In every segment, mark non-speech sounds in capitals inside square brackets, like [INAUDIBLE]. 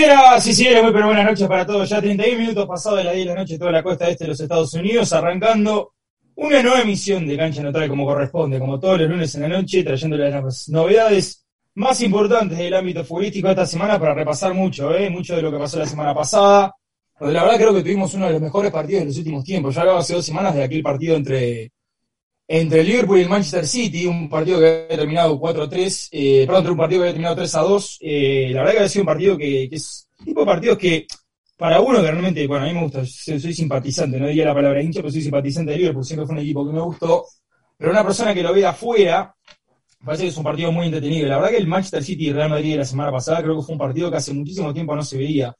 Señoras y señores, muy pero buenas noches para todos. Ya 31 minutos pasados de la 10 de la noche, toda la costa este de los Estados Unidos, arrancando una nueva emisión de Cancha Neutral como corresponde, como todos los lunes en la noche, trayéndole las novedades más importantes del ámbito futbolístico esta semana para repasar mucho, ¿eh? mucho de lo que pasó la semana pasada. Donde la verdad creo que tuvimos uno de los mejores partidos de los últimos tiempos. Ya hablaba hace dos semanas de aquel partido entre, entre el Liverpool y el Manchester City, un partido que había terminado 4-3, eh, perdón, entre un partido que había terminado 3-2. Eh, la verdad que había sido un partido que, que es tipo de partidos que para uno que realmente, bueno, a mí me gusta, soy, soy simpatizante, no diría la palabra hincha, pero soy simpatizante de Liverpool, siempre fue un equipo que me gustó, pero una persona que lo ve de afuera, parece que es un partido muy entretenido. La verdad que el Manchester City y Real Madrid de la semana pasada creo que fue un partido que hace muchísimo tiempo no se veía.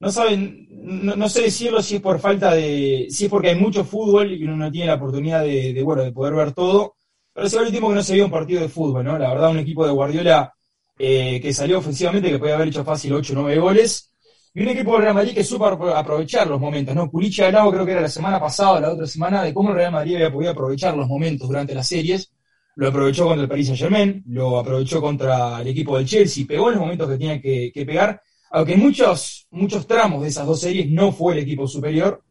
No saben, no, sé decirlo si es por falta de, si es porque hay mucho fútbol y uno no tiene la oportunidad de, bueno, de poder ver todo, pero hace varios tiempo que no se veía un partido de fútbol, ¿no? La verdad, un equipo de Guardiola eh, que salió ofensivamente, que podía haber hecho fácil 8 o 9 goles, y un equipo del Real Madrid que supo apro- aprovechar los momentos, ¿no? Culichi hablaba, creo que era la semana pasada la otra semana, de cómo el Real Madrid había podido aprovechar los momentos durante las series. Lo aprovechó contra el Paris Saint Germain, lo aprovechó contra el equipo del Chelsea, pegó los momentos que tenía que pegar, aunque en muchos, muchos tramos de esas dos series no fue el equipo superior.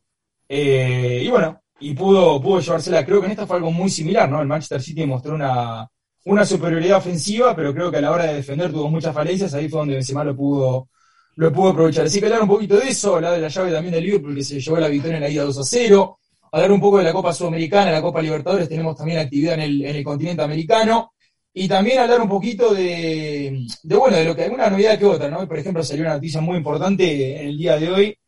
Eh, y bueno, y pudo, pudo llevársela. Creo que en esta fue algo muy similar, ¿no? El Manchester City mostró una, una superioridad ofensiva, pero creo que a la hora de defender tuvo muchas falencias, ahí fue donde Benzema lo pudo, lo pudo aprovechar. Así que hablar un poquito de eso, hablar de la llave también de Liverpool, que se llevó la victoria en la ida 2 a 0, hablar un poco de la Copa Sudamericana, la Copa Libertadores, tenemos también actividad en el, en el continente americano, y también hablar un poquito de, de, bueno, de lo que alguna novedad que otra, ¿no? Por ejemplo, salió una noticia muy importante en el día de hoy,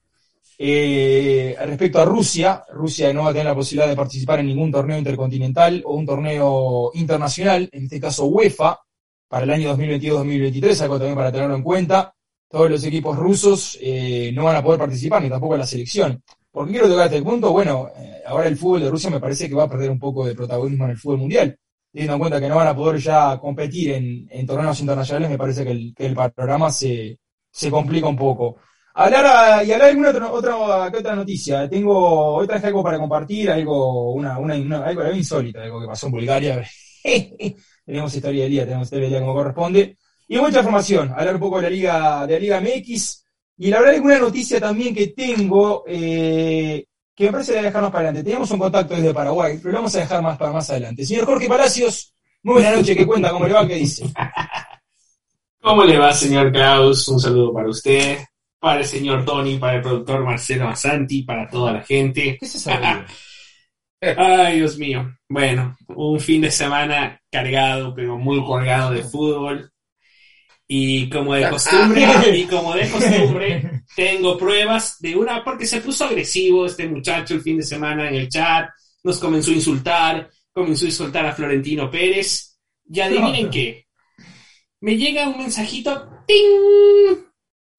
eh, respecto a Rusia, Rusia no va a tener la posibilidad de participar en ningún torneo intercontinental o un torneo internacional, en este caso UEFA, para el año 2022-2023, algo también para tenerlo en cuenta. Todos los equipos rusos eh, no van a poder participar, ni tampoco la selección. ¿Por qué quiero tocar este punto? Bueno, eh, ahora el fútbol de Rusia me parece que va a perder un poco de protagonismo en el fútbol mundial. Teniendo en cuenta que no van a poder ya competir en, en torneos internacionales, me parece que el, que el panorama se, se complica un poco. Hablar a- y hablar de alguna otra, otra, ¿qué otra noticia. Tengo, hoy traje algo para compartir, algo, una, una, una- algo, algo insólito, algo que pasó en Bulgaria. [LAUGHS] tenemos historia del día, tenemos historia del día como corresponde. Y mucha información, hablar un poco de la Liga, de la Liga MX, y la verdad alguna noticia también que tengo, eh, que me parece que dejarnos para adelante. Teníamos un contacto desde Paraguay, pero lo vamos a dejar más para más adelante. Señor Jorge Palacios, muy buena noche, ¿qué cuenta? ¿Cómo le va? ¿Qué dice? [LAUGHS] ¿Cómo le va, señor Klaus? Un saludo para usted, para el señor Tony, para el productor Marcelo Asanti, para toda la gente. ¿Qué boluda? [LAUGHS] Ay, Dios mío. Bueno, un fin de semana cargado, pero muy colgado de fútbol. Y como de costumbre, [LAUGHS] y como de costumbre, tengo pruebas de una, porque se puso agresivo este muchacho el fin de semana en el chat, nos comenzó a insultar, comenzó a insultar a Florentino Pérez. Y adivinen [LAUGHS] qué, me llega un mensajito, ¡ting!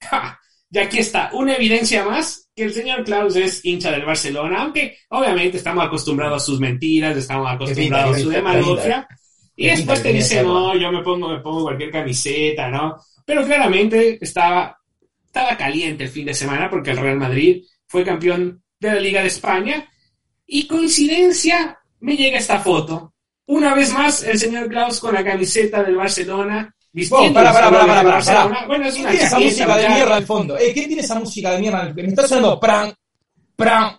¡Ja! Y aquí está, una evidencia más que el señor Klaus es hincha del Barcelona, aunque obviamente estamos acostumbrados a sus mentiras, estamos acostumbrados a su demagogia. Y Qué después te dice, no, yo me pongo, me pongo cualquier camiseta, ¿no? Pero claramente estaba, estaba caliente el fin de semana porque el Real Madrid fue campeón de la Liga de España. Y coincidencia, me llega esta foto. Una vez más, el señor Klaus con la camiseta del Barcelona. Color pará, del pará, Barcelona. pará. Bueno, es ¿Quién una tiene esa música de mierda al fondo? Eh, ¿Quién tiene esa música de mierda? Me está sonando pran, pran,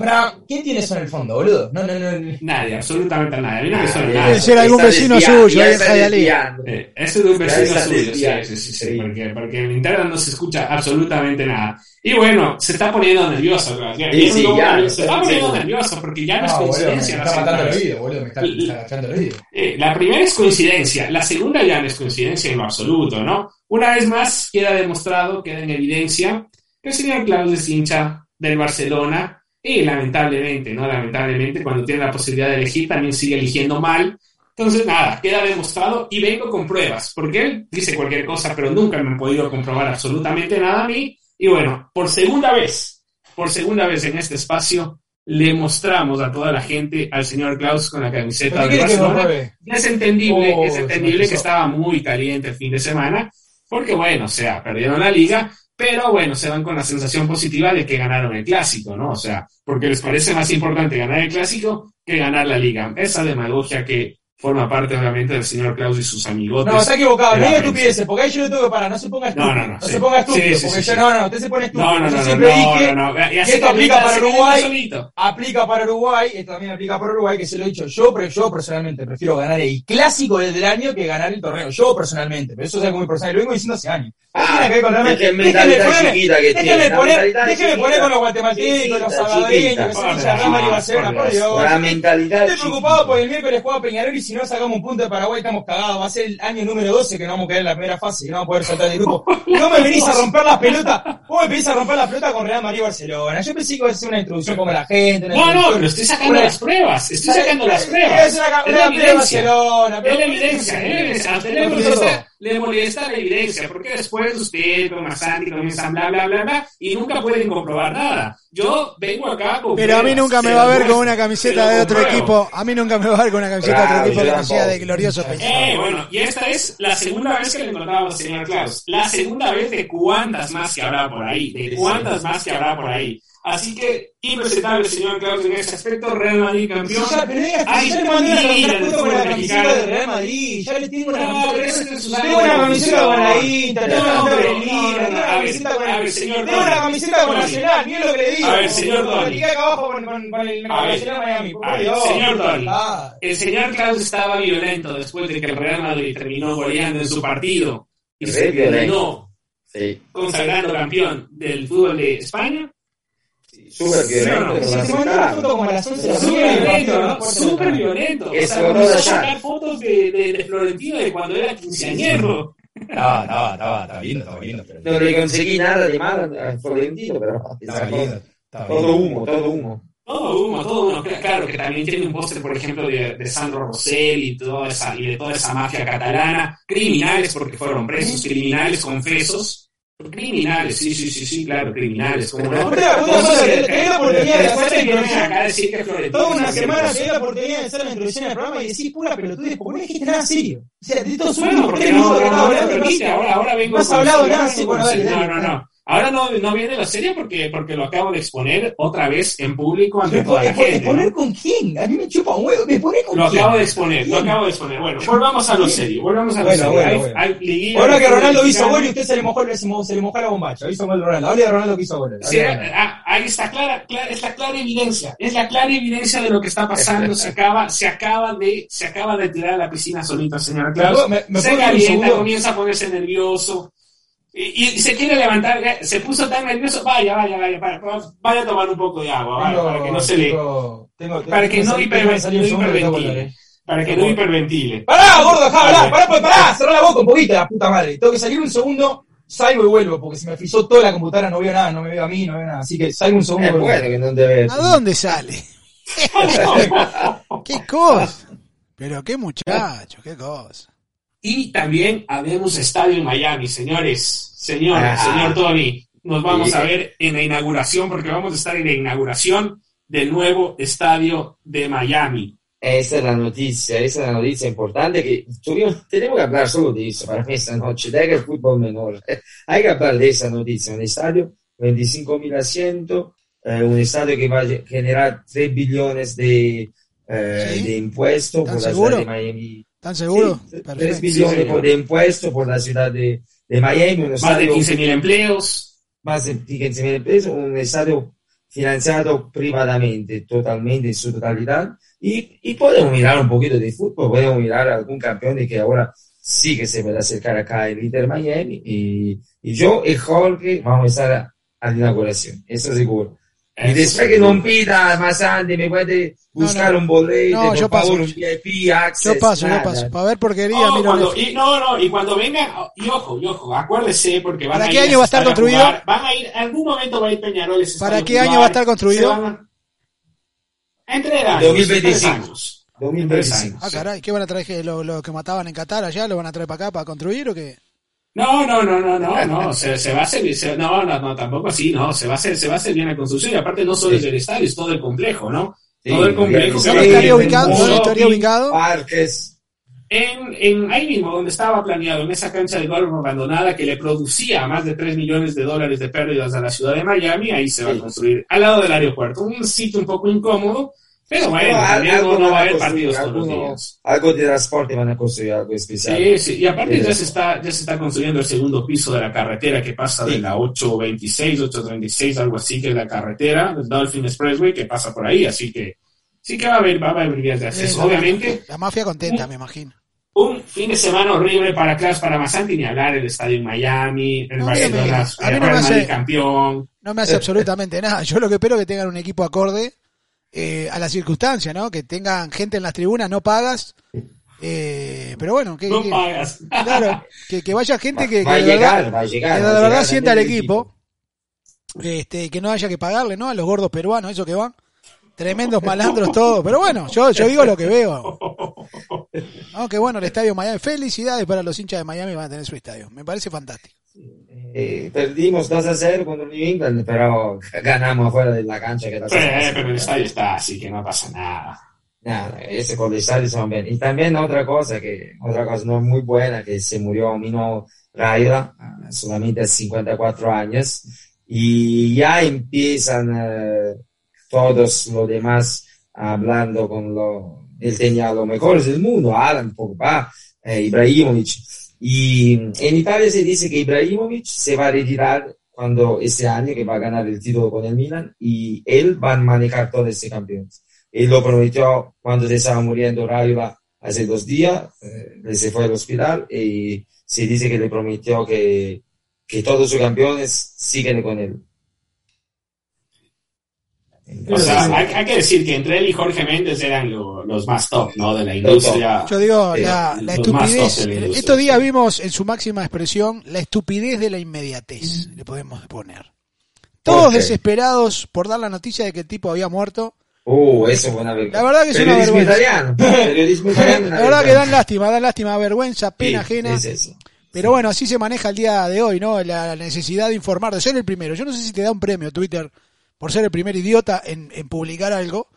Para, ¿quién tiene eso en el fondo, boludo? No, no, no. Nadie, absolutamente nadie. A mí no me Ah, debe ser algún vecino desviando, suyo ahí en. Eh, eso es de un vecino suyo, sí, sí, sí, sí, porque, porque en internet no se escucha absolutamente nada. Y bueno, se está poniendo nervioso. ¿verdad? Sí, sí, ya, se está poniendo nervioso porque ya no es No, boludo, me coincidencia. la está matando el oído, boludo, me está, me está agachando el oído. Eh, la primera es coincidencia, la segunda ya no es coincidencia en lo absoluto, ¿no? Una vez más queda demostrado, queda en evidencia que el señor Klaus es hincha del Barcelona y lamentablemente, ¿no? Lamentablemente cuando tiene la posibilidad de elegir también sigue eligiendo mal. Entonces, nada, queda demostrado y vengo con pruebas, porque él dice cualquier cosa, pero nunca me han podido comprobar absolutamente nada a mí. Y bueno, por segunda vez, por segunda vez en este espacio, le mostramos a toda la gente al señor Klaus con la camiseta ¿Pero qué del quieres que Barcelona. Es entendible, Oh, es se me entendible que estaba muy caliente el fin de semana, porque bueno, o sea, perdieron la liga, pero bueno, se van con la sensación positiva de que ganaron el clásico, ¿no? O sea, porque les parece más importante ganar el clásico que ganar la liga. Esa demagogia que forma parte obviamente del señor Klaus y sus amigotes. No, está equivocado, no estupideces, porque ahí yo le tengo que parar, no se ponga estúpido. No, no, no, sí. se ponga estúpido, Sí, porque sí, yo no, no, usted se pone estúpido. No, no, yo no, no, siempre no, dije, no, no. Que esto aplica para Uruguay. aplica para Uruguay, esto también aplica para Uruguay, que se lo he dicho yo, pero yo personalmente prefiero ganar el clásico del año que ganar el torneo. Yo personalmente, pero eso es algo muy personal, lo vengo diciendo hace años. No Ah, que Déjeme poner-. Déjeme poner, con los guatemaltecos, los salvadoreños, que Por Dios, Rama y Barcelona, por por Dios. Estoy preocupado porque el miércoles juega Peñarol y si no sacamos un punto de Paraguay estamos cagados. Va a ser el año número 12 que no vamos a caer en la primera fase y no vamos a poder saltar del grupo. [LAUGHS] No me venís a romper las pelotas. Vos me venís a romper la pelota con Real Madrid Barcelona. Yo pensé que iba a ser una introducción como la gente. No, no, pero estoy sacando Una- las pruebas, estoy sacando las Es pruebas. Es una, una de evidencia. Barcelona. Es la evidencia, es la evidencia. Le molesta, le molesta la evidencia, porque después usted con Masanti comienzan bla, bla, bla, bla, y nunca pueden comprobar nada. Yo vengo acá con Pero a mí nunca me va a ver con una se camiseta de otro equipo. A mí nunca me va a ver con una camiseta de otro equipo yo que no sea de glorioso. Eh, bueno, y esta es la segunda vez que le encontramos al señor Klaus. La segunda vez de cuántas más que habrá por ahí, de cuántas más que habrá por ahí. Así que, impresentable el señor Klaus en ese aspecto, Real Madrid campeón. Sí, ya, pero diga, Ay, ya le mandé con la camiseta mexicano. de Real Madrid. Ya le tengo una No, camiseta. es Tengo una camiseta con la. Inter, tengo una camiseta con el tengo una camiseta con a el ver, señor Tengo una Tony. camiseta con Tony. Nacional, miren lo que le digo. A ver, señor. Y acá abajo con, el con A ver, Nacional Miami. Por a ver, Dios. señor. Ah. El señor Klaus estaba violento después de que el Real Madrid terminó goleando en su partido y se terminó consagrando campeón del fútbol de España. Súper violento. no, pero Si lo te mandé una aceptaron. foto como a las 11 de la Súper violento, ¿no? Súper violento. O sea, a sacar fotos de, de, de Florentino de cuando era quinceañero. Estaba, estaba, estaba, estaba lindo, estaba lindo. pero- No le conseguí nada de mal a Florentino, pero Estaba lindo. todo humo, todo humo. Todo uno, todo uno. Claro que también tiene un póster, por ejemplo, de, de Sandro Rosell y, toda esa, y de toda esa mafia catalana. Criminales porque fueron presos, criminales confesos. Criminales, sí, sí, sí, sí, claro, criminales. ¿cómo no? Cosa, que- que hay la oportunidad de hacer te vienen introducción. acá decir que Florentino Toda una semana te la oportunidad de hacer la introducción al programa y decís pura pelotudez, porque no dijiste nada serio. O sea, de Bueno, últimos porque no, no, no, ahora, vengo no has hablado nada, con- bueno, dale, no, no, no. Ahora no, no viene lo serio porque, porque lo acabo de exponer otra vez en público ante ¿Me toda la gente. ¿Poner ¿no? con quién? A mí me chupa un huevo. ¿Me pone con Lo quién? acabo de exponer, lo acabo de exponer. Bueno, volvamos a lo serio, volvamos a lo Bueno, serio. bueno, Hay- bueno. hay liguilla Ahora que Ronaldo hizo gol y usted se le mojó, se, mo- se le mojó la bombacha. Hizo gol Ronaldo. De Ronaldo que hizo gol. Sí, ah, ahí está clara, clara- es la clara evidencia, es la clara evidencia de lo que está pasando. Se acaba, se acaba de, se acaba de tirar a la piscina solita, señor Klaus. Me- me se calienta, comienza a ponerse nervioso. Y, y se quiere levantar, ya, se puso tan nervioso, vaya, vaya, vaya, para- para- vaya a tomar un poco de agua, vaya, Tengo- para que no se le, tengo- tengo- para que no tengo tengo hiperventile. eh. para que no hiperventile. Pará, gordo, dejá de hablar. Pará, pues, pará. Cerrá la boca un poquito, la puta madre. Tengo que salir un segundo, salgo y vuelvo, porque se me frizó toda la computadora, no veo nada, no me veo a mí, no veo nada. Así que salgo un segundo. Bueno que no te ves. ¿A dónde sale? [LAUGHS] [LAUGHS] ¿Qué cosa? Pero qué muchacho, qué cosa. Y también habemos estadio en Miami, señores, señor, Ah. señor Tony. Nos vamos a ver en la inauguración, porque vamos a estar en la inauguración del nuevo estadio de Miami. Esa es la noticia, esa es la noticia importante que tuvimos- tenemos que hablar solo de eso para mí esta noche, de que el fútbol menor. [LAUGHS] Hay que hablar de esa noticia, un estadio 25.000 asientos, eh, un estadio que va a generar 3 billones de, eh, ¿Sí? de impuestos ¿Están por la ciudad de Miami. ¿Están seguros? Sí, 3 Perfecto. billones Sí, por- de impuestos por la ciudad de, de Miami, Más de estadio 15.000 empleos. más de 15.000 pesos, un estadio financiado privadamente, totalmente en su totalidad. Y, y podemos mirar un poquito de fútbol, podemos mirar a algún campeón de que ahora sí que se puede acercar acá el Inter Miami. Y, y yo y Jorge vamos a estar a, a la inauguración, eso seguro. Y después que no pida más antes, me puede buscar no. un boleto, No, por yo paso. favor, un VIP, access, Yo paso, yo nada. paso. Para ver porquería, Oh, cuando- y, no, no, y cuando vengan, y ojo, y ojo, acuérdese porque van ¿Para a qué ir año va a estar construido? jugar, van a ir, en algún momento va a ir Peñarol. ¿Para qué año va a estar construido? se van a- En tres años. 2025. tres años. 2025. Ah, caray, ¿qué van a traer? ¿Que ¿Lo, lo que mataban en Qatar allá lo van a traer para acá para construir o qué? No, no, no, no, no, no, se, se va a hacer, se- no, no, no, tampoco así, no, se va a hacer, se va a hacer bien la construcción y aparte no solo es el estadio, es todo el complejo, ¿no? Sí, todo el complejo. sí, que ¿Dónde va a estaría ubicado? ¿Dónde estaría ubicado? Parques. En, en ahí mismo, donde estaba planeado, en esa cancha de golf abandonada que le producía más de 3 millones de dólares de pérdidas a la ciudad de Miami, ahí se va a construir, al lado del aeropuerto. Un sitio un poco incómodo, pero bueno, No, también algo no, va a haber partidos todos los días. Algo de transporte van a construir, algo especial. Sí, sí, y aparte ya se está, ya se está construyendo el segundo piso de la carretera que pasa de la 826, 836, algo así, que es la carretera, el Dolphin Expressway, que pasa por ahí, así que sí que va a haber, va a haber vías de acceso. Eh, Obviamente, La mafia contenta, me imagino. un fin de semana horrible para Clash, para Mazanti, ni hablar, el estadio en Miami, el No, Barcelona, el Madrid campeón. No me hace absolutamente nada. Yo lo que espero es que tengan un equipo acorde eh, a la circunstancia, ¿no? Que tengan gente en las tribunas, no pagas. eh, pero bueno, que, No que- pagas. claro, que, que vaya gente que, va a que de llegar, verdad, va a llegar. que va de verdad llegar sienta al equipo. Este, que no haya que pagarle, ¿no? A los gordos peruanos, esos que van. Tremendos malandros todos. Pero bueno, yo, yo digo lo que veo. [LAUGHS] No, que bueno, el estadio Miami. Felicidades para los hinchas de Miami van a tener su estadio. Me parece fantástico. Eh, perdimos 2 a 0 contra el New England, pero ganamos afuera de la cancha. Que era Sí, pero el estadio está así que no pasa nada. Nada, ese con el estadio son bien. Y también otra cosa, que otra cosa no muy buena, que se murió Mino Raiola, ah, solamente a 54 años, y ya empiezan eh, todos los demás hablando con lo, él tenía los mejores del mundo, Alan, Pogba, eh, Ibrahimovic, y en Italia se dice que Ibrahimovic se va a retirar cuando ese año que va a ganar el título con el Milan, y él va a manejar todo ese campeonato. Él lo prometió cuando se estaba muriendo Raiola hace dos días, eh, se fue al hospital y se dice que le prometió que, que todos sus campeones siguen con él. O sea, hay, hay que decir que entre él y Jorge Méndez eran lo- los más top, ¿no? De la industria. Yo digo, Sí, la, la estupidez. la Estos días vimos en su máxima expresión la estupidez de la inmediatez, le podemos poner. Todos ¿Por qué? desesperados por dar la noticia de que el tipo había muerto. Uh, eso fue una vergüenza. La verdad que es una vergüenza. italiano. Periodismo [LAUGHS] italiano. La verdad que dan lástima, dan lástima, vergüenza, pena Sí, ajena. es eso. Pero bueno, así se maneja el día de hoy, ¿no? La necesidad de informar, de ser el primero. Yo no sé si te da un premio Twitter por ser el primer idiota en, en publicar algo,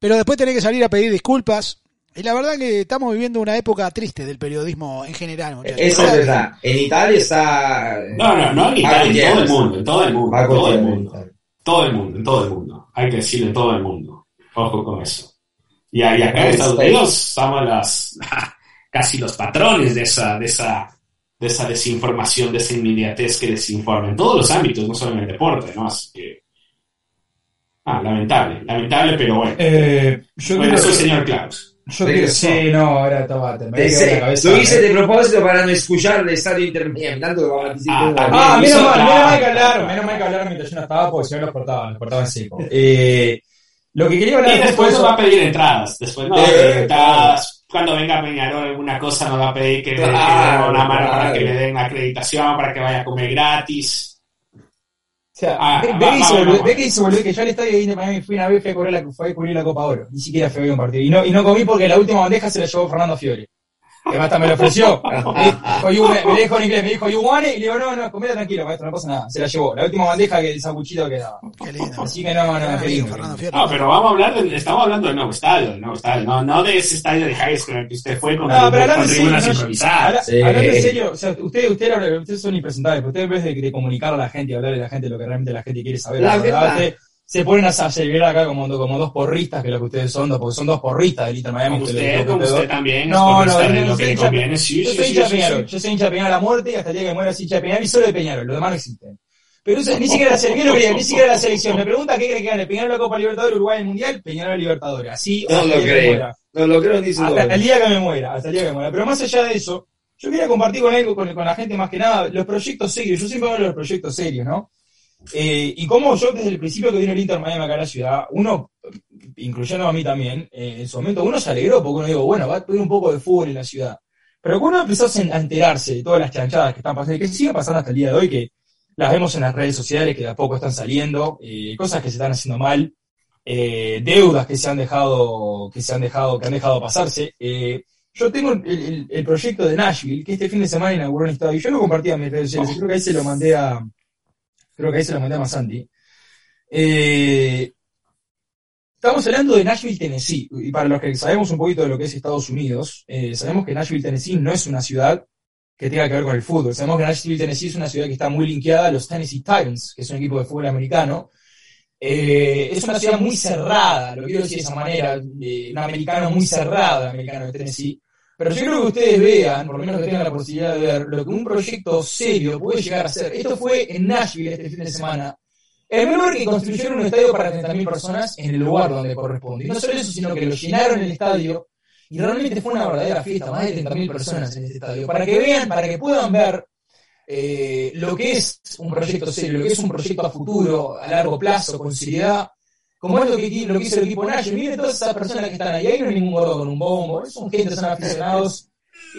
pero después tenés que salir a pedir disculpas. Y la verdad que estamos viviendo una época triste del periodismo en general, muchachos. Eso es verdad. En Italia está. No, no, no en Italia, en todo el mundo, en todo el mundo, en todo el mundo. Todo el mundo, en todo el mundo. Hay que decirle todo el mundo. Ojo con eso. Y, y acá en Ahí Estados. Unidos somos las, [LAUGHS] casi los patrones de esa, de esa, de esa desinformación, de esa inmediatez que desinforma en todos los ámbitos, no solo en el deporte, ¿no? Así que. Ah, lamentable, lamentable, pero bueno. Eh, yo Bueno, soy que- señor Klaus. Yo creo Regresó. sí, no, ahora estaba, te me la cabeza. lo hice eh. de propósito para no escuchar el estadio intermedio. Tanto Ah. Ah, menos mal, menos mal que hablaron, menos mal que hablaron mientras yo no estaba, porque si no los cortaban, los cortaban seco. Eh, lo que quería hablar Y después nos va a pedir entradas. Después nos va a Eh, pedir entradas. Cuando venga Peñarol alguna cosa nos va a pedir que le que Claro, una mano para que le den acreditación, para que vaya a comer gratis. O sea, Ah, ve, va- ve que hizo va- boludo, va- ve que hizo boludo, que yo al estadio de Miami fui una vez, fui a cubrir la, fui a cubrir la Copa Oro. Ni siquiera fui a ver un partido. Y no, y no comí porque la última bandeja se la llevó Fernando Fiore. Que hasta me lo ofreció. Me dijo, "You- me, dijo en inglés, me dijo, you want it? Y le digo, no, no, comida tranquilo, maestro, no pasa nada. Se la llevó. La última bandeja que esa cuchillo que daba. Qué lindo. Así que no, no, qué lindo. No, pero vamos a hablar de, estamos hablando del nuevo estadio, del nuevo estadio, no, no de ese estadio de high school el que usted fue con, No, pero hablando en serio, tribunas no, improvisadas. hablando en serio, o sea, ustedes, ustedes, ustedes son impresentables, pero ustedes en vez de, de comunicar a la gente y hablarle a la gente lo que realmente la gente quiere saber, La la. Se, ponen a celebrar acá como, como dos porristas, que lo que ustedes son, porque son dos porristas del Inter Miami. Como usted, como usted también, No, no, de no, lo yo que soy hincha- conviene. Sí, Yo sí, soy sí, hincha de sí, sí, Peñarol, yo soy hincha de Peñarol a la muerte y hasta el día que muera soy hincha de Peñarol y los demás no existen. Pero ni siquiera la selección, [LAUGHS] ni siquiera la selección. Me pregunta qué cree que gane, Peñarol la Copa Libertadores, Uruguay el Mundial, Peñarol la Libertadores. Así No hasta lo creo. No lo creo ni Hasta el día que me muera, hasta el día que me muera. Pero más allá de eso, yo quería compartir con con, con la gente más que nada, los proyectos serios. Yo siempre hablo de los proyectos serios, ¿no? Eh, y como yo desde el principio que vino el Inter Miami acá a la ciudad, uno, incluyendo a mí también, eh, en su momento uno se alegró porque uno dijo, bueno, va a tener un poco de fútbol en la ciudad. Pero cuando uno empezó a a enterarse de todas las chanchadas que están pasando, y que sigue pasando hasta el día de hoy, que las vemos en las redes sociales, que de a poco están saliendo, eh, cosas que se están haciendo mal, eh, deudas que se han dejado, que se han dejado, que han dejado pasarse. yo tengo el, proyecto de Nashville, que este fin de semana inauguró un estadio, y yo lo compartí en mis redes sociales, creo que ahí se lo mandé a, creo que ahí se lo mandé a Masanti. Eh, estamos hablando de Nashville, Tennessee, y para los que sabemos un poquito de lo que es Estados Unidos, eh, sabemos que Nashville, Tennessee no es una ciudad que tenga que ver con el fútbol. Sabemos que Nashville, Tennessee es una ciudad que está muy linkeada a los Tennessee Titans, que es un equipo de fútbol americano. Eh, es una ciudad muy cerrada, lo quiero decir de esa manera, eh, un americano muy cerrado, el americano de Tennessee. Pero yo creo que ustedes vean, por lo menos que tengan la posibilidad de ver, lo que un proyecto serio puede llegar a ser. Esto fue en Nashville este fin de semana. El menor que construyeron un estadio para 30.000 personas en el lugar donde corresponde. Y no solo eso, sino que lo llenaron el estadio y realmente fue una verdadera fiesta, más de 30.000 personas en este estadio. Para que vean, para que puedan ver eh, lo que es un proyecto serio, lo que es un proyecto a futuro, a largo plazo, con seriedad, como es lo que, lo que hizo el equipo Nashville. Miren todas esas personas que están ahí, ahí no hay ningún gordo con un bombo, son gente, son aficionados,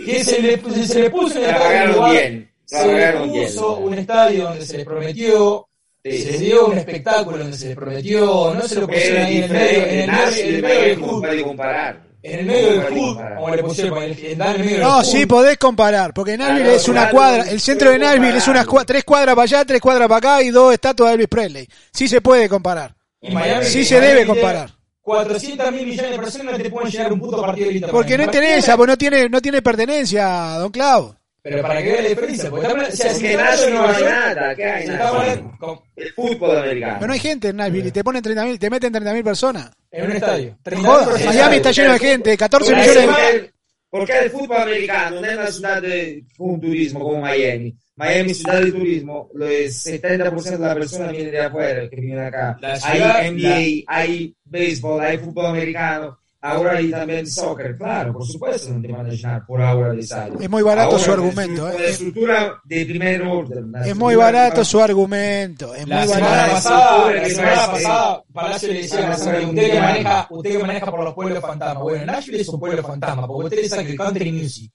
que se le, se le puso en el lugar, bien. se le Trabajaron bien. puso un estadio donde se les prometió, Sí. se les dio un espectáculo donde se les prometió, no se lo pusieron ahí en el medio, en el medio, en el medio del fútbol, puede comparar. en el medio del fútbol, como le pusieron, en el, en el medio del No, sí, podés comparar, porque Nashville Claro, es una claro, cuadra, el centro de Nashville es unas tres cuadras para allá, tres cuadras para acá y dos estatuas de Elvis Presley. Sí se puede comparar. En Miami- Sí se debe comparar. 400 mil millones de personas no te pueden llegar a un puto partido Inter. Porque no Miami. ¿Para interesa, porque no tiene, no tiene pertenencia, don Clau. Pero para que vea la diferencia, porque si Porque Nashville en no Nueva hay nada. ¿Qué hay si con- El fútbol americano. Pero no hay gente en Nashville y te ponen 30.000, te meten 30.000 personas. en un estadio. No jodas, Miami está lleno de gente, 14 Porque millones de... Porque el fútbol americano no es una ciudad de un turismo como Miami. Miami es ciudad de turismo, lo es 70% de la persona viene de afuera, que viene acá. Ciudad- hay NBA, hay béisbol, hay fútbol americano, ahora hay también soccer, claro, por supuesto no te van a llenar por ahora de estadio. Es muy barato Ahora, su argumento, Con eh. la estructura de primer orden. Es muy barato su argumento, es La muy semana barato. pasada, la semana es- pasada, Palacio le decía a usted que maneja, usted que maneja por los pueblos fantasmas. Bueno, Nashville es un pueblo fantasma, porque usted le saca el country music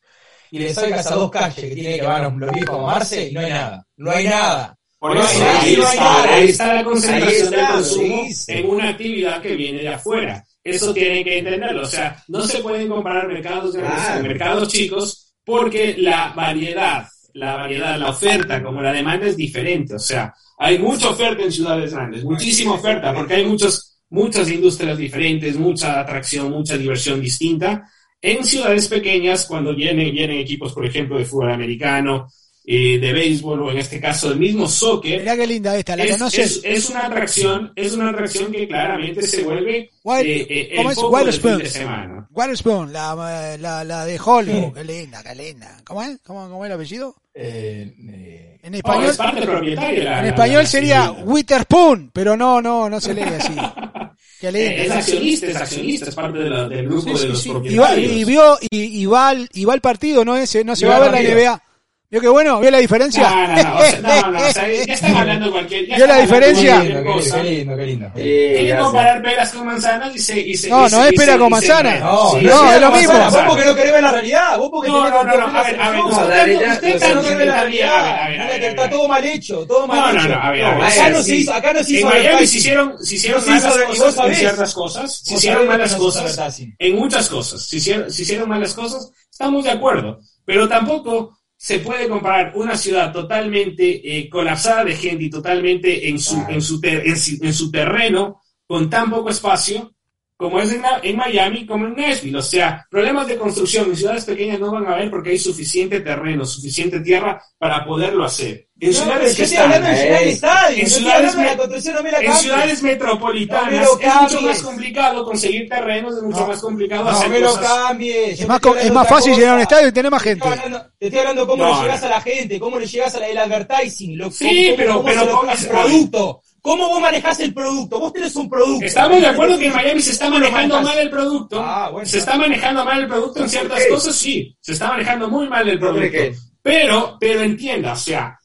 y le sacas a dos calles que tienen que van los viejos a amarse y no hay nada. No hay nada. Por No eso, ahí no está, ahí está la concentración del consumo dice. en una actividad que viene de afuera. Eso tienen que entenderlo. O sea, no se pueden comparar mercados grandes con mercados chicos porque la variedad, la variedad, la oferta como la demanda es diferente. O sea, hay mucha oferta en ciudades grandes, muchísima oferta porque hay muchos, muchas industrias diferentes, mucha atracción, mucha diversión distinta. En ciudades pequeñas, cuando vienen, vienen equipos, por ejemplo, de fútbol americano, eh, de béisbol o en este caso del mismo soccer, Mirá qué linda esta, ¿la es, conoces? es- es una atracción, es una atracción que claramente se vuelve White- eh, eh, el ¿cómo es? foco del Waterspoon. fin de semana. Waterspoon, la, la, la de Hollywood, qué linda, qué linda. ¿Cómo es? ¿Cómo, cómo es el apellido? Eh, eh, En Oh, español, es parte propietaria la- en la- español la- sería Witherspoon, pero no, no, no se lee así. [LAUGHS] Qué Eh, lindo. Es accionista, es accionista, es parte de la- del grupo Sí, de los sí. Y va, propietarios. y vio, y, y va al, y va al partido, ¿no? Ese, no se va a ver la. NBA. ¿Vio qué bueno? ¿Vio la diferencia? No, no, no, o sea, no, no, o sea, ya están hablando de cualquier. ¿Vio la diferencia? Qué lindo, qué, lindo, qué lindo. Sé. comparar peras con manzanas y se. Y se No, y se- no es pera con y se- manzana. No, Sí, no, es lo mismo. manzana. Vos porque no querés ver la realidad, vos porque No, no, no, que no, a ver, a ver, Usted- no, no quiere ver la realidad. está todo mal hecho, todo mal No, no, hecho. no, a ver, a ver, acá no se hizo, acá no se En hizo Miami advertising. se hicieron, No malas cosas en ciertas cosas, se hicieron malas no cosas en muchas cosas, se hicieron malas cosas, estamos de acuerdo, pero tampoco se puede comparar una ciudad totalmente eh, colapsada de gente y totalmente en su, en, su ter- en, en su terreno, con tan poco espacio, como es en, en Miami, como en Nashville. O sea, problemas de construcción en ciudades pequeñas no van a haber porque hay suficiente terreno, suficiente tierra para poderlo hacer. En pero ciudades que están, eh, en ciudades en metropolitanas No es mucho más complicado conseguir terrenos, es mucho No. más complicado No hacer me lo cosas. cambies. Es más, te es más fácil llenar un cosa. estadio y tener más Te gente. estoy hablando, te estoy hablando cómo No, le llegas no. a la gente, cómo le llegas al advertising, lo, Sí, cómo, pero- cómo pero póngase- el producto. ¿Cómo vos manejás el producto? Vos tenés un producto. Estamos de acuerdo que en Miami se está ¿Cómo lo manejando mal el producto. Ah, bueno. se está manejando mal el producto en ciertas cosas, sí. Se está manejando muy mal el ¿Por producto. Pero, pero entienda, o sea,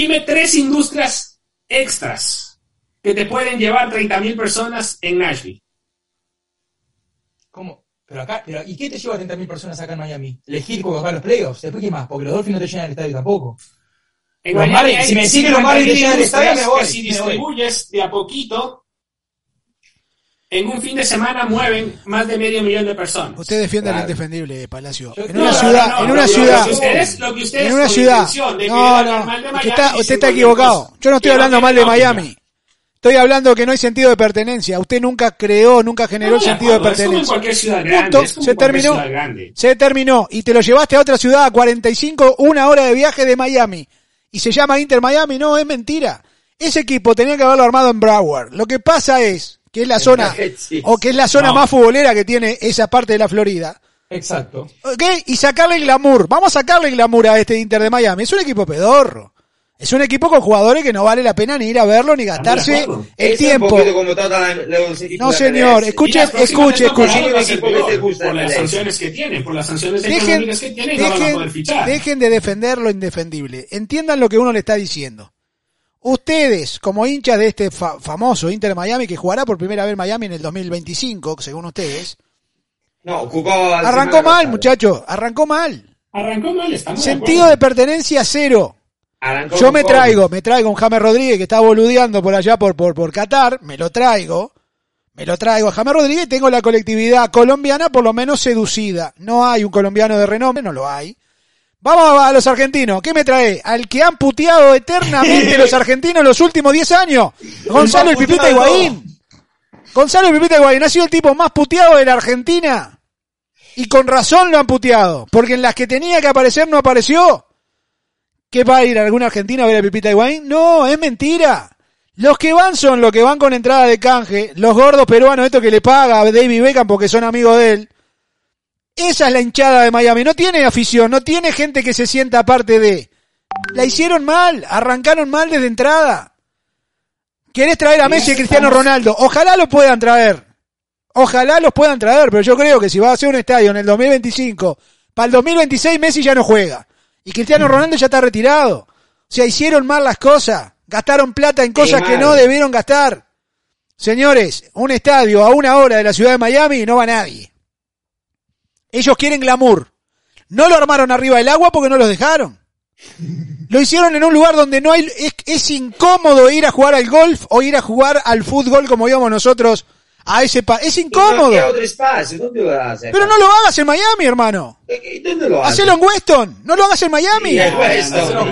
dime tres industrias extras que te pueden llevar 30.000 personas en Nashville. ¿Cómo? Pero acá, pero, ¿y qué te lleva a 30.000 personas acá en Miami? ¿Elegir jugar los playoffs? Después, ¿qué más? Porque los Dolphins no te llenan el estadio tampoco. En Los Miami si me decís que los Marlins te 50.000 llenan el estadio, me voy, si distribuyes de a poquito, en un fin de semana mueven más de medio millón de personas. Usted defiende Claro. lo indefendible, Palacio. Yo- En no, una no, ciudad, no, en una lo- ciudad, Lo que ustedes, en una ciudad. mal de usted Miami, está, usted está equivocado. Yo no estoy hablando mal de. Miami. Estoy hablando que no hay sentido de pertenencia. Usted nunca creó, nunca generó el sentido de acuerdo, es como en pertenencia. cualquier ciudad grande. Punto. es como Se en terminó. Se terminó. Y te lo llevaste a otra ciudad a 45, una hora de viaje de Miami. Y se llama Inter Miami. No, es mentira. Ese equipo tenía que haberlo armado en Broward. Lo que pasa es que es la zona, [LAUGHS] o que es la zona No. más futbolera que tiene esa parte de la Florida. Exacto. ¿Ok? Y sacarle glamour. Vamos a sacarle glamour a este Inter de Miami. Es un equipo pedorro. Es un equipo con jugadores que no vale la pena ni ir a verlo ni gastarse el Es tiempo. No, señor, escuche- escuche, escuche. por las la sanciones que tienen, por las sanciones Dejen, económicas que tienen, no van a poder dejen, fichar. dejen de defender lo indefendible. Entiendan lo que uno le está diciendo. Ustedes, como hinchas de este fa- famoso Inter Miami, que jugará por primera vez en Miami en el 2025, según ustedes, No, jugó la arrancó mal, pasada. muchachos, arrancó mal. Arrancó mal, estamos Sentido de pertenencia cero. Arrancó Yo me traigo, me traigo un James Rodríguez que está boludeando por allá por, por, por Qatar, me lo traigo, me lo traigo a James Rodríguez y tengo la colectividad colombiana por lo menos seducida. No hay un colombiano de renombre, no lo hay. Vamos a los argentinos, ¿qué me trae? Al que han puteado eternamente [LAUGHS] los argentinos los últimos 10 años, Gonzalo el Pipita Higuaín. Gonzalo el Pipita Higuaín ha sido el tipo más puteado de la Argentina. Y con razón lo han puteado, porque en las que tenía que aparecer no apareció. ¿Qué va a ir a alguna argentina a ver a Pipita Higuaín? No, es mentira. Los que van son los que van con entrada de canje, los gordos peruanos, estos que le paga a David Beckham porque son amigos de él. Esa es la hinchada de Miami. No tiene afición, no tiene gente que se sienta aparte de. La hicieron mal, arrancaron mal desde entrada. ¿Querés traer a Messi y Cristiano Ronaldo? Ojalá lo puedan traer. Ojalá los puedan traer, pero yo creo que si va a ser un estadio en el 2025, para el 2026 Messi ya no juega. Y Cristiano Ronaldo ya está retirado. O sea, hicieron mal las cosas. Gastaron plata en cosas que no debieron gastar. Señores, un estadio a una hora de la ciudad de Miami y no va nadie. Ellos quieren glamour. No lo armaron arriba del agua porque no los dejaron. Lo hicieron en un lugar donde no hay, es, es incómodo ir a jugar al golf o ir a jugar al fútbol como íbamos nosotros a ese pa es ¿Y por incómodo. qué otro espacio? ¿Dónde lo haces? Pero no lo hagas en Miami, hermano. ¿Y ¿Dónde lo haces? Hacelo en Weston. No lo hagas en Miami. Sí, en Weston.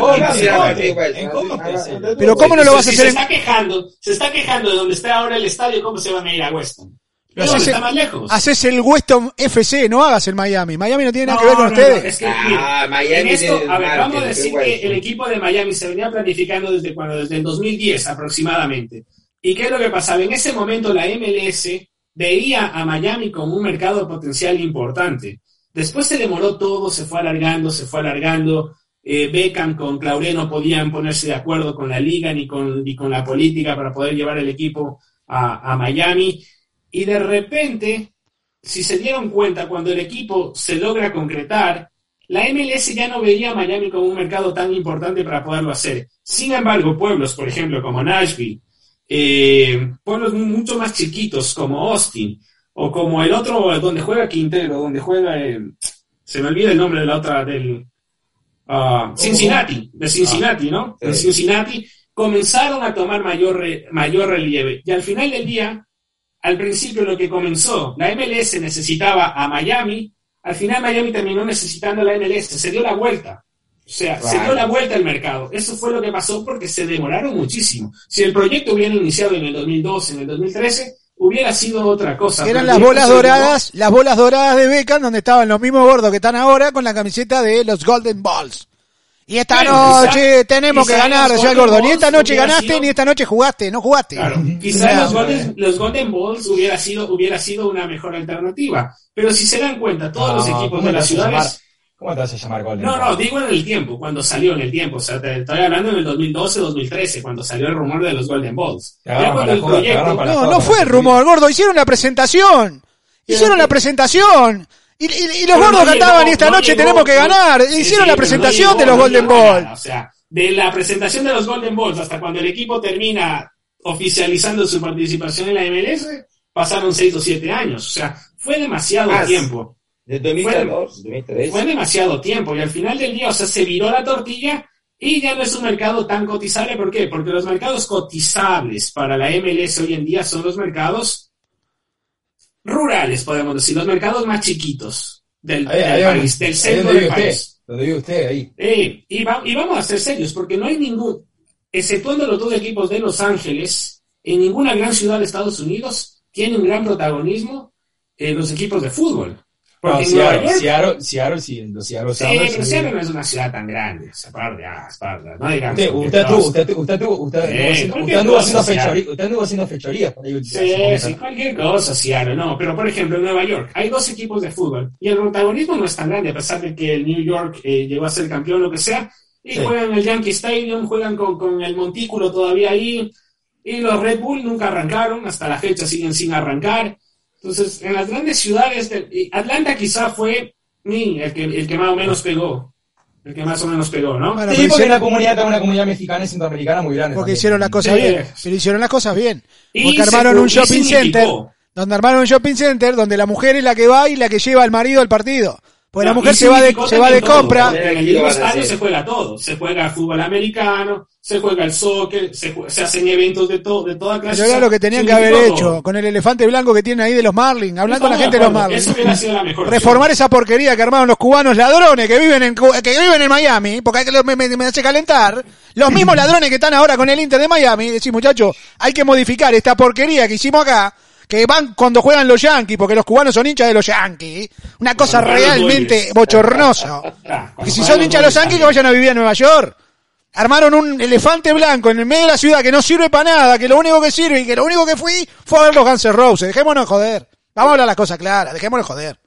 Pero ¿cómo no lo vas a hacer se en- está quejando, se está quejando de donde está ahora el estadio, ¿cómo se van a ir a Weston? No, haces está más lejos. Haces el Weston FC, no hagas el Miami. Miami no tiene nada que ver con No, ustedes. no, es que, Ah, Miami en esto, tiene a ver, vamos a decir que el equipo de Miami se venía planificando desde cuando, desde el 2010 aproximadamente. ¿Y qué es lo que pasaba? En ese momento la MLS veía a Miami como un mercado potencial importante. Después se demoró todo, se fue alargando, se fue alargando. Eh, Beckham con Claure no podían ponerse de acuerdo con la liga ni con, ni con la política para poder llevar el equipo a, a Miami. Y de repente, si se dieron cuenta, cuando el equipo se logra concretar, la MLS ya no veía a Miami como un mercado tan importante para poderlo hacer. Sin embargo, pueblos, por ejemplo, como Nashville, eh, pueblos mu- mucho más chiquitos como Austin, o como el otro donde juega Quintero, donde juega, eh, se me olvida el nombre de la otra, del ah, Cincinnati, de Cincinnati, ¿no? De Sí. Cincinnati, comenzaron a tomar mayor, re- mayor relieve. Y al final del día, al principio lo que comenzó, la MLS necesitaba a Miami, al final Miami terminó necesitando a la MLS, se dio la vuelta. O sea, se dio la vuelta al mercado. Eso fue lo que pasó porque se demoraron muchísimo. Si el proyecto hubiera iniciado en el 2012, en el 2013, hubiera sido otra cosa. Eran las bolas doradas, las bolas doradas de Beckham, donde estaban los mismos gordos que están ahora con la camiseta de los Golden Balls. Y esta noche quizá- tenemos que ganar, decía el gordo. Ni esta noche ganaste, sido- ni esta noche jugaste, no jugaste. Claro, quizás los Golden, los Golden Balls hubiera sido, hubiera sido una mejor alternativa. Pero si se dan cuenta, todos los equipos ¿cómo de las ciudades. ¿Cómo te vas a llamar Golden No, no, digo en el tiempo, cuando salió en el tiempo. O sea, te estoy hablando en el 2012, 2013, cuando salió el rumor de los Golden Balls. Cuando el joda, proyecto. No, joda, no fue se rumor, gordo. Hicieron la presentación. Hicieron la presentación. Y, y- y los gordos no cantaban llegó- y esta no noche llegó- tenemos que ganar. Sí, Hicieron sí, la presentación llegó- de los Golden llegó nada. Ball. O sea, de la presentación de los Golden Balls hasta cuando el equipo termina oficializando su participación en la MLS, pasaron 6 o 7 años. O sea, fue demasiado Más. tiempo. De 2002, 2003. Fue demasiado tiempo. Y al final del día, o sea, se viró la tortilla y ya no es un mercado tan cotizable. ¿Por qué? Porque los mercados cotizables para la MLS hoy en día son los mercados rurales, podemos decir, los mercados más chiquitos del, Ahí, del ahí, país, del centro del vive usted, país. donde vive usted, ahí. Eh, y, va- y vamos a ser serios, porque no hay ningún, exceptuando los dos equipos de Los Ángeles, en ninguna gran ciudad de Estados Unidos tiene un gran protagonismo eh, los equipos de fútbol. Porque No, Seattle, York, Seattle, Seattle, sí, los Seattle sí, Sounders. Seattle no es una ciudad tan grande, o sea, par de ah, par de- no digamos Usted, usted, todos- usted, usted, usted, haciendo- cualquier usted anduvo haciendo fechorías, usted anduvo haciendo fechorías. Sí, sí, cualquier cosa, Seattle, no. Pero, por ejemplo, en Nueva York hay dos equipos de fútbol y el protagonismo no es tan grande, a pesar de que el New York eh, llegó a ser campeón, lo que sea, y Sí. juegan en el Yankee Stadium, juegan con, con el montículo todavía ahí, y los Red Bull nunca arrancaron, hasta la fecha siguen sin arrancar. Entonces, en las grandes ciudades, de- Atlanta quizá fue ni el que, el que más o menos pegó, el que más o menos pegó, ¿no? Bueno, Sí, porque hicieron- la comunidad es una comunidad mexicana y centroamericana muy grande. porque también. hicieron las cosas Sí. bien. Pero hicieron las cosas bien. Y Porque armaron un shopping significó. center. Donde armaron un shopping center donde la mujer es la que va y la que lleva al marido al partido. Porque la mujer se va de, se va de todo, compra. En el estadio hacer. se juega todo. Se juega fútbol americano, se juega el soccer, se, jue- se hacen eventos de, to- de toda clase. Pero era lo que tenían que haber hecho con el elefante blanco que tienen ahí de los Marlins. Hablar con la gente de los Marlins. Eso hubiera sido la mejor. Reformar esa porquería que armaron los cubanos ladrones que viven en que viven en Miami, porque hay que- me, me- me hace calentar. Los mismos ladrones que están ahora con el Inter de Miami, decís muchachos, hay que modificar esta porquería que hicimos acá, que van cuando juegan los Yankees, porque los cubanos son hinchas de los Yankees. Una cosa Cuando realmente bochornosa. Ah, Que si cuando son hinchas de los Yankees, que vayan a vivir a Nueva York. Armaron un elefante blanco en el medio de la ciudad que no sirve para nada, que lo único que sirve y que lo único que fui fue a ver los Guns N' Roses. Dejémonos joder. Vamos a hablar las cosas claras, dejémonos joder.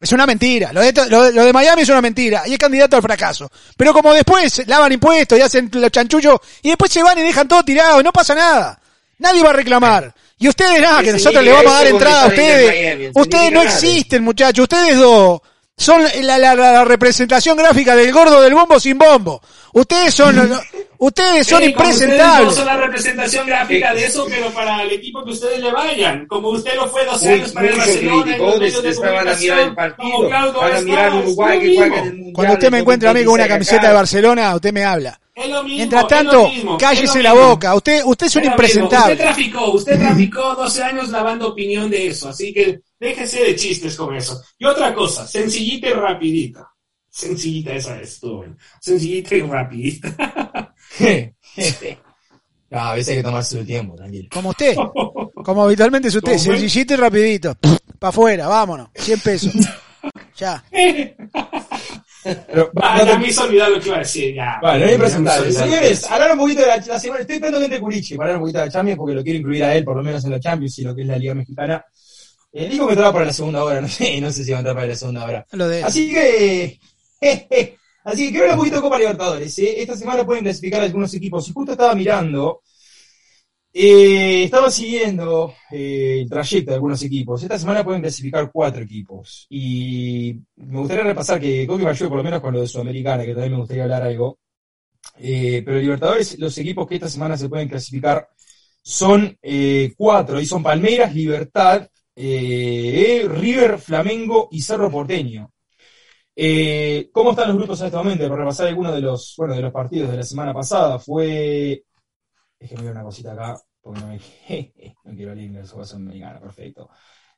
Es una mentira. Lo de, lo, lo de Miami es una mentira. Y es candidato al fracaso. Pero como después lavan impuestos y hacen los chanchullos y después se van y dejan todo tirado, no pasa nada. Nadie va a reclamar. Y ustedes nada, que Ese nosotros le Miguel, vamos a dar entrada a ustedes. Miami, Ustedes no existen, muchachos. Ustedes dos son la, la- la- la representación gráfica del gordo del bombo sin bombo. Ustedes son, [LAUGHS] ustedes son Sí, como ustedes no impresentables. son la representación gráfica de eso, pero para el equipo que ustedes le vayan. Como usted lo fue 12 Muy- años para el mucho Barcelona. en crítico, los medios de mirar el comunicación, partido, como Claudio van a mirar Uruguay que juega en el Mundial. Cuando usted me encuentra a mí con una 2026 camiseta acá. de Barcelona, usted me habla. Es lo mismo, Mientras es tanto, lo mismo, es cállese lo la mismo. boca. Usted, usted es un impresentable. Usted traficó, usted traficó 12 años lavando opinión de eso, así que déjese de chistes con eso. Y otra cosa, sencillita y rapidita. Sencillita esa es, estuvo bueno. Sencillita y rapidita. [LAUGHS] No, a veces hay que tomarse el tiempo, tranquilo. Como usted. Como habitualmente es usted. Sencillito y rapidito. Para afuera, vámonos. 100 pesos. Ya. Pero, Ah, no te- ya me hizo olvidar lo que iba a decir, ya. Vale, no hay olvidar. Señores, hablar un poquito de la, la semana. Estoy esperando gente Curichi para hablar un poquito de la Champions porque lo quiero incluir a él, por lo menos en la Champions y lo que es la Liga Mexicana. Eh, dijo que entraba para la segunda hora, [LAUGHS] no sé, no sé si va a entrar para la segunda hora. Lo de él. Así que, [LAUGHS] así que quiero hablar un poquito de Copa Libertadores. ¿eh? Esta semana pueden clasificar algunos equipos. Y justo estaba mirando, eh, estaba siguiendo eh, el trayecto de algunos equipos. Esta semana pueden clasificar cuatro equipos. Y me gustaría repasar que Coqui me ayude por lo menos con lo de Sudamericana, que también me gustaría hablar algo. Eh, pero Libertadores, los equipos que esta semana se pueden clasificar son cuatro, y son Palmeiras, Libertad, eh, River, Flamengo y Cerro Porteño. Eh, ¿Cómo están los grupos en este momento? Para repasar algunos de los, bueno, de los partidos de la semana pasada, fue. Déjenme ver una cosita acá, porque no, me... [LAUGHS] no quiero leer situación americana, perfecto.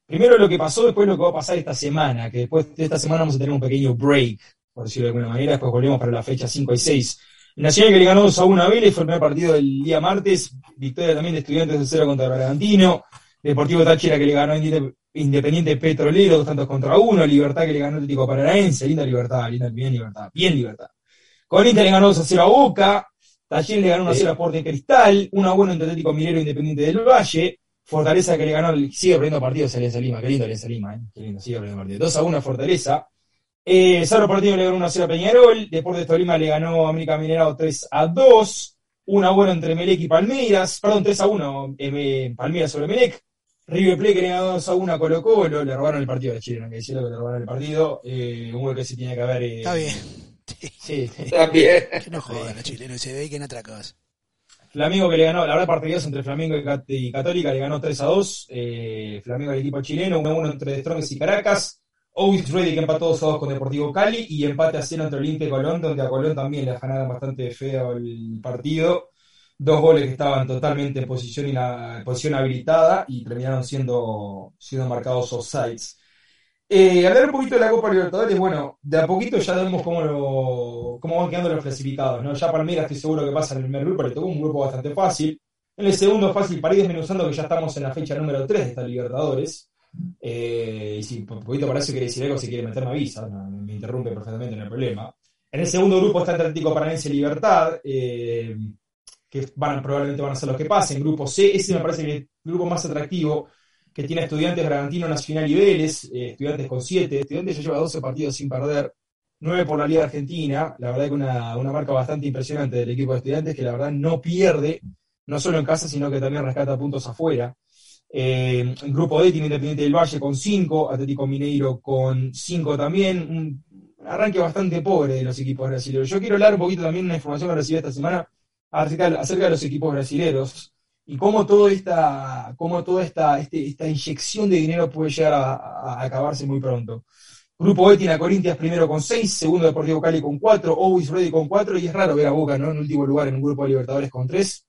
Primero lo que pasó, después lo que va a pasar esta semana, que después de esta semana vamos a tener un pequeño break, por decirlo de alguna manera, después volvemos para la fecha 5 y 6. Nacional que le ganó 2 a 1 a Vélez, fue el primer partido del día martes, victoria también de Estudiantes de 0 contra Bragantino, Deportivo Táchira que le ganó Independiente Petrolero, dos tantos contra uno, Libertad que le ganó Atlético Paranaense, linda Libertad, linda, bien Libertad, bien Libertad. Corinthians le ganó 2 a 0 a Boca, Talleres le ganó 1 a 0 a Sporting Cristal, 1 a 1 entre Atlético Minero e Independiente del Valle, Fortaleza que le ganó, sigue perdiendo partidos a Alianza Lima, qué lindo Alianza Lima, ¿eh? qué lindo, sigue perdiendo partidos. 2 a 1 a Fortaleza. Eh, Cerro Porteño le ganó 1 a 0 a Peñarol, Deportes Tolima le ganó a América Minerado 3 a 2, 1 a 1 entre Melec y Palmeiras, perdón, 3 a 1 eh, Palmeiras sobre Melec, River Plate que le ganó 2 a 1 a Colo Colo, le robaron el partido a Chile, no que decirlo que le robaron el partido, eh, un gol que se tiene que haber... eh, Está bien. Sí, sí. [LAUGHS] También. Que no jodan los chilenos, se dediquen a otra cosa. Flamengo que le ganó, la verdad partidos entre Flamengo y, Cat- y Católica le ganó 3 a 2. Eh, Flamengo el equipo chileno, 1 a 1 entre Strongest y Caracas. Always Ready que empató 2 a 2 con Deportivo Cali y empate a 0 entre Olimpia y Colón, donde a Colón también le ganaron bastante feo el partido. Dos goles que estaban totalmente en posición, y la posición habilitada y terminaron siendo, siendo marcados offsides. Eh, hablar un poquito de la Copa Libertadores, bueno, de a poquito ya vemos cómo, cómo van quedando los clasificados, ¿no? Ya Palmeiras estoy seguro que pasa en el primer grupo, le tocó un grupo bastante fácil. En el segundo fácil, para ir desmenuzando que ya estamos en la fecha número 3 de esta Libertadores. Eh, y si por poquito para eso quiere decir algo, si quiere meter me avisa, no, me interrumpe perfectamente, no hay problema. En el segundo grupo está Atlético Paranaense y Libertad, eh, que van, probablemente van a ser los que pasen. Grupo C, ese me parece que es el grupo más atractivo, que tiene Estudiantes, Bragantino, Nacional y Vélez, eh, Estudiantes con 7, Estudiantes ya lleva 12 partidos sin perder, 9 por la Liga Argentina, la verdad que una, una marca bastante impresionante del equipo de Estudiantes, que la verdad no pierde, no solo en casa, sino que también rescata puntos afuera. Eh, grupo D tiene Independiente del Valle con 5, Atlético Mineiro con 5 también, un arranque bastante pobre de los equipos brasileños. Yo quiero hablar un poquito también de una información que recibí esta semana acerca, acerca de los equipos brasileños y cómo toda esta, cómo toda esta, este- esta inyección de dinero puede llegar a, a- acabarse muy pronto. Grupo E tiene a Corinthians primero con 6, segundo Deportivo Cali con 4, Always Ready con 4, y es raro ver a Boca ¿no? en último lugar en un grupo de Libertadores con 3.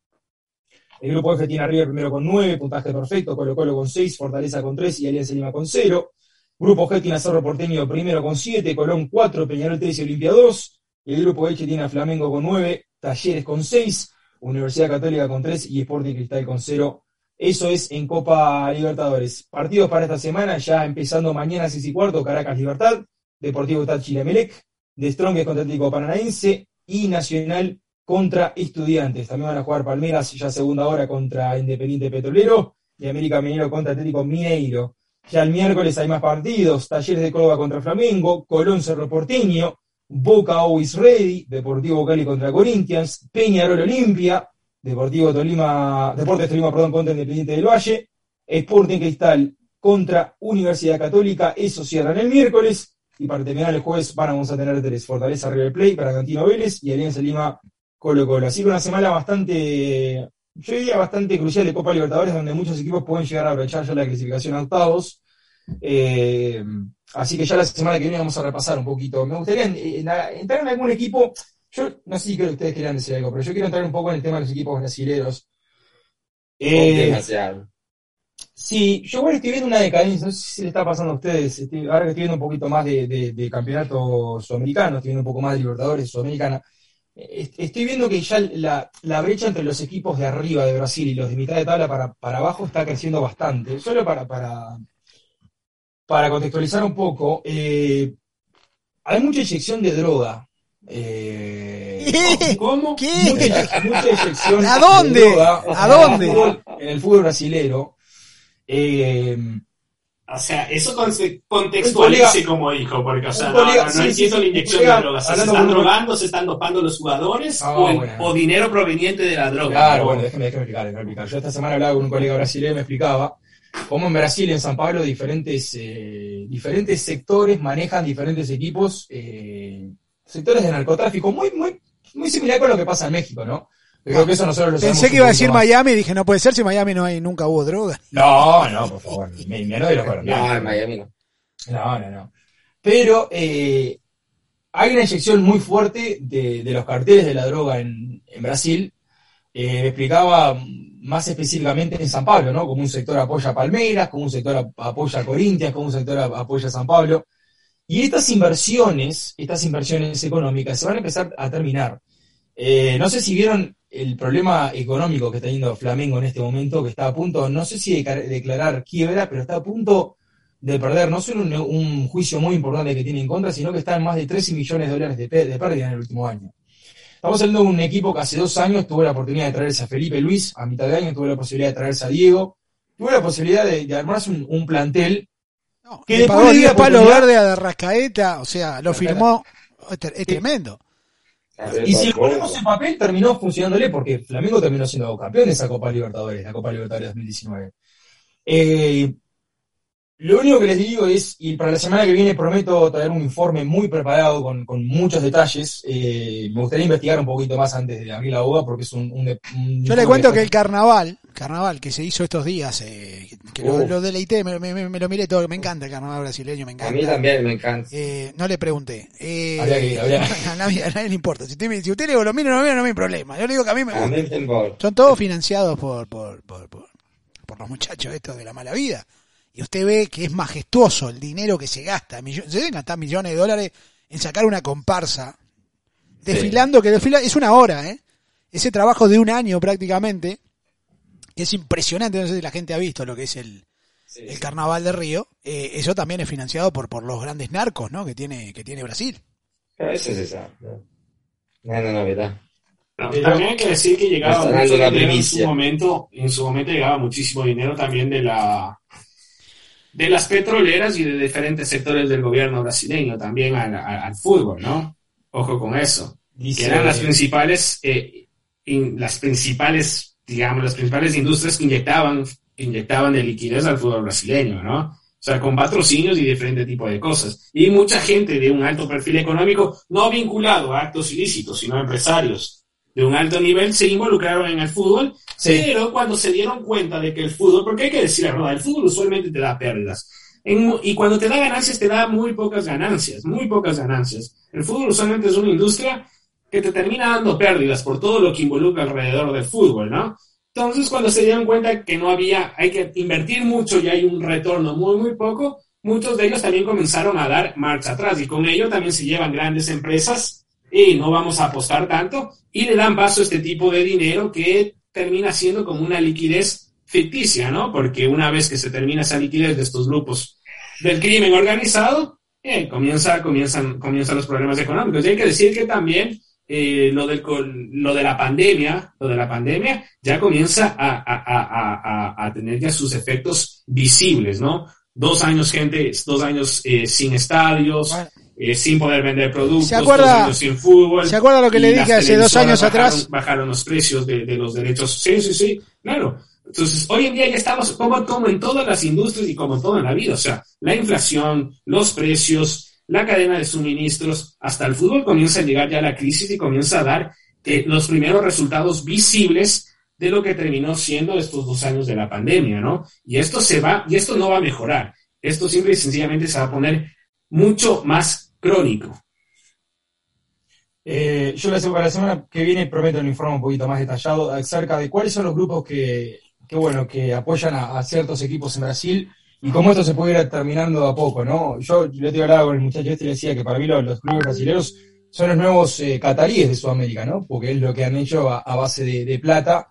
El grupo F tiene a River primero con 9, puntaje perfecto, Colo Colo con 6, Fortaleza con 3 y Alianza Lima con 0. Grupo G tiene a Cerro Porteño primero con 7, Colón 4, Peñarol 3 y Olimpia 2. El grupo H tiene a Flamengo con 9, Talleres con 6, Universidad Católica con 3 y Sporting Cristal con 0. Eso es en Copa Libertadores. Partidos para esta semana, ya empezando mañana 6 y cuarto, Caracas Libertad, Deportivo Táchira Melec, De Strongest contra Atlético Paranaense y Nacional contra Estudiantes. También van a jugar Palmeras ya segunda hora contra Independiente Petrolero y América Minero contra Atlético Mineiro. Ya el miércoles hay más partidos, Talleres de Córdoba contra Flamengo, Colón Cerro Porteño, Boca Always Ready, Deportivo Cali contra Corinthians, Peñarol Olimpia, Deportivo Tolima, Deportes Tolima, perdón, contra Independiente del Valle, Sporting Cristal contra Universidad Católica, eso cierran el miércoles, y para terminar el jueves vamos a tener tres, Fortaleza River Plate, Bragantino Vélez y Alianza Lima Colo Colo. Así que una semana bastante, yo diría bastante crucial de Copa Libertadores, donde muchos equipos pueden llegar a aprovechar ya la clasificación a octavos. Eh, así que ya la semana que viene vamos a repasar un poquito. Me gustaría en- en- entrar en algún equipo, yo no sé si creo que ustedes quieran decir algo, pero yo quiero entrar un poco en el tema de los equipos brasileños. Eh, demasiado. Sí, yo igual estoy viendo una decadencia, no sé si le está pasando a ustedes, estoy- ahora que estoy viendo un poquito más de, de, de campeonato sudamericano, estoy viendo un poco más de Libertadores Sudamericana, estoy viendo que ya la, la brecha entre los equipos de arriba de Brasil y los de mitad de tabla para, para abajo está creciendo bastante. Solo para, para, para contextualizar un poco, eh, hay mucha inyección de droga. eh, [LAUGHS] ¿Cómo? ¿Qué? mucha, mucha inyección [LAUGHS] ¿A dónde? de droga ¿A dónde? En el fútbol, en el fútbol brasilero. Eh, O sea, eso contextualice como dijo, porque, o sea, no, colega- no, no sí, entiendo sí, la inyección colega de drogas. ¿Se están drogando? ¿Se están dopando los jugadores? Ah, o, el- bueno. o dinero proveniente de la droga? Claro, ¿no? bueno, déjeme, déjeme explicar, déjeme explicar. Yo esta semana hablaba con un colega brasileño y me explicaba cómo en Brasil, en San Pablo, diferentes, eh, diferentes sectores manejan diferentes equipos, eh, sectores de narcotráfico, muy, muy, muy similar con lo que pasa en México, ¿no? Yo creo que eso nosotros lo sabemos Pensé que iba a decir más. Miami y dije, no puede ser si Miami no hay, nunca hubo droga. No, no, por favor, me, me de los colombianos. No, en Miami no. No, no, no. Pero eh, hay una inyección muy fuerte de, de los carteles de la droga en, en Brasil. Eh, me explicaba más específicamente en San Pablo, ¿no? Como un sector apoya a Palmeiras, como un sector ap- apoya a Corinthians, como un sector ap- apoya a San Pablo. Y estas inversiones, estas inversiones económicas se van a empezar a terminar. Eh, no sé si vieron el problema económico que está teniendo Flamengo en este momento, que está a punto, no sé si de declarar quiebra, pero está a punto de perder no solo un, juicio muy importante que tiene en contra, sino que está en más de 13 millones de dólares de, de pérdida en el último año. Estamos hablando de un equipo que hace dos años tuvo la oportunidad de traerse a Felipe Luis, a mitad de año tuvo la posibilidad de traerse a Diego, tuvo la posibilidad de, de armarse un, un plantel No, Que le después pagó le di 10 palos verdes a Derrascaeta, o sea, lo firmó. Es, tre- es tremendo. Y si ponemos en papel, terminó funcionándole porque Flamengo terminó siendo campeón de esa Copa Libertadores, la Copa Libertadores 2019. Eh, lo único que les digo es, y para la semana que viene prometo traer un informe muy preparado con, con muchos detalles. eh, me gustaría investigar un poquito más antes de abrir la boda porque es un... un- un Yo le cuento que el carnaval, carnaval que se hizo estos días, eh, que lo, lo deleité, me, me- me lo miré todo, me encanta el carnaval brasileño, me A encanta. mí también me encanta. Eh, no le pregunté. Eh, Habría que- habría- [LAUGHS] a, nadie, a nadie le importa. Si usted, me- si usted le digo, lo mira o no lo mira, no me hay problema. Yo le digo que a mí me A gusta. Son todos financiados por, por, por, por, por los muchachos estos de la mala vida. Y usted ve que es majestuoso el dinero que se gasta. se deben gastar millones de dólares en sacar una comparsa. Desfilando, que desfila es una hora, ¿eh? Ese trabajo de un año prácticamente, que es impresionante. No sé si la gente ha visto lo que es el, Sí, el sí. carnaval de Río. Eh, eso también es financiado por, por los grandes narcos, ¿no? Que tiene, que tiene Brasil. Pero eso se sabe. ¿no? No es. No, Pero- también hay que decir que llegaba mucho dinero en su momento, en su momento llegaba muchísimo dinero también de la de las petroleras y de diferentes sectores del gobierno brasileño también al, fútbol, ¿no? Ojo con eso. Que dice- eran las principales, eh, in- las principales, digamos, las principales industrias que inyectaban, que inyectaban de liquidez al fútbol brasileño, ¿no? O sea, con patrocinios y diferente tipo de cosas. Y mucha gente de un alto perfil económico, no vinculado a actos ilícitos, sino empresarios de un alto nivel, se involucraron en el fútbol, Sí. pero cuando se dieron cuenta de que el fútbol, porque hay que decir la verdad, el fútbol usualmente te da pérdidas. En- y cuando te da ganancias, te da muy pocas ganancias, muy pocas ganancias. El fútbol usualmente es una industria que te termina dando pérdidas por todo lo que involucra alrededor del fútbol, ¿no? Entonces, cuando se dieron cuenta que no había, hay que invertir mucho y hay un retorno muy, muy poco, muchos de ellos también comenzaron a dar marcha atrás y con ello también se llevan grandes empresas y no vamos a apostar tanto y le dan paso a este tipo de dinero que termina siendo como una liquidez ficticia, ¿no? Porque una vez que se termina esa liquidez de estos grupos del crimen organizado, eh, comienza, comienzan, comienzan los problemas económicos. Y hay que decir que también eh, lo, del, lo de la pandemia, lo de la pandemia ya comienza a, a- a- tener ya sus efectos visibles, ¿no? Dos años, gente, dos años eh, sin estadios. Eh, sin poder vender productos, ¿Se acuerda- dos años sin fútbol. ¿Se acuerda lo que le dije hace dos años bajaron- atrás? Bajaron los precios de, de los derechos. Sí, sí, sí, claro. Entonces, hoy en día ya estamos como, como en todas las industrias y como todo en la vida. O sea, la inflación, los precios, la cadena de suministros, hasta el fútbol comienza a llegar ya a la crisis y comienza a dar eh, los primeros resultados visibles de lo que terminó siendo estos dos años de la pandemia, ¿no? Y esto se va, y esto no va a mejorar. Esto simple y sencillamente se va a poner mucho más crónico. Eh, yo para la semana que viene prometo un informe un poquito más detallado acerca de cuáles son los grupos que, que, bueno, que apoyan a, ciertos equipos en Brasil y cómo esto se puede ir terminando a poco, ¿no? Yo le te hablaba con el muchacho este y le decía que para mí los, los clubes brasileños son los nuevos eh, cataríes de Sudamérica, ¿no? Porque es lo que han hecho a, base de plata.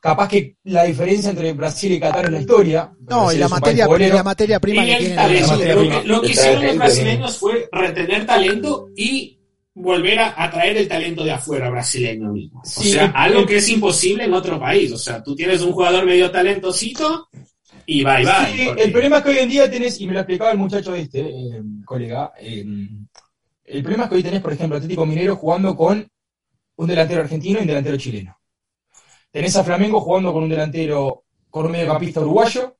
Capaz que la diferencia entre Brasil y Qatar es la historia. No, Brasil y la materia, y la materia prima Y que el tiene talento. la Brasil. materia Lo prima. que, lo que El hicieron los brasileños fue retener talento y volver a atraer el talento de afuera brasileño mismo. O Sí, sea, el- algo que es imposible en otro país. O sea, tú tienes un jugador medio talentosito y bye bye. Sí, porque- el problema es que hoy en día tenés, y me lo explicaba el muchacho este, eh, colega, eh, el problema es que hoy tenés, por ejemplo, Atlético Minero jugando con un delantero argentino y un delantero chileno. Tenés a Flamengo jugando con un delantero, con un mediocampista uruguayo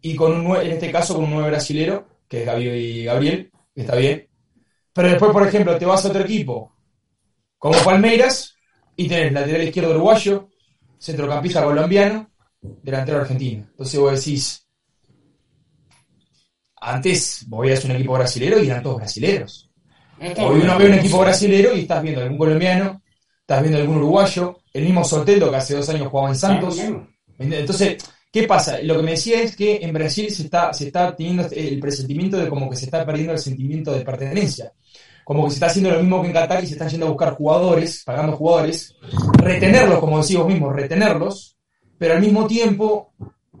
y con un en este caso con un nueve brasilero, que es Gabriel, que está bien. Pero después, por ejemplo, te vas a otro equipo, como Palmeiras, y tenés lateral izquierdo uruguayo, centrocampista colombiano, delantero argentino. Entonces vos decís, antes a hacer un equipo brasilero y eran todos brasileros. Está Hoy uno ve un equipo brasilero y estás viendo algún colombiano, estás viendo algún uruguayo, el mismo Soteldo que hace dos años jugaba en Santos. Entonces, ¿qué pasa? Lo que me decía es que en Brasil se está, se está teniendo el presentimiento de como que se está perdiendo el sentimiento de pertenencia. Como que se está haciendo lo mismo que en Qatar y se están yendo a buscar jugadores, pagando jugadores, retenerlos, como decís vos mismos, retenerlos, pero al mismo tiempo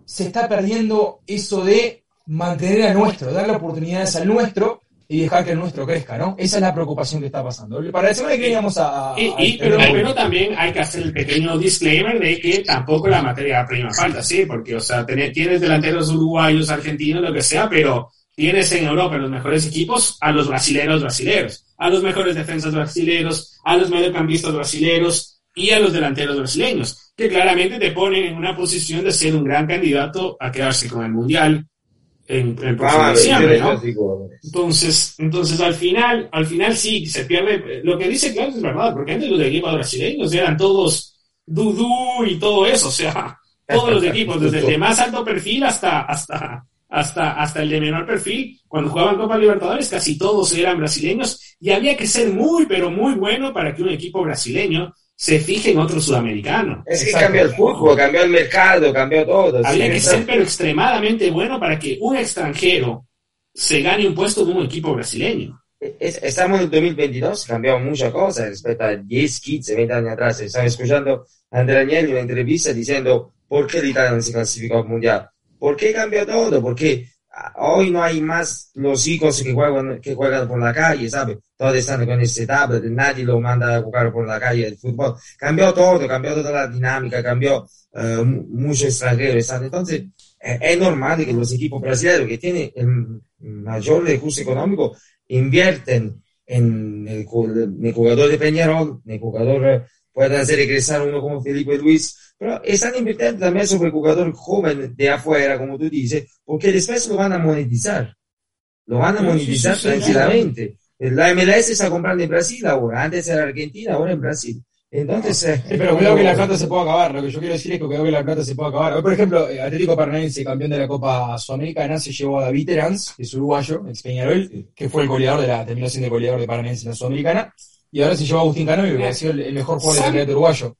se está perdiendo eso de mantener al nuestro, dar las oportunidades al nuestro y dejar que el nuestro crezca, ¿no? Esa es la preocupación que está pasando. Para la semana que viene vamos a... a- Y, y- pero, pero también hay que hacer el pequeño disclaimer de que tampoco la materia prima falta, sí, porque, o sea, tienes delanteros uruguayos, argentinos, lo que sea, pero tienes en Europa los mejores equipos a los brasileros brasileros, a los mejores defensas brasileros, a los mediocampistas brasileros y a los delanteros brasileños, que claramente te ponen en una posición de ser un gran candidato a quedarse con el Mundial en, en el próximo Ah, diciembre, ¿no? Entonces, entonces al final, al final sí se pierde. Lo que dice Claudio es verdad, porque antes los equipos brasileños eran todos dudú y todo eso, o sea, todos los equipos, desde el de [LAUGHS] más alto perfil hasta, hasta, hasta, hasta el de menor perfil, cuando jugaban Copa Libertadores, casi todos eran brasileños y había que ser muy, pero muy bueno para que un equipo brasileño se fije en otro sudamericano. Es que cambió el fútbol, cambió el mercado, cambió todo. Había sí, que ser, pero extremadamente bueno para que un extranjero se gane un puesto en un equipo brasileño. Es- estamos en el 2022, cambiado muchas cosas respecto a 10, 15, 20 años atrás. Estaba escuchando a Andrea Agnelli en una entrevista diciendo por qué el Italia no se clasificó al Mundial. ¿Por qué cambió todo? Porque hoy no hay más los hijos que juegan, que juegan por la calle, ¿sabes? Todos están con ese tablet, nadie lo manda a jugar por la calle el fútbol. Cambió todo, cambió toda la dinámica, cambió eh, mu- mucho extranjero. ¿sabes? Entonces, eh, es normal que los equipos brasileños que tienen el mayor recurso económico invierten en el, el jugador de Peñarol, el jugador eh, pueden hacer regresar uno como Felipe Luis, pero están invirtiendo también sobre el jugador joven de afuera, como tú dices, porque después lo van a monetizar. Lo van a sí, monetizar sí, sí, tranquilamente. La MLS está comprando en Brasil ahora, antes era Argentina, ahora en Brasil. Entonces, eh, pero cuidado que la plata se puede acabar. Lo que yo quiero decir es que cuidado que la plata se puede acabar. Hoy, por ejemplo, eh, Atlético Paranaense, campeón de la Copa Sudamericana, se llevó a David Terans, que es uruguayo, ex Peñarol, que fue el goleador de la, terminó siendo el goleador de Paranaense en la Sudamericana. Y ahora se llevó a Agustín Canovio, que ha sido el, mejor jugador del campeonato uruguayo.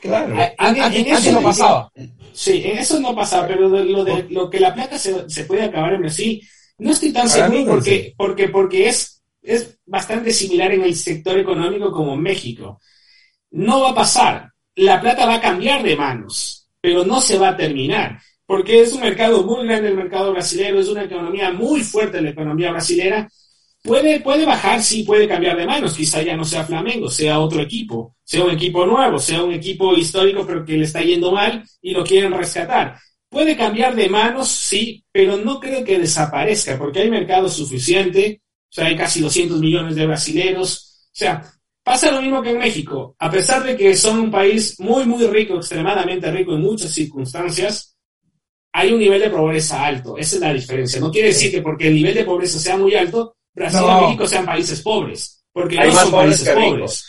Claro. En- Antes, en antes eso- no pasaba. Sí, en eso no pasa, pero de lo de lo que la plata se, se puede acabar en Brasil, no estoy tan seguro porque, porque, porque es, es bastante similar en el sector económico como México. No va a pasar. La plata va a cambiar de manos, pero no se va a terminar. Porque es un mercado muy grande el mercado brasilero, es una economía muy fuerte la economía brasilera. Puede, puede bajar, sí, puede cambiar de manos. Quizá ya no sea Flamengo, sea otro equipo, sea un equipo nuevo, sea un equipo histórico, pero que le está yendo mal y lo quieren rescatar. Puede cambiar de manos, sí, pero no creo que desaparezca, porque hay mercado suficiente. O sea, hay casi 200 millones de brasileros. O sea, pasa lo mismo que en México. A pesar de que son un país muy, muy rico, extremadamente rico en muchas circunstancias, hay un nivel de pobreza alto. Esa es la diferencia. No quiere decir que porque el nivel de pobreza sea muy alto, Brasil No. y México sean países pobres. Porque Hay no son pobres países ricos.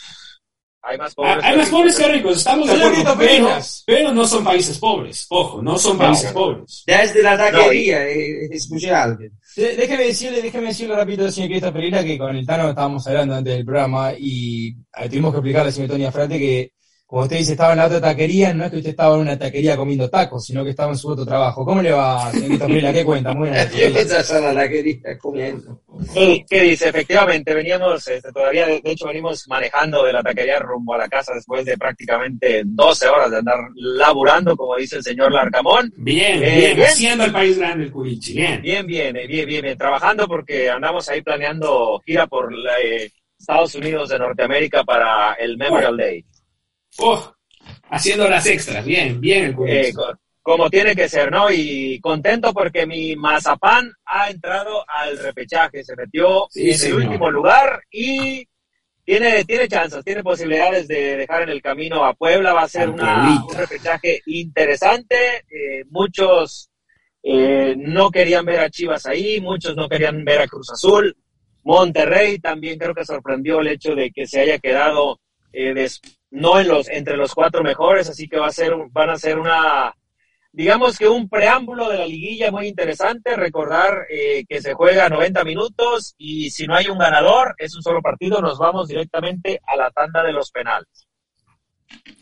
Hay más Ah, pobres. Hay más pobres que ricos, estamos de acuerdo, pero, pero no son países pobres. Ojo, no son No. países pobres. Desde la taquería, eh, escuché a alguien. De- Déjeme decirle, déjeme decirle rápido, señor Cristo Pereira, que con el Tano estábamos hablando antes del programa y eh, tuvimos que explicarle al señor Tony Afrate que, como usted dice, estaba en la otra taquería, no es que usted estaba en una taquería comiendo tacos, sino que estaba en su otro trabajo. ¿Cómo le va, señor Cristo Pereira? ¿Qué cuenta? Muy bien. Pensaba en la taquería comiendo. Sí, ¿Qué dice? Efectivamente, veníamos, este, todavía, de, hecho, venimos manejando de la taquería rumbo a la casa después de prácticamente 12 horas de andar laburando, como dice el señor Larcamón. Bien, Eh, bien, bien. haciendo el país grande el Curichi, bien. Bien, bien, eh, bien, bien, bien, trabajando porque andamos ahí planeando gira por la, eh, Estados Unidos de Norteamérica para el Memorial Day. Oh, haciendo horas extras, bien, bien el. Eh, co- como tiene que ser, ¿no? Y contento porque mi Mazapán ha entrado al repechaje, se metió Sí, en señor. el último lugar y tiene, tiene chances, tiene posibilidades de dejar en el camino a Puebla, va a ser una, un repechaje interesante, eh, muchos eh, no querían ver a Chivas ahí, muchos no querían ver a Cruz Azul, Monterrey también creo que sorprendió el hecho de que se haya quedado eh, des- no en los entre los cuatro mejores, así que va a ser van a ser una digamos que un preámbulo de la liguilla muy interesante, recordar eh, que se juega 90 minutos y si no hay un ganador, es un solo partido, nos vamos directamente a la tanda de los penales.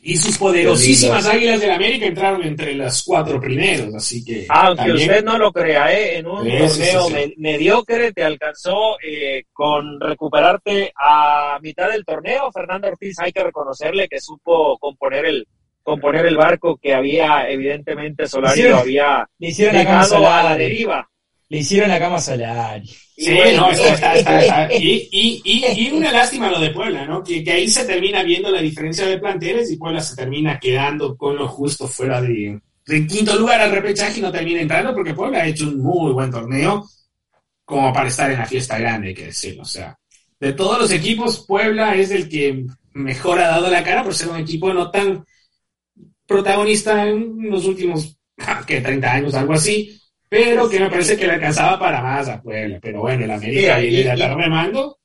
Y sus poderosísimas Águilas del América entraron entre los cuatro primeros, así que. Aunque también- usted no lo crea, ¿eh? en un torneo sí, sí. me- mediocre te alcanzó eh, con recuperarte a mitad del torneo. Fernando Ortiz hay que reconocerle que supo componer el componer el barco que había evidentemente Solari Hicieron- lo había dejado a la cancelada. deriva. Le hicieron la cama solar. Sí, bueno, no, está, está, está, está. Y, y, y, y una lástima lo de Puebla, ¿no? Que, que ahí se termina viendo la diferencia de planteles y Puebla se termina quedando con lo justo fuera de, de quinto lugar al repechaje y no termina entrando porque Puebla ha hecho un muy buen torneo como para estar en la fiesta grande, hay que decirlo. O sea, de todos los equipos, Puebla es el que mejor ha dado la cara por ser un equipo no tan protagonista en los últimos, que 30 años, algo así, pero que me parece que le alcanzaba para más a Puebla. Pero bueno, el América Sí, y- y- atar remando.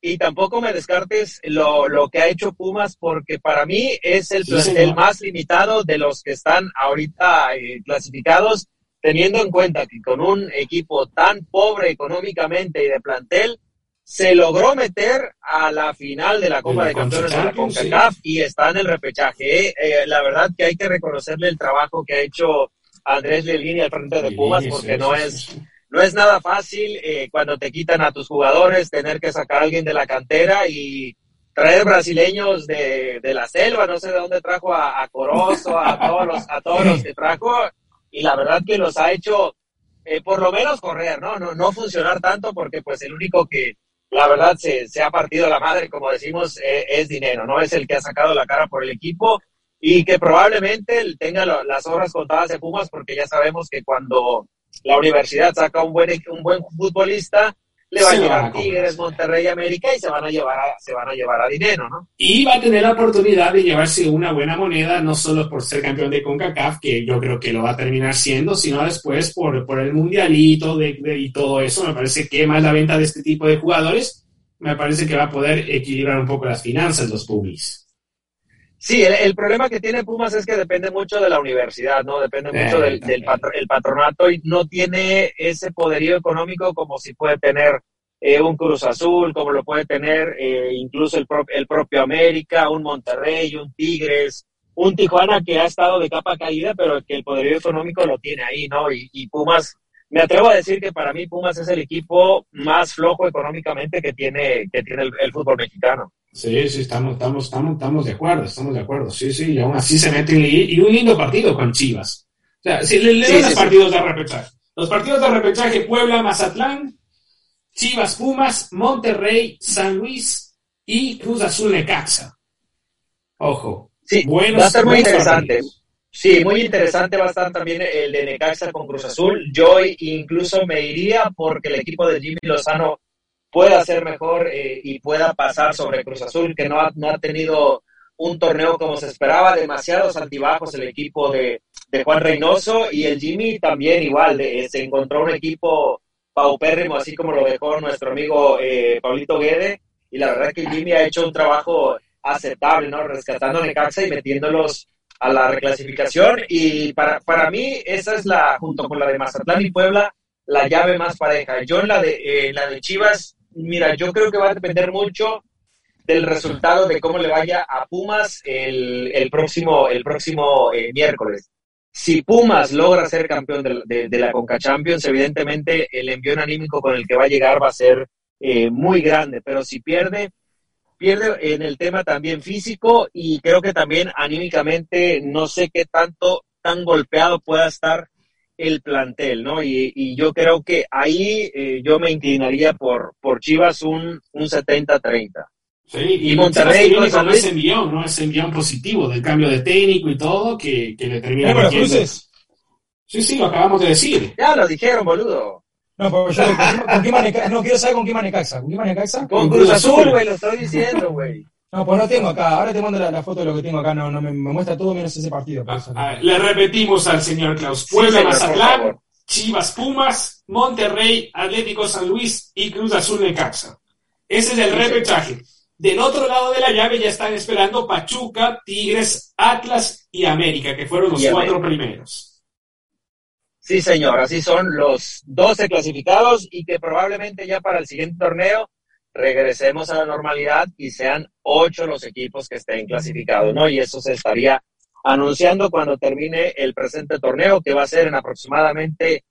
Y tampoco me descartes lo, lo que ha hecho Pumas, porque para mí es el Sí, plantel más limitado de los que están ahorita eh, clasificados, teniendo en cuenta que con un equipo tan pobre económicamente y de plantel, se logró meter a la final de la Copa la de Campeones de la Champions, sí. CONCACAF y está en el repechaje. ¿eh? Eh, la verdad que hay que reconocerle el trabajo que ha hecho Andrés Lelini al frente de Pumas, porque no es no es nada fácil eh, cuando te quitan a tus jugadores, tener que sacar a alguien de la cantera y traer brasileños de, de la selva, no sé de dónde trajo a, a Corozo, a todos los, a todos los que trajo, y la verdad que los ha hecho eh, por lo menos correr, ¿no? ¿no? No funcionar tanto porque pues el único que la verdad se, se ha partido la madre, como decimos, eh, es dinero, ¿no? Es el que ha sacado la cara por el equipo y que probablemente él tenga las horas contadas de Pumas porque ya sabemos que cuando la universidad saca un buen, un buen futbolista, le va Se a comprar, Tigres. Monterrey, América y se van a llevar a, se van a llevar a dinero, ¿no? Y va a tener la oportunidad de llevarse una buena moneda, no solo por ser campeón de CONCACAF, que yo creo que lo va a terminar siendo, sino después por, por el mundialito de, de- y todo eso. Me parece que más la venta de este tipo de jugadores, me parece que va a poder equilibrar un poco las finanzas los Pumas. Sí, el, el problema que tiene Pumas es que depende mucho de la universidad, ¿no? Depende mucho del, del también. patro- el patronato y no tiene ese poderío económico como si puede tener eh, un Cruz Azul, como lo puede tener eh, incluso el, pro- el propio América, un Monterrey, un Tigres, un Tijuana que ha estado de capa caída, pero que el poderío económico lo tiene ahí, ¿no? Y, y Pumas, me atrevo a decir que para mí Pumas es el equipo más flojo económicamente que tiene, que tiene el- el fútbol mexicano. Sí, sí, estamos, estamos, estamos, estamos de acuerdo, estamos de acuerdo. Sí, sí, y aún así se mete y un lindo partido con Chivas. O sea, si le, le Sí, doy sí, los sí. partidos de repechaje. Los partidos de repechaje, Puebla, Mazatlán, Chivas, Pumas, Monterrey, San Luis y Cruz Azul Necaxa. Ojo. Sí, buenos, va a estar muy interesante. partidos. Sí, muy interesante va a estar también el de Necaxa con Cruz Azul. Yo incluso me iría porque el equipo de Jimmy Lozano pueda ser mejor eh, y pueda pasar sobre Cruz Azul, que no ha, no ha tenido un torneo como se esperaba, demasiados altibajos el equipo de, Juan Reynoso y el Jimmy también igual, de- se encontró un equipo paupérrimo, así como lo dejó nuestro amigo eh, Pablito Guede, y la verdad que el Jimmy ha hecho un trabajo aceptable, ¿no? Rescatando a Necaxa y metiéndolos a la reclasificación y para, para mí esa es la, junto con la de Mazatlán y Puebla, la llave más pareja. Yo en la de, eh, la de Chivas, mira, yo creo que va a depender mucho del resultado de cómo le vaya a Pumas el, el próximo, el próximo eh, miércoles. Si Pumas logra ser campeón de, de- la Conca Champions, evidentemente el envío anímico con el que va a llegar va a ser eh, muy grande, pero si pierde, pierde en el tema también físico y creo que también anímicamente no sé qué tanto tan golpeado pueda estar el plantel, ¿no? Y, y yo creo que ahí eh, yo me inclinaría por, por Chivas un, un 70-30. Sí, y, Y Monterrey viene con ese envión, ¿no? Ese envión positivo del cambio de técnico y todo que, que le termina. Sí, sí, lo acabamos de decir. Ya lo dijeron, boludo. No, pero yo, ¿con qué- Maneca- no quiero saber con qué Manecaxa. ¿Con qué Manecaxa? Con Cruz Azul, güey, lo estoy diciendo, güey. No, pues no tengo acá. Ahora te mando la, la foto de lo que tengo acá. No, no me, me muestra todo menos ese partido. eso. Ah, le repetimos al señor Klaus. Puebla, Mazatlán. Chivas, Pumas, Monterrey, Atlético San Luis y Cruz Azul Necaxa. Ese es el Sí, repechaje. Del otro lado de la llave ya están esperando Pachuca, Tigres, Atlas y América, que fueron los Y cuatro América. primeros. Sí, señor, así son los 12 clasificados y que probablemente ya para el siguiente torneo regresemos a la normalidad y sean ocho los equipos que estén clasificados, ¿no? Y eso se estaría anunciando cuando termine el presente torneo, que va a ser en aproximadamente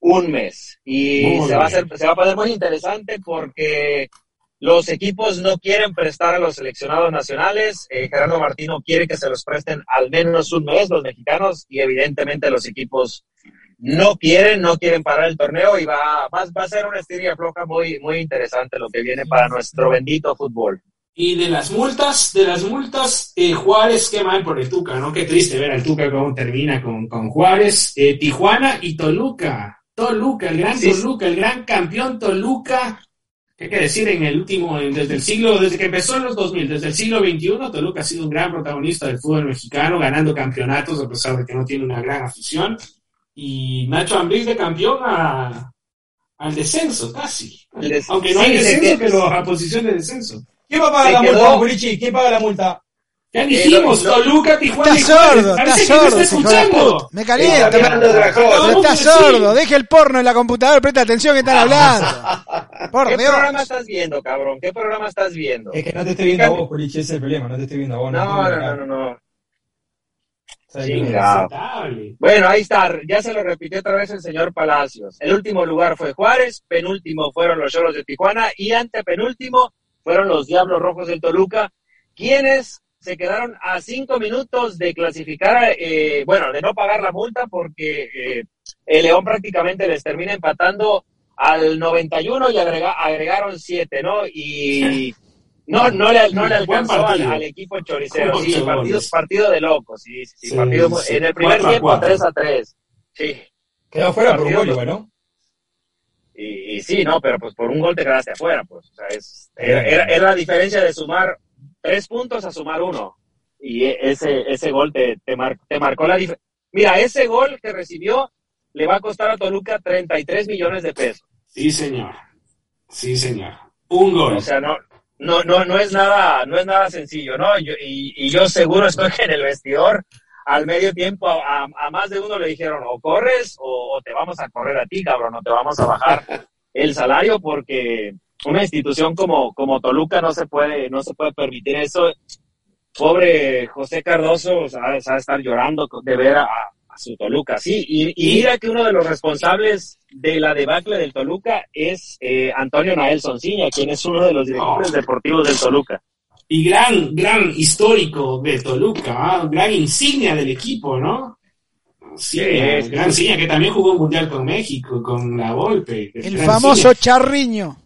un mes. Y Muy se va, a hacer, se va a poner muy interesante porque los equipos no quieren prestar a los seleccionados nacionales. Eh, Gerardo Martino quiere que se los presten al menos un mes los mexicanos y evidentemente los equipos no quieren, no quieren parar el torneo y va, va, va a ser una estiria floja muy, muy interesante lo que viene para nuestro bendito fútbol. Y de las multas, de las multas, eh, Juárez, qué mal por el Tuca, ¿no? Qué triste ver al Tuca cómo termina con, con Juárez, eh, Tijuana y Toluca. Toluca, el gran Sí. Toluca, el gran campeón Toluca. ¿Qué hay que decir en el último, desde el siglo, desde que empezó en los 2000, desde el siglo XXI, Toluca ha sido un gran protagonista del fútbol mexicano, ganando campeonatos a pesar de que no tiene una gran afición. Y Nacho Ambriz de campeón a, al descenso, casi. Des- Aunque no sí, hay descenso, pero a posición de descenso. ¿Quién va a pagar la multa, quedó- Culichi? ¿Quién paga la multa? Ya dijimos, Eh, lo- Toluca, Tijuana. Está sordo, está sordo, está escuchando. Me calienta. Vamos está sordo, deje el porno en la computadora, presta atención que están hablando. [LAUGHS] Por ¿Qué Dios. programa estás viendo, cabrón? ¿Qué programa estás viendo? Es que no te estoy viendo a vos, Culichi, ese es el problema, no te estoy viendo a vos. No, no, no, no. Bueno, ahí está, ya se lo repitió otra vez el señor Palacios. El último lugar fue Juárez, penúltimo fueron los Cholos de Tijuana y antepenúltimo fueron los Diablos Rojos del Toluca, quienes se quedaron a cinco minutos de clasificar, eh, bueno, de no pagar la multa porque eh, el León prácticamente les termina empatando al 91 y agrega- agregaron siete, ¿no? Y [LAUGHS] no, no le, no le alcanzó al, al equipo choricero. Sí, partido, partido de locos, sí, sí, partido en el primer tiempo cuatro. 3 a 3. Sí. Quedó fuera por un gol igual, ¿no? Y, y sí, no, pero pues por un gol te quedaste afuera, pues. O sea, es, era, era- era la diferencia de sumar tres puntos a sumar uno. Y e- ese, ese gol te, te, mar- te marcó la diferencia. Mira, ese gol que recibió le va a costar a Toluca 33 millones de pesos. Sí, señor. Sí, señor. Un gol. O sea, no, no, no, no es nada, no es nada sencillo, ¿no? Yo- y, y yo seguro estoy [LAUGHS] en el vestidor. Al medio tiempo a, a- a más de uno le dijeron o corres o, o te vamos a correr a ti, cabrón, o te vamos a bajar [LAUGHS] el salario porque una institución como, como Toluca no se puede, no se puede permitir eso. Pobre José Cardoso, o sea, se va a estar llorando de ver a, a su Toluca, sí. Y, y mira que uno de los responsables de la debacle del Toluca es eh, Antonio Nael Sonciña, quien es uno de los directores Oh. deportivos del Toluca. Y gran, gran histórico de Toluca, ¿ah? gran insignia del equipo, ¿no? Sí, gran insignia que también jugó un mundial con México, con la Volpe. El famoso insignia. charriño.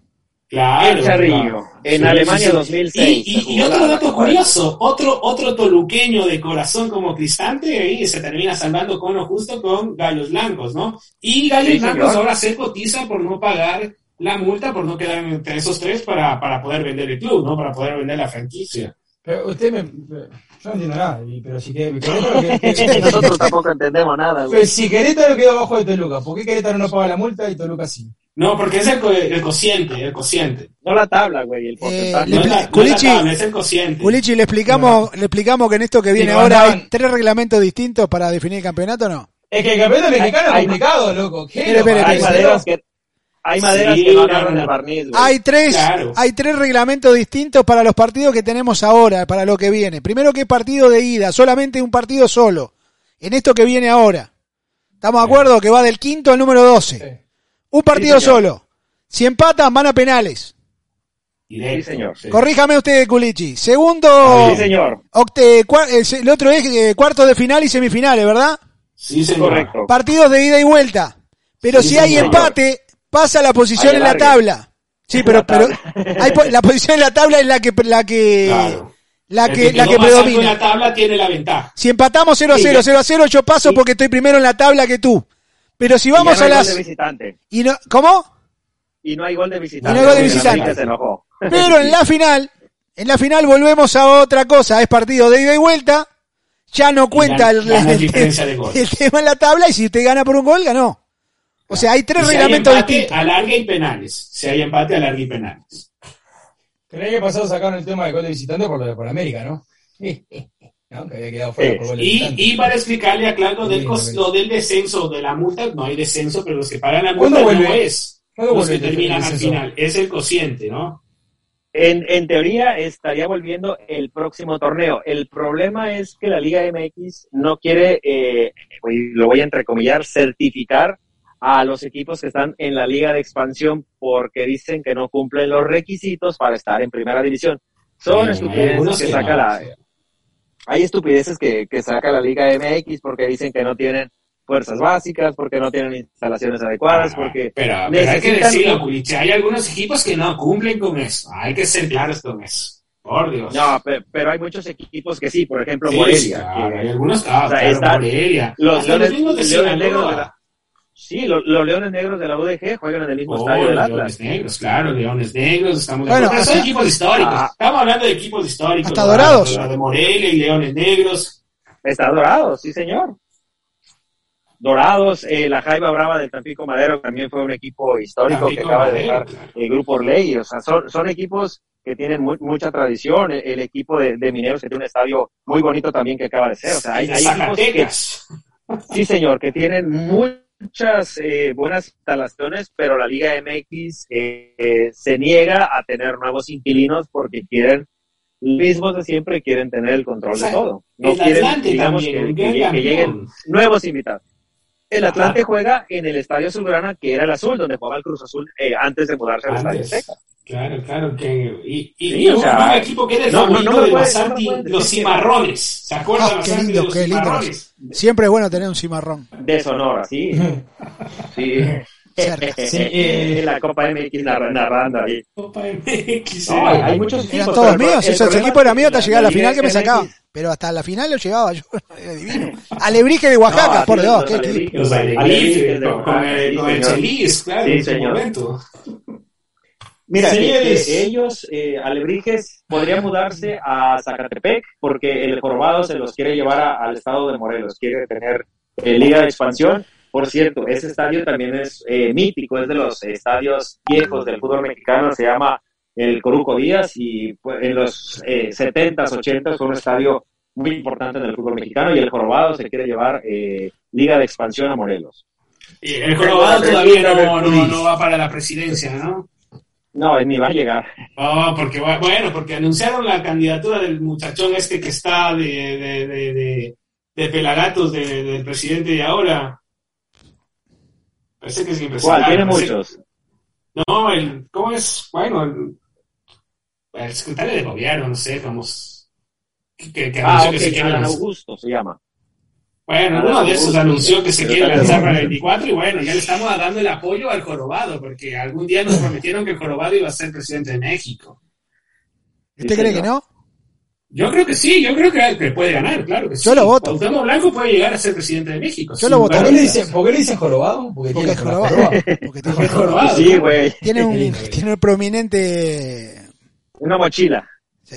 Claro, en Sí, Alemania sí, sí. 2006. Y, y- otro dato curioso, otro, otro toluqueño de corazón como Cristante, ahí se termina salvando con lo justo con Gallos Blancos, ¿no? Y Gallos Sí, Blancos señor. ahora se cotiza por no pagar la multa, por no quedar entre esos tres para, para poder vender el club, ¿no? Para poder vender la franquicia. Pero usted me. Yo no entiendo nada, pero si que, Querétaro que- que- Nosotros tampoco entendemos nada, güey. Pero si Querétaro quedó abajo de Toluca, ¿por qué Querétaro no paga la multa y Toluca sí? No, porque es el, co- el cociente, el cociente. No la tabla, güey, el porcentaje. No es la, expli- no es la Culichi. tabla, es el cociente. Culichi, le explicamos, le explicamos que en esto que viene ahora hay tres reglamentos distintos para definir el campeonato, ¿o ¿no? Es que el campeonato mexicano Hay- es complicado, loco. ¿Qué Espere, lo espere, paga? hay maderas que hay maderas Sí, que no agarran no. el barniz. Hay tres, Claro. hay tres reglamentos distintos para los partidos que tenemos ahora, para lo que viene. Primero que partido de ida, solamente un partido solo. En esto que viene ahora. ¿Estamos de acuerdo? Que va del quinto al número 12. Sí. Un partido Sí, solo. Si empatan, van a penales. Sí, señor. sí. Corríjame usted, Culichi. Segundo, Sí, señor. octe- cua- eh, el otro es eh, cuarto de final y semifinales, ¿verdad? Sí, señor. Correcto. Partidos de ida y vuelta. Pero Sí, si hay señor. empate, pasa la posición en la tabla. Sí, [LAUGHS] pero, La pero hay po- la posición en la tabla es la que la que Claro. la El que la que en predomina. la tabla tiene la ventaja. Si empatamos 0 a Sí, 0, ya. 0 a 0, yo paso Sí. porque estoy primero en la tabla que tú. Pero si vamos Y ya no a hay gol las de visitante. y no, ¿cómo? Y no hay gol de visitante. Y no hay gol de visitante. América se enojó. Pero en la final, en la final volvemos a otra cosa, es partido de ida y vuelta. Ya no cuenta [LAUGHS] el, tema en la tabla y si usted gana por un gol, ganó. O sea, hay tres si hay reglamentos empate, distintos. alargue y penales. Si hay empate, alargue y penales. El año pasado sacaron el tema de gol de visitante por lo de por América, ¿no? [LAUGHS] ¿No? Que había quedado fuera por de Y, y para explicarle a Claudio del, Sí, cos- sí. lo del descenso de la multa, no hay descenso, pero los que pagan la ¿Cuándo multa no es ¿Cuándo los que terminan al final, es el cociente, ¿no? En, en teoría estaría volviendo el próximo torneo. El problema es que la Liga MX no quiere, eh, lo voy a entrecomillar, certificar a los equipos que están en la Liga de Expansión porque dicen que no cumplen los requisitos para estar en Primera División. Son Sí, estupideces que saca no. la... Hay estupideces que, que saca la Liga MX porque dicen que no tienen fuerzas básicas, porque no tienen instalaciones adecuadas, Ah, porque pero, pero hay que decirlo, Pulich, hay algunos equipos que no cumplen con eso. Hay que ser claros con eso. Por Dios. no, pe- pero hay muchos equipos que sí, por ejemplo Sí, Morelia, claro, que- hay algunos ah, o sea, claro, Morelia. los Leones- mismos de Leones Sinaloa. Negros de la- sí, lo- los Leones Negros de la UDG juegan en el mismo Oh, estadio del los Atlas. Leones Negros, claro, Leones Negros, estamos de Bueno, son equipos históricos. Ah. Estamos hablando de equipos históricos. Hasta Dorados. de Morelia y Leones Negros. Está Dorados, sí señor. Dorados, eh, la Jaiba Brava del Tampico Madero también fue un equipo histórico Tampico que acaba de dejar claro. el Grupo Orley. O sea, son, son equipos que tienen mu- mucha tradición. El, el equipo de, de Mineros que tiene un estadio muy bonito también que acaba de ser. O sea, hay, hay equipos que, Zacatecas. sí señor, que tienen muchas eh, buenas instalaciones, pero la Liga MX eh, eh, se niega a tener nuevos inquilinos porque quieren los mismos de siempre quieren tener el control O sea, de todo. No quieren, digamos, que- lleguen nuevos invitados. El. Atlante juega en el Estadio Azulgrana, que era el azul, donde jugaba el Cruz Azul eh, antes de mudarse al Estadio. Azteca. Claro, claro que. Y, y, Sí, y o sea, un equipo que era el no, no, favorito no me de puede- Basanti, no los cimarrones. ¿Se acuerdan Ah, lindo, de los qué lindo. cimarrones? Siempre es bueno tener un cimarrón. De Sonora, sí. [LAUGHS] sí. Cerca. [LAUGHS] Sí, eh, en la Copa MX narra- narrando ahí. Copa MX. No, hay, eh. hay muchos equipos. Eran todos pero el- míos, el equipos es eran míos hasta la- llegar a la final que me MX sacaban. Pero hasta la final lo llevaba yo, [LAUGHS] era divino. [LAUGHS] Alebrije de Oaxaca, No, por Dios, los qué equipo. Alebrijes, Los Alebrijes Alebrijes, de con, el, el. Chelis, claro, Sí, en señor. momento. Mira, Señores. que ellos, eh, Alebrijes, podrían mudarse a Zacatepec porque el Jorobado se los quiere llevar a- al estado de Morelos, quiere tener eh, Liga de Expansión. Por cierto, ese estadio también es eh, mítico, es de los estadios viejos del fútbol mexicano, se llama el Coruco Díaz y pues, en los eh, 70s, 80s fue un estadio muy importante en el fútbol mexicano y el Jorobado se quiere llevar eh, Liga de Expansión a Morelos. Y el jorobado todavía no, no, no va para la presidencia, ¿no? No, ni va a llegar. Oh, porque, va- bueno, porque anunciaron la candidatura del muchachón este que está de, de, de, de, de pelagatos de- del presidente de ahora. Parece que es ¿Cuál? impresionante. Tiene Parece- muchos. No, el, ¿cómo es? Bueno, el, el secretario de gobierno, no sé, cómo es, que, que, que Ah, anunció que se quiere lanzar. Augusto se llama. Bueno, uno de esos anunció que se quiere lanzar para el 24 y bueno, ya le estamos dando el apoyo al jorobado, porque algún día nos prometieron que el jorobado iba a ser presidente de México. ¿Usted cree que no? Yo creo que sí, yo creo que, que puede ganar, claro que sí. Yo lo voto. Cuauhtémoc Blanco puede llegar a ser presidente de México. Yo lo voto. ¿Por qué le dicen, ¿por qué le dicen jorobado? Porque, Porque es jorobado. joroba. Porque Porque tiene, [LAUGHS] es jorobado. Sí, güey. tiene un, tiene un prominente. Una mochila. sí.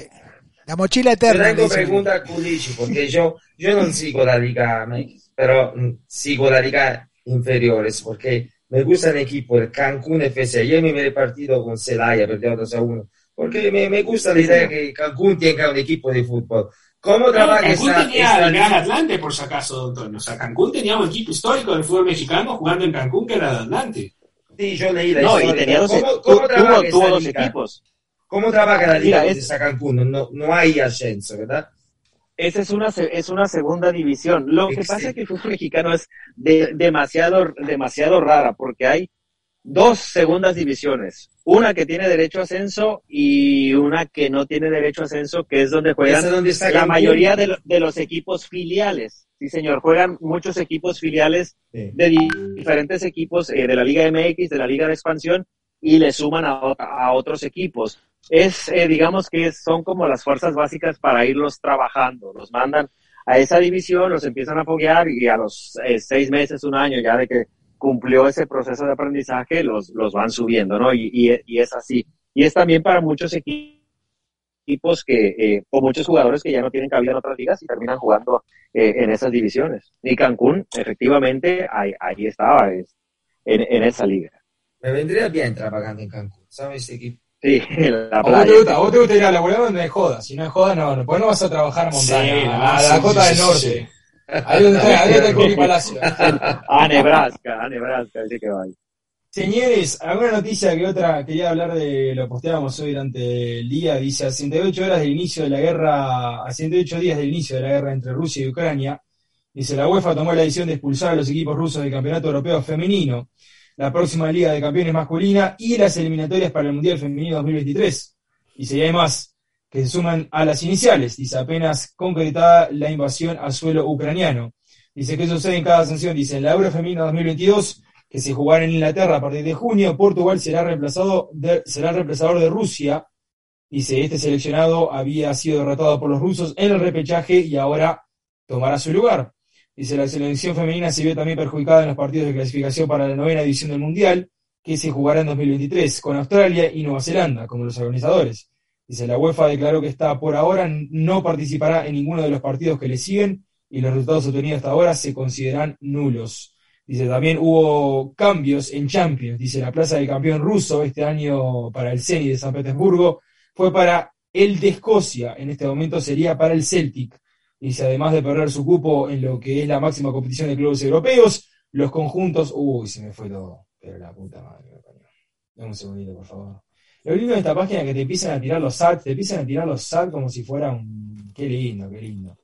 La mochila Yo eterna. dicen. pregunta a Culici, porque yo, yo non sigo la Liga MX, pero sigo la Liga Inferiores, porque me gusta el equipo, el Cancún FC. Yo me he partido con Celaya, perdió 2 a 1, porque me, me gusta la idea que Cancún tenga un equipo de fútbol. ¿Cómo No, trabaja Cancún esta, tenía esta el Gran? Atlante, por si acaso, don Antonio. O sea, Cancún tenía un equipo histórico del fútbol mexicano jugando en Cancún que era de Atlante. Sí, yo leí la No, y historia. tenía dos, ¿Cómo, tu- cómo trabaja tuvo, tuvo dos liga? equipos. ¿Cómo trabaja la liga donde es- Cancún? No, no hay ascenso, ¿verdad? Esa es una, se- es una segunda división. Lo que pasa es que el fútbol mexicano es de- demasiado, demasiado rara porque hay dos segundas divisiones. Una que tiene derecho a ascenso y una que no tiene derecho a ascenso, que es donde juegan ¿Esa donde está la mayoría de, de los equipos filiales. Sí, señor, juegan muchos equipos filiales Sí. de di- diferentes equipos eh, de la Liga MX, de la Liga de Expansión, y le suman a, a otros equipos. Es, eh, digamos que son como las fuerzas básicas para irlos trabajando. Los mandan a esa división, los empiezan a foguear y a los eh, seis meses, un año ya de que cumplió ese proceso de aprendizaje, los, los van subiendo, ¿no? Y, y, y es así. Y es también para muchos equipos que, eh, o muchos jugadores que ya no tienen cabida en otras ligas y terminan jugando eh, en esas divisiones. Y Cancún, efectivamente, ahí, ahí estaba, es- en, en esa liga. Me vendría bien trabajando en Cancún, ¿sabes? Equipo. Sí, [LAUGHS] en la ¿A vos te playa. gusta, a vos te gusta ir a laburar donde joda? Si no hay joda, no, no, pues no vas a trabajar a Montana, Sí, a la Dakota sí, del Norte. Sí. Ahí donde está, ahí está el Coqui Palacio. [LAUGHS] A Nebraska, a Nebraska, que vaya. Señores, alguna noticia que otra quería hablar de lo posteábamos hoy durante el día, dice a 108 horas del inicio de la guerra, a 108 días del inicio de la guerra entre Rusia y Ucrania, dice la UEFA tomó la decisión de expulsar a los equipos rusos del Campeonato Europeo Femenino, la próxima Liga de Campeones masculina y las eliminatorias para el Mundial Femenino 2023. Dice, y hay más que se suman a las iniciales, dice apenas concretada la invasión al suelo ucraniano. Dice, ¿qué sucede en cada sanción? Dice, en la Euro Femenina 2022, que se jugará en Inglaterra a partir de junio, Portugal será, reemplazado será el reemplazador de Rusia. Dice, este seleccionado había sido derrotado por los rusos en el repechaje y ahora tomará su lugar. Dice, la selección femenina se vio también perjudicada en los partidos de clasificación para la novena edición del Mundial, que se jugará en 2023, con Australia y Nueva Zelanda como los organizadores. Dice, la UEFA declaró que está por ahora no participará en ninguno de los partidos que le siguen y los resultados obtenidos hasta ahora se consideran nulos. Dice, también hubo cambios en Champions. Dice, la plaza del campeón ruso este año para el Zenit de San Petersburgo fue para el de Escocia. En este momento sería para el Celtic. Dice, además de perder su cupo en lo que es la máxima competición de clubes europeos, los conjuntos... Uy, se me fue todo. Pero la puta madre. Dame un segundito, por favor. Lo lindo de esta página es que te empiezan a tirar los SAT, te empiezan a tirar los SAT como si fuera un... Qué lindo, qué lindo.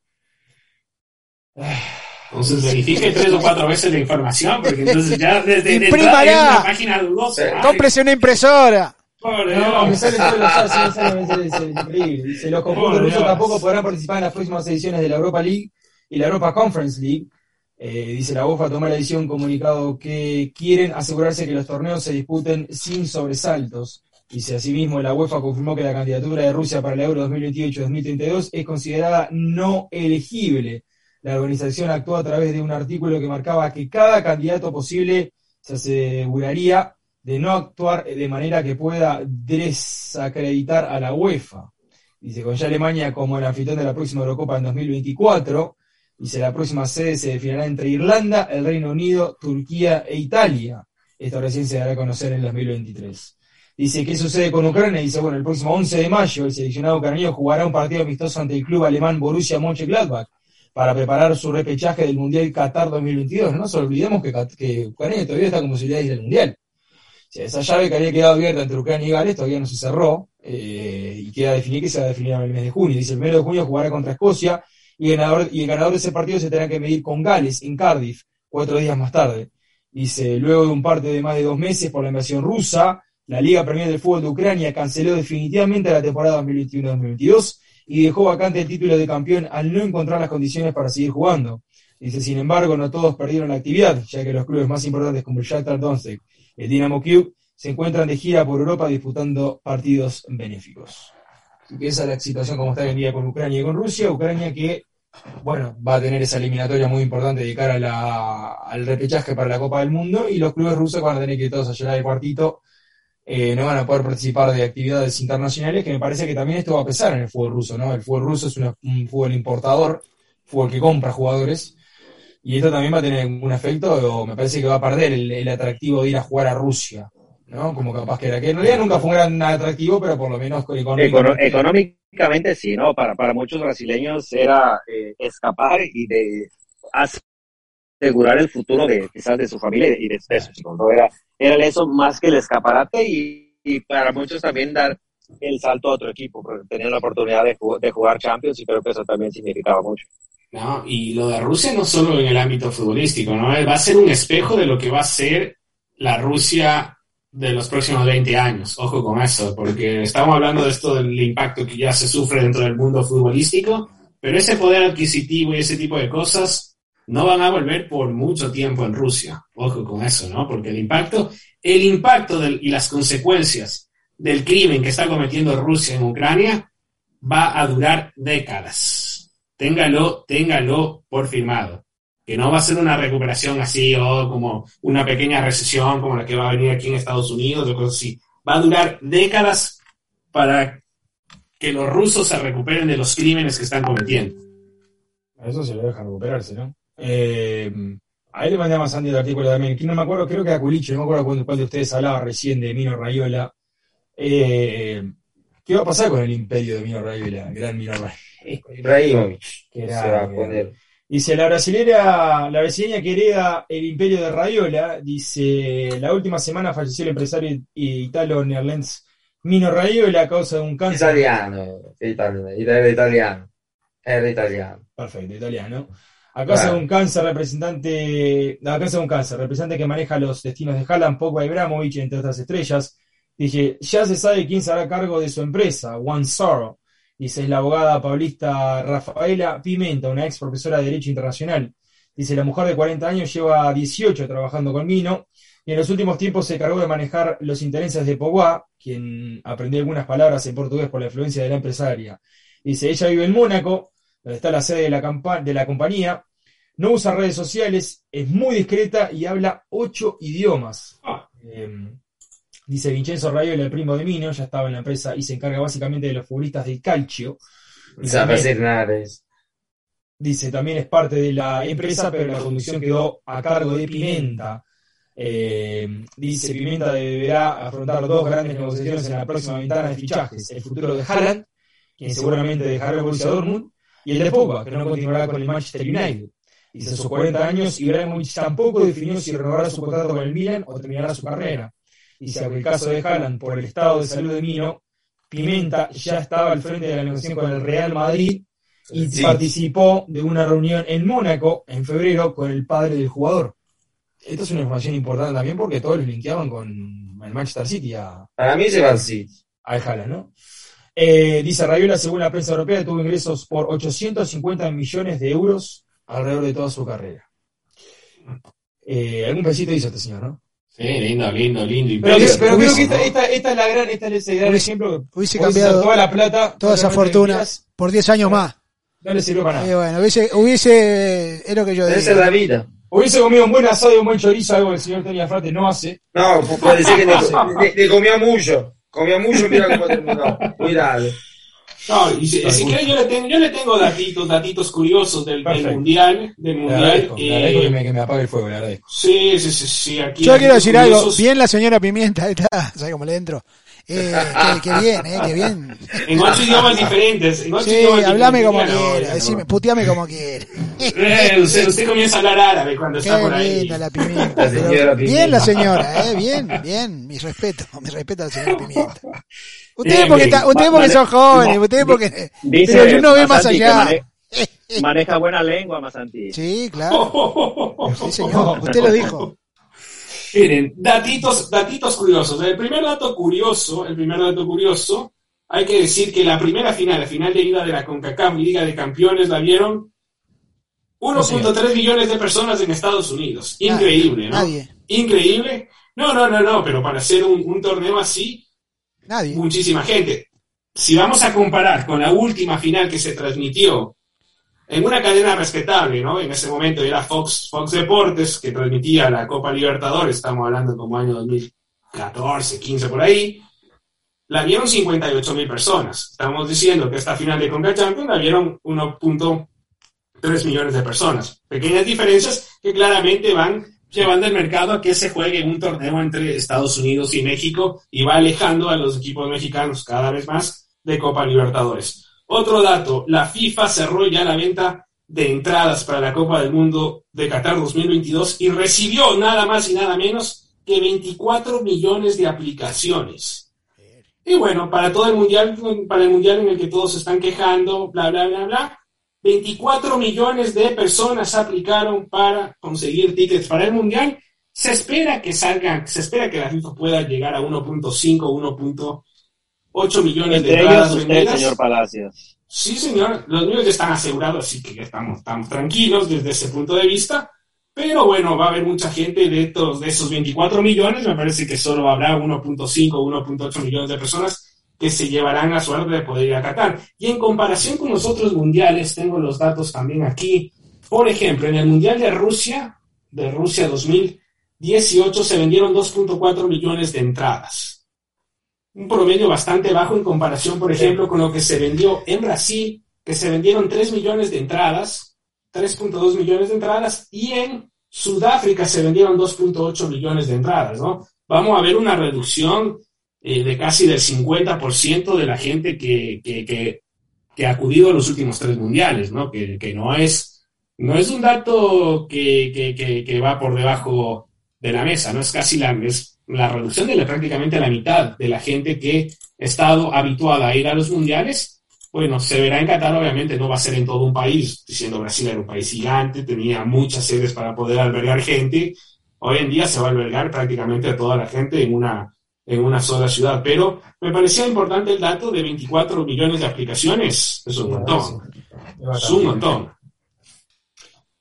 Entonces verifique tres o cuatro veces la información, porque entonces ya desde de Imprímala. entrada es una página dudosa. Cómprese una impresora. No, me salen todos los SAT, sí, me salen, salen, increíble. Dice, los conjuntos rusos tampoco podrán participar en las próximas ediciones de la Europa League y la Europa Conference League. Eh, dice la UEFA tomó la decisión comunicado que quieren asegurarse que los torneos se disputen sin sobresaltos. Dice asimismo, la UEFA confirmó que la candidatura de Rusia para el Euro 2028-2032 es considerada no elegible. La organización actuó a través de un artículo que marcaba que cada candidato posible se aseguraría de no actuar de manera que pueda desacreditar a la UEFA. Dice, con ya Alemania como el anfitrión de la próxima Eurocopa en 2024, dice, la próxima sede se definirá entre Irlanda, el Reino Unido, Turquía e Italia. Esto recién se dará a conocer en 2023. Dice, ¿qué sucede con Ucrania? Dice, bueno, el próximo 11 de mayo el seleccionado ucraniano jugará un partido amistoso ante el club alemán Borussia Mönchengladbach para preparar su repechaje del Mundial Qatar 2022. No nos olvidemos que, Ucrania todavía está con posibilidades de ir al Mundial. O esa llave que había quedado abierta entre Ucrania y Gales todavía no se cerró eh, y queda definida que se va a definir en el mes de junio. Dice, el primero de junio jugará contra Escocia y, el ganador, y el ganador de ese partido se tendrá que medir con Gales en Cardiff cuatro días más tarde. Dice, luego de un parte de más de dos meses por la invasión rusa, la Liga Premier del Fútbol de Ucrania canceló definitivamente la temporada 2021-2022 y dejó vacante el título de campeón al no encontrar las condiciones para seguir jugando. Dice, sin embargo, no todos perdieron la actividad, ya que los clubes más importantes como el Shakhtar Donetsk y el Dinamo Kiev se encuentran de gira por Europa disputando partidos benéficos. Así que esa es la situación como está hoy en día con Ucrania y con Rusia. Ucrania que, bueno, va a tener esa eliminatoria muy importante de cara al repechaje para la Copa del Mundo y los clubes rusos van a tener que todos a llenar el cuartito. Eh, no van a poder participar de actividades internacionales, que me parece que también esto va a pesar en el fútbol ruso, ¿no? El fútbol ruso es una- un fútbol importador, fútbol que compra jugadores, y esto también va a tener un efecto, o me parece que va a perder el, atractivo de ir a jugar a Rusia, ¿no? Como capaz que era, que en realidad nunca fue un gran atractivo, pero por lo menos económicamente sí, ¿no? Para, para muchos brasileños era eh, escapar y de asegurar el futuro de quizás de su familia y de, de sus ¿no? Era, era eso más que el escaparate y, y para muchos también dar el salto a otro equipo, porque tenían la oportunidad de, de jugar Champions y creo que eso también significaba mucho. ¿no? Y lo de Rusia no solo en el ámbito futbolístico, ¿no? Va a ser un espejo de lo que va a ser la Rusia de los próximos 20 años. Ojo con eso, porque estamos hablando de esto del impacto que ya se sufre dentro del mundo futbolístico, pero ese poder adquisitivo y ese tipo de cosas no van a volver por mucho tiempo en Rusia. Ojo con eso, ¿no? Porque el impacto, el impacto y las consecuencias del crimen que está cometiendo Rusia en Ucrania va a durar décadas. Téngalo, téngalo por firmado. Que no va a ser una recuperación así o como una pequeña recesión como la que va a venir aquí en Estados Unidos o cosas así. Va a durar décadas para que los rusos se recuperen de los crímenes que están cometiendo. Eso se lo deja recuperarse, ¿no? Eh, ahí le mandamos a Andy el artículo también. Que no me acuerdo, creo que era Culicho, no me acuerdo cuál, cuál de ustedes hablaba recién de Mino Rayola. Eh, ¿Qué va a pasar con el imperio de Mino Rayola? Gran Mino Rayola. Que se era, va a poner. Dice, la brasilera, la brasileña que hereda el imperio de Raiola, dice, la última semana falleció el empresario italo-neerlandés Mino Raiola a causa de un cáncer. Italiano, italiano. Era italiano. Perfecto, italiano. A causa Claro. un cáncer representante, a causa de un cáncer, representante que maneja los destinos de Haaland, Pogba y Ibrahimovic, entre otras estrellas. Dije, ya se sabe quién se hará cargo de su empresa, One Sorrow. Dice, es la abogada paulista Rafaela Pimenta, una ex profesora de Derecho Internacional. Dice, la mujer de 40 años lleva 18 trabajando con Mino y en los últimos tiempos se cargó de manejar los intereses de Pogba, quien aprendió algunas palabras en portugués por la influencia de la empresaria. Dice, ella vive en Mónaco, donde está la sede de la, campa- de la compañía, no usa redes sociales, es muy discreta y habla ocho idiomas. Ah. Eh, dice Vincenzo Raiola, el primo de Mino, ya estaba en la empresa y se encarga básicamente de los futbolistas del calcio. Dice, también es parte de la empresa, pero la conducción quedó a cargo de Pimenta. Eh, dice, Pimenta deberá afrontar dos grandes negociaciones en la próxima ventana de fichajes. El futuro de Haaland, quien seguramente dejará el Borussia Dortmund, y el de Pogba, que no continuará con el Manchester United. A sus 40 años, Ibrahimovic tampoco definió si renovará su contrato con el Milan o terminará su carrera. Dice, aunque el caso de Haaland, por el estado de salud de Mino, Pimenta ya estaba al frente de la negociación con el Real Madrid y Sí. participó de una reunión en Mónaco en febrero con el padre del jugador. Esto es una información importante también porque todos los linkeaban con el Manchester City a, Para mí se va así. a Haaland, ¿no? Eh, dice Rayola, según la prensa europea, tuvo ingresos por 850 millones de euros alrededor de toda su carrera. Eh, algún pesito hizo este señor, ¿no? Sí, lindo, lindo, lindo. Pero, creo que esta, esta, esta es la gran, esta es el gran Hubiese- ejemplo. hubiese Puedes cambiado toda la plata, Toda esa que fortuna por 10 años más. no le sirvió para nada. Eh, bueno, hubiese, hubiese, es lo que yo Esa es la vida. Hubiese comido un buen asado y un buen chorizo, algo que el señor Tenia Frate no hace. No, pu- puede ser que le, [LAUGHS] le- le comía mucho. Comía mucho, mira cómo terminó. Cuidado. No, y si, si quieren yo le tengo, yo le tengo datitos, datitos curiosos del, del mundial, del Le mundial. agradezco, le agradezco eh, que, me, que me apague el fuego, le agradezco. sí, sí, sí, sí, aquí. Yo quiero decir algo, bien la señora Pimienta, está, [LAUGHS] ¿sabes cómo le entro? Eh, que, que bien, eh, que bien. En ocho idiomas diferentes. En ocho Sí, idiomas hablame diferentes. como Dígalo, quiera, decime, puteame como quiera. Eh, usted, usted comienza a hablar árabe cuando está por Qué ahí. linda la pimienta. La señora Bien Pimienta. la señora, eh, bien, bien, mi respeto, mi respeto a la señora Pimienta. [LAUGHS] Ustedes porque, bien. está- ustedes porque son jóvenes, ustedes porque... Dice Pero uno ve más allá. mane- [LAUGHS] maneja buena lengua, Masanti. Sí, claro, [LAUGHS] sí señor, usted lo dijo. Miren, datitos, datitos curiosos. El primer dato curioso, el primer dato curioso, hay que decir que la primera final, la final de ida de la CONCACAF Liga de Campeones, la vieron 1.3 millones de personas en Estados Unidos. Increíble, ¿no? Nadie, Increíble. No, no, no, no, pero para hacer un, un torneo así, nadie. muchísima gente. Si vamos a comparar con la última final que se transmitió en una cadena respetable, ¿no? En ese momento era Fox, Fox Deportes, que transmitía la Copa Libertadores, estamos hablando como año 2014, 15 por ahí, la vieron 58 mil personas. Estamos diciendo que esta final de Conca Champions la vieron 1.3 millones de personas. Pequeñas diferencias que claramente van llevando el mercado a que se juegue un torneo entre Estados Unidos y México y va alejando a los equipos mexicanos cada vez más de Copa Libertadores. Otro dato, la FIFA cerró ya la venta de entradas para la Copa del Mundo de Qatar 2022 y recibió nada más y nada menos que 24 millones de aplicaciones. Y bueno, para todo el mundial, para el mundial en el que todos se están quejando, bla, bla, bla, bla, 24 millones de personas aplicaron para conseguir tickets para el mundial. Se espera que salgan, se espera que la FIFA pueda llegar a 1.5, 1.8 millones de Entre entradas ellos usted, vendidas. señor Palacios. Sí, señor, los míos ya están asegurados, así que ya estamos, estamos tranquilos desde ese punto de vista. Pero bueno, va a haber mucha gente de, estos, de esos 24 millones, me parece que solo habrá 1.5 o 1.8 millones de personas que se llevarán la suerte de poder ir a Qatar. Y en comparación con los otros mundiales, tengo los datos también aquí. Por ejemplo, en el Mundial de Rusia, de Rusia 2018, se vendieron 2.4 millones de entradas un promedio bastante bajo en comparación, por ejemplo, con lo que se vendió en Brasil, que se vendieron 3 millones de entradas, 3.2 millones de entradas, y en Sudáfrica se vendieron 2.8 millones de entradas, ¿no? Vamos a ver una reducción eh, de casi del 50% de la gente que, que, que, que ha acudido a los últimos tres mundiales, ¿no? Que, no es no es un dato que, va por debajo de la mesa, ¿no? Es casi la, es la reducción de la, prácticamente la mitad de la gente que ha estado habituada a ir a los mundiales. Bueno, se verá en Qatar, obviamente no va a ser en todo un país, diciendo Brasil era un país gigante, tenía muchas sedes para poder albergar gente. Hoy en día se va a albergar prácticamente toda la gente en una, en una sola ciudad, pero me parecía importante el dato de 24 millones de aplicaciones, es un montón, es un montón.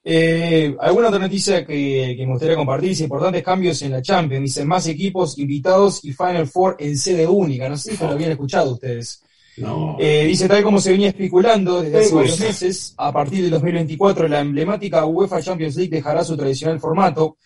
Eh, alguna otra noticia que, que me gustaría compartir, importantes cambios en la Champions, dice más equipos invitados y Final Four en sede única, no sé si lo habían escuchado ustedes. No. Eh, dice tal como se venía especulando desde hace varios meses, a partir del 2024 la emblemática UEFA Champions League dejará su tradicional formato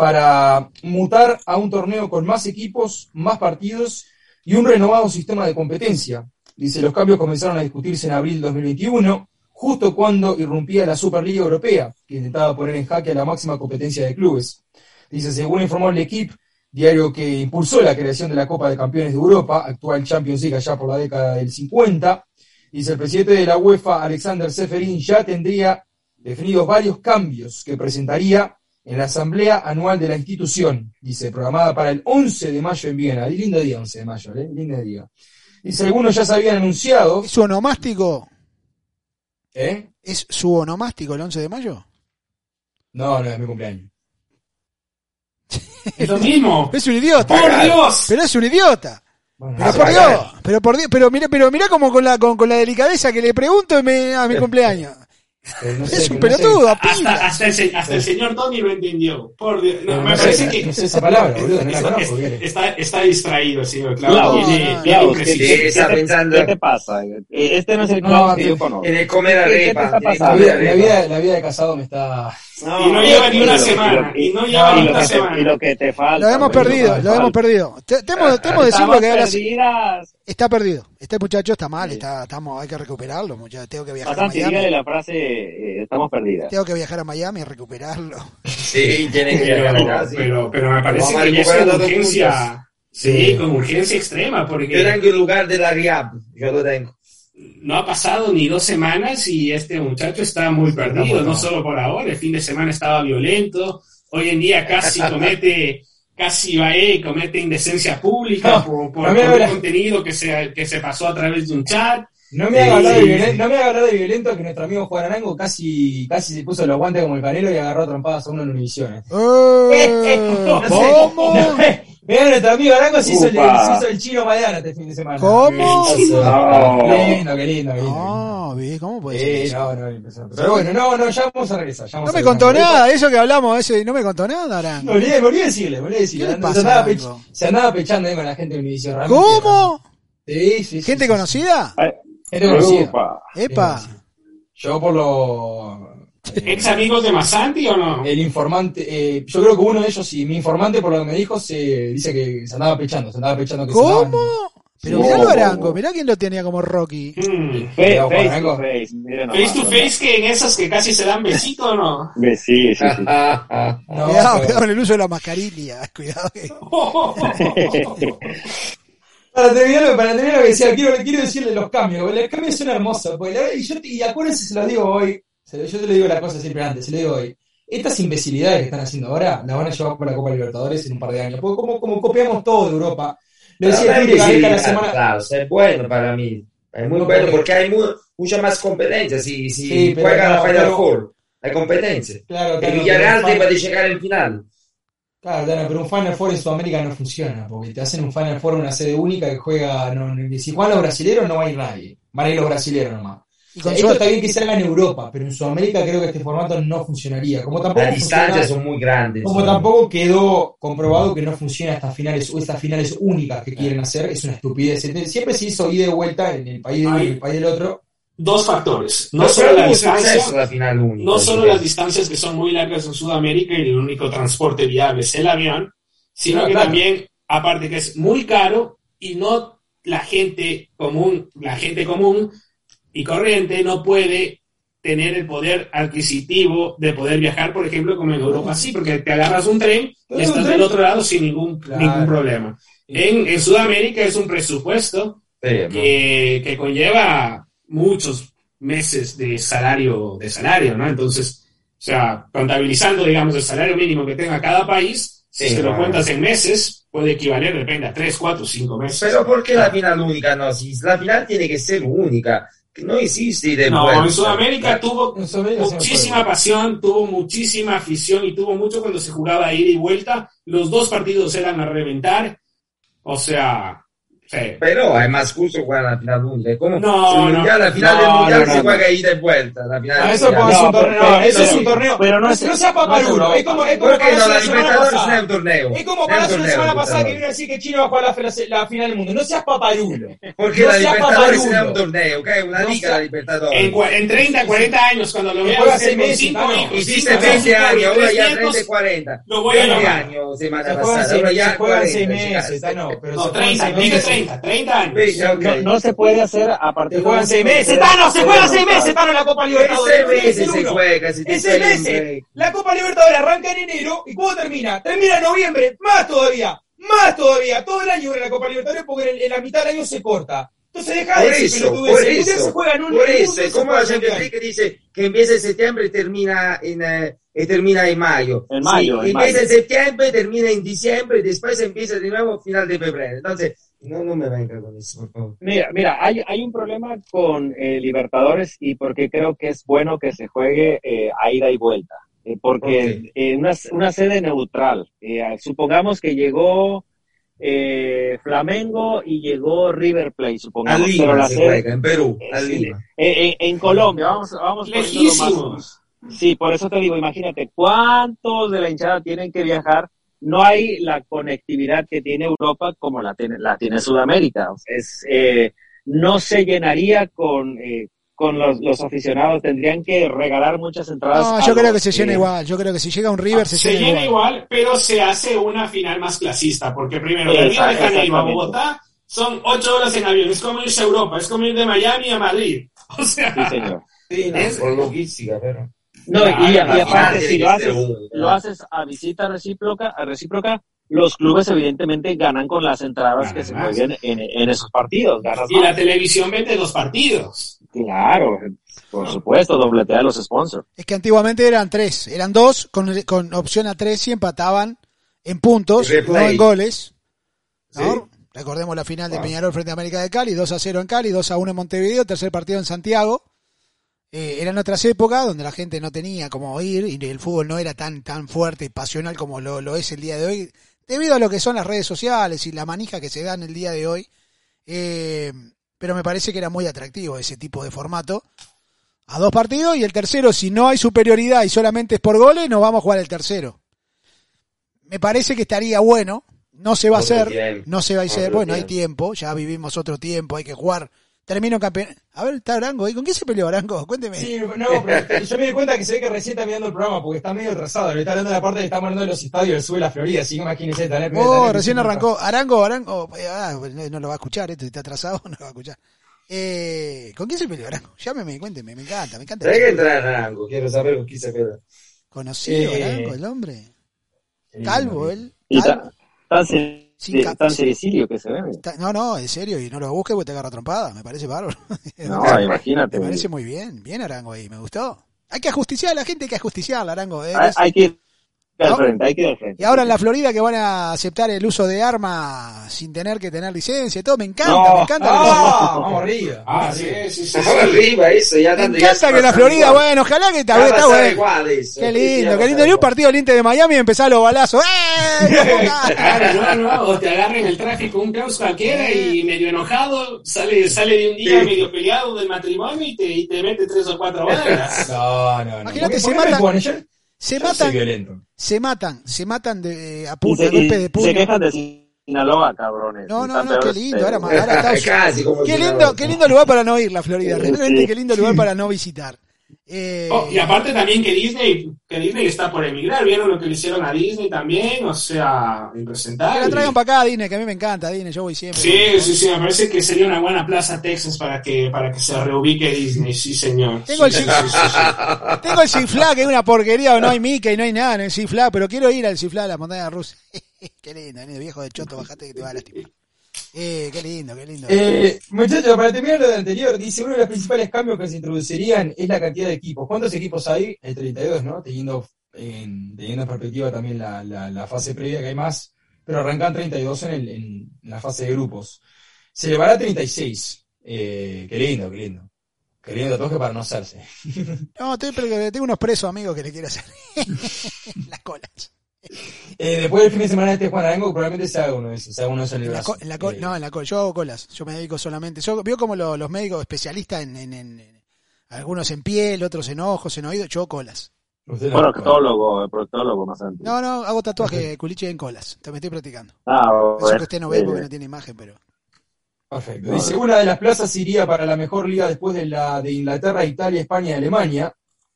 para mutar a un torneo con más equipos, más partidos y un renovado sistema de competencia. Dice, los cambios comenzaron a discutirse en abril de 2021, justo cuando irrumpía la Superliga Europea, que intentaba poner en jaque a la máxima competencia de clubes. Dice, según informó el equipo, diario que impulsó la creación de la Copa de Campeones de Europa, actual Champions League allá por la década del 50, dice el presidente de la UEFA, Alexander Seferin, ya tendría definidos varios cambios que presentaría en la asamblea anual de la institución, dice, programada para el 11 de mayo en Viena. Y lindo día, 11 de mayo, ¿eh? Lindo día. Dice, algunos ya se habían anunciado, ¿Es su onomástico? ¿eh? ¿Es su onomástico el 11 de mayo? No, no, es mi cumpleaños. Es lo mismo. [LAUGHS] Es un idiota. ¡Por Dios! Pero es un idiota. Bueno, Pero por. Dios, pero por Dios, pero mira, pero mira como con la con, con la delicadeza que le pregunto a mi cumpleaños. No [LAUGHS] sé, Es un no sé- Hasta, el, hasta el señor Tony lo entendió. Por Dios. No, pero me no sé, parece que no sé esa palabra, boludo, no la está, distraído el señor Claudio. No, Viene, no, viene Klaus, ¿qué, impreciso. Sí, qué- está pensando- ¿qué te pasa? Eh, Este no es el No, Klaus que que- yo conozco. En el comer ¿Qué- qué te arepa. está en el La vida, la, vida, la vida de casado me está... Y no lleva ni una semana. y no lleva ni una que te- semana. y lo que te falta. Lo hemos perdido, lo hemos perdido. Te- Temo, temo decirlo Estamos que ahora sí- perdidas. Está perdido. Este muchacho está mal, Sí. está, estamos, hay que recuperarlo, muchacho. Tengo que viajar a Bastante, dígale Miami. la frase, eh, estamos perdidas. Tengo que viajar a Miami y recuperarlo. Sí, tiene que Pero, llegar acá, sí. pero, pero me parece Vamos a que es los urgencia. Sí, con urgencia extrema, Yo porque tengo el lugar de la Riab. Yo lo tengo. no ha pasado ni dos semanas y este muchacho está muy perdido, no solo por ahora, el fin de semana estaba violento, hoy en día casi [LAUGHS] comete, casi va y comete indecencia pública No, por, por, no por habla. contenido que se, que se pasó a través de un chat. No me haga hablar de Sí. violento, no me haga hablar de violento que nuestro amigo Juan Arango casi, casi se puso los guantes como el canelo y agarró a trompadas a uno en Univisión. ¡Eh! [LAUGHS] No sé, ¿Cómo? no, Mirá, nuestro amigo Arango se hizo, el, se hizo el chino Mariana este fin de semana. ¿Cómo? Qué lindo, qué lindo, qué lindo. No, ¿cómo puede ser Sí, eso? no, no, impresionante. Pero bueno, no, no, ya vamos a regresar. ya vamos No a me contó regresar. nada, eso que hablamos, ese, no me contó nada, Arango. me olvidé de decirle, olvidé de decirle. ¿Qué le Se pasa, andaba, pech- se andaba pechando ahí con la gente de realmente, ¿Cómo? Sí, sí, sí. ¿Gente sí, conocida? sí. Gente conocida. Upa. Epa. Yo por lo... [LAUGHS] ¿Ex amigos de Masanti o no? El informante, eh, yo creo que uno de ellos, sí, mi informante por lo que me dijo, se dice que se andaba pechando, se andaba pechando que se ¿Cómo? andaban- Pero No. mirá lo Arango, mirá quién lo tenía como Rocky. Cuidado, face Juanango. to face. Face to ¿no? face que en esas que casi se dan besito o no? Ve, Sí, sí, sí. [LAUGHS] No, cuidado, pero- cuidado con el uso de la mascarilla. [LAUGHS] Cuidado que. Para terminar, para terminar lo que decía, quiero, quiero decirle los cambios, los cambios son hermosos. Porque y, yo, y acuérdense, se los digo hoy, yo te lo digo la cosa siempre antes, se lo digo hoy. Estas imbecilidades que están haciendo ahora, las van a llevar por la Copa Libertadores en un par de años. Porque como, como copiamos todo de Europa. Lo decía Tito la semana. claro, es bueno para mí. Es muy No, bueno porque- hay mu- mucha más competencia. Si, si Sí, juega la Final pero- Four, hay competencia. Claro, El claro, Villarreal pero un debe de llegar al final. Claro, claro, pero un Final Four en Sudamérica no funciona, porque te hacen un Final Four en una sede única que juega, no, si juegan los brasileros no va a ir nadie, van a ir los brasileros nomás. Y con esto suerte. está bien que se haga en Europa, pero en Sudamérica creo que este formato no funcionaría. Como tampoco, Las distancias son muy grandes. como tampoco quedó comprobado que no funciona estas finales o estas finales únicas que quieren hacer, es una estupidez. Entonces, Siempre se hizo ida y vuelta en el país de uno y Ay. el país del otro. Dos factores. No Pero solo la distancia, la final única. no solo las distancias que son muy largas en Sudamérica y el único transporte viable es el avión, sino que claro. también, aparte que es muy caro y no la gente común, la gente común y corriente no puede tener el poder adquisitivo de poder viajar, por ejemplo, como en Europa sí, porque te agarras un tren y estás del otro lado sin ningún, Claro. ningún problema. En, en Sudamérica es un presupuesto Sí, ¿no? que, que conlleva muchos meses de salario, de salario, ¿no? Entonces, o sea, contabilizando, digamos, el salario mínimo que tenga cada país, si Sí, es que lo cuentas en meses, puede equivaler, depende, a 3, 4, 5 meses. Pero ¿por qué la final única no? Si la final tiene que ser única. No existe de no, vuelta. en Sudamérica tuvo En Sudamérica muchísima pasión, tuvo muchísima afición y tuvo mucho cuando se jugaba ida y vuelta. Los dos partidos eran a reventar. O sea, Sí. Pero es más justo jugar la final mundial. ¿Cómo? No, Si no. mundial, la final del No, mundial no, se no, juega no. ida y vuelta. La final del eso mundial. puede ser un No, torneo, pero- no, eso es un torneo. pero no es- no sea no es paparulo, es como, es como La Libertadores no es un torneo. Es como es Palacio la semana pasada que vino a decir que Chile va a jugar la, la- final del mundo. No seas paparulo. Porque la Libertadores paparulo. era un torneo, ¿ok? Una liga la Libertadores. En, cua- en 30, 40 años, cuando lo Que veas juega usted seis con meses, cinco Tano. hijos, Hiciste cinco, 20 cinco, años, ahora tres ya nietos, 30, 40. Lo voy a 20 llamar. años Se semana juegan pasada, seis ahora meses, ya se juegan 40. seis meses, llegaste. Tano, pero No, se juegan 30, seis dije meses. 30, 30 años. Veinte, ok. No, no se puede hacer a partir Se de juegan meses, Tano, se juegan seis meses, Tano, la Copa En Libertadores. seis meses se 2021. juega, si te En seis pega un meses. break. La Copa Libertadores arranca en enero y ¿cuándo termina? Termina en noviembre, más todavía, más todavía. Todo el año dura la Copa Libertadores porque en, en la mitad del año se corta. Entonces deja de Por decir eso, por eso, se juega en un por en un eso, como la. League que dice que empieza en septiembre y termina en, eh, y termina en mayo. En mayo, Sí, en empieza mayo. en septiembre, termina en diciembre y después empieza de nuevo final de febrero. Entonces, no, no me venga con eso, por favor. Mira, mira, hay, hay un problema con eh, Libertadores y porque creo que es bueno que se juegue eh, a ida y vuelta. Eh, porque Ok. eh, una, una sede neutral. Eh, supongamos que llegó eh, Flamengo y llegó River Plate, A supongamos. pero la se sede, juega, en Perú, eh, a sí, Lima. eh, eh, en Colombia, vamos, vamos más- Lejísimos. Sí, por eso te digo, imagínate, ¿cuántos de la hinchada tienen que viajar? No hay la conectividad que tiene Europa como la tiene, la tiene Sudamérica. Es, eh, no se llenaría con, eh, con los, los aficionados, tendrían que regalar muchas entradas. No, yo creo los, que se llena eh, igual. Yo creo que si llega un River se, Ah, se llena, llena igual. igual, pero se hace una final más clasista, porque primero de Río de Janeiro a. Bogotá son 8 horas en avión, es como irse a Europa, es como ir de Miami a Madrid. [LAUGHS] O sea, Sí, señor. Sí, no, Es- por logística, pero. No, y, aparte, si lo haces, lo haces a visita recíproca, a recíproca, los clubes evidentemente ganan con las entradas Ganan que se más. jueguen en, en esos partidos. Ganas y la televisión vende dos partidos. Claro, por supuesto, dobletea a los sponsors. Es que antiguamente eran tres, eran dos con, con opción a tres y empataban en puntos, replay. no en goles. ¿no? Sí. Recordemos la final de Wow. Peñarol frente a América de Cali, 2 a 0 en Cali, 2 a 1 en Montevideo, tercer partido en Santiago. Eh, eran otras épocas donde la gente no tenía como ir y el fútbol no era tan tan fuerte y pasional como lo, lo es el día de hoy, debido a lo que son las redes sociales y la manija que se da en el día de hoy. Eh, pero me parece que era muy atractivo ese tipo de formato. A dos partidos y el tercero, si no hay superioridad y solamente es por goles, nos vamos a jugar el tercero. Me parece que estaría bueno. No se va a hacer, no se va a hacer. Bueno, hay tiempo, ya vivimos otro tiempo, hay que jugar. Termino campeón. A ver, está Arango ahí. ¿Con quién se peleó Arango? Cuénteme. Sí, no, pero [LAUGHS] yo me di cuenta que se ve que recién está mirando el programa porque está medio atrasado. Le está hablando de la parte que estamos hablando de los estadios del sur de la Florida, así que imagínense. tener- Oh, tener- recién arrancó. Arango, Arango. eh, ah, no, no lo va a escuchar, esto está atrasado, [LAUGHS] no lo va a escuchar. Eh, ¿Con quién se peleó Arango? Llámeme, cuénteme, me encanta, me encanta. Hay que entrar a Rango, quiero saber con quién se pelea. Conocido Eh, Arango, el hombre. Calvo, él. Y Calvo. tan, tan, se- Sin tan sericilio que se ve. Está- No, no, en serio, y no lo busques porque te agarra trompada, me parece bárbaro. [LAUGHS] No, imagínate. Me parece muy bien, bien Arango ahí, me gustó. Hay que ajusticiar a la gente, hay que ajusticiarla, Arango. eh, hay que ir al ¿No? frente, hay que ir al frente. Y ahora en la Florida que van a aceptar el uso de armas sin tener que tener licencia y todo, me encanta, No. me encanta. ¡Ah! Vamos arriba. Ah, sí, sí, sí. arriba eso, ya me encanta que la pasan Florida, igual. bueno, ojalá que está, está bueno. igual eso. Qué lindo, qué lindo. Y un partido Inter de Miami y empezar los balazos. ¡Eh! [LAUGHS] Claro, no, no, o te agarren el tráfico un caos cualquiera y medio enojado, sale, sale de un día Sí. medio peleado del matrimonio y te, y te mete tres o cuatro [LAUGHS] balas. No, no, no. Imagínate, ¿Por qué- se por Se yo matan, se matan, se matan de, a Y puño, se, golpe de se puño. quejan de Sinaloa, cabrones. No, no, no, qué lindo. Ahora, ahora Estados- Casi como Qué lindo, qué lindo lugar para no ir la Florida, Sí. realmente qué lindo lugar para no visitar. Eh, Oh, y aparte también que Disney, que Disney está por emigrar, vieron lo que le hicieron a Disney también, o sea, que impresentable. la traigan para acá, Disney, que a mí me encanta, Disney, yo voy siempre. Sí, sí, sí, me parece que sería una buena plaza Texas para que, para que se reubique Disney, sí señor. Tengo el Sí, Six- sí, sí, sí. [LAUGHS] Tengo el Cifla, que es una porquería, no hay Mickey, no hay nada en el Cifla, pero quiero ir al Cifla de la montaña rusa. [LAUGHS] qué lindo, lindo, viejo de choto, bajate que te va a lastimar. Eh, qué lindo, qué lindo. Eh, muchachos, para terminar lo de anterior, dice uno de los principales cambios que se introducirían es la cantidad de equipos. ¿Cuántos equipos hay? El 32, ¿no? Teniendo en, teniendo en perspectiva también la, la, la fase previa que hay más, pero arrancan 32 en, el, en la fase de grupos. Se elevará a 36. Eh, qué lindo, qué lindo. Qué lindo toque para no hacerse. No, pero tengo unos presos amigos que le quiero hacer [LAUGHS] [LAUGHS] las colas. Eh, después del fin de semana este Juan Arango probablemente se haga uno de esos, se haga uno de esos en el En la brazo. co- en la co- Eh, no, en la co- yo hago colas, yo me dedico solamente. Yo veo como lo- los médicos especialistas en, en- en- en- algunos en piel, otros en ojos, en oídos, yo hago colas. usted no- Proctólogo, el proctólogo más antes. No, no, hago tatuaje [LAUGHS] culiche en colas. Te me estoy practicando. Ah, Eso bueno, que usted no ve eh, porque no tiene imagen, pero. Perfecto. Dice, una de las plazas iría para la mejor liga después de la de Inglaterra, Italia, España y Alemania,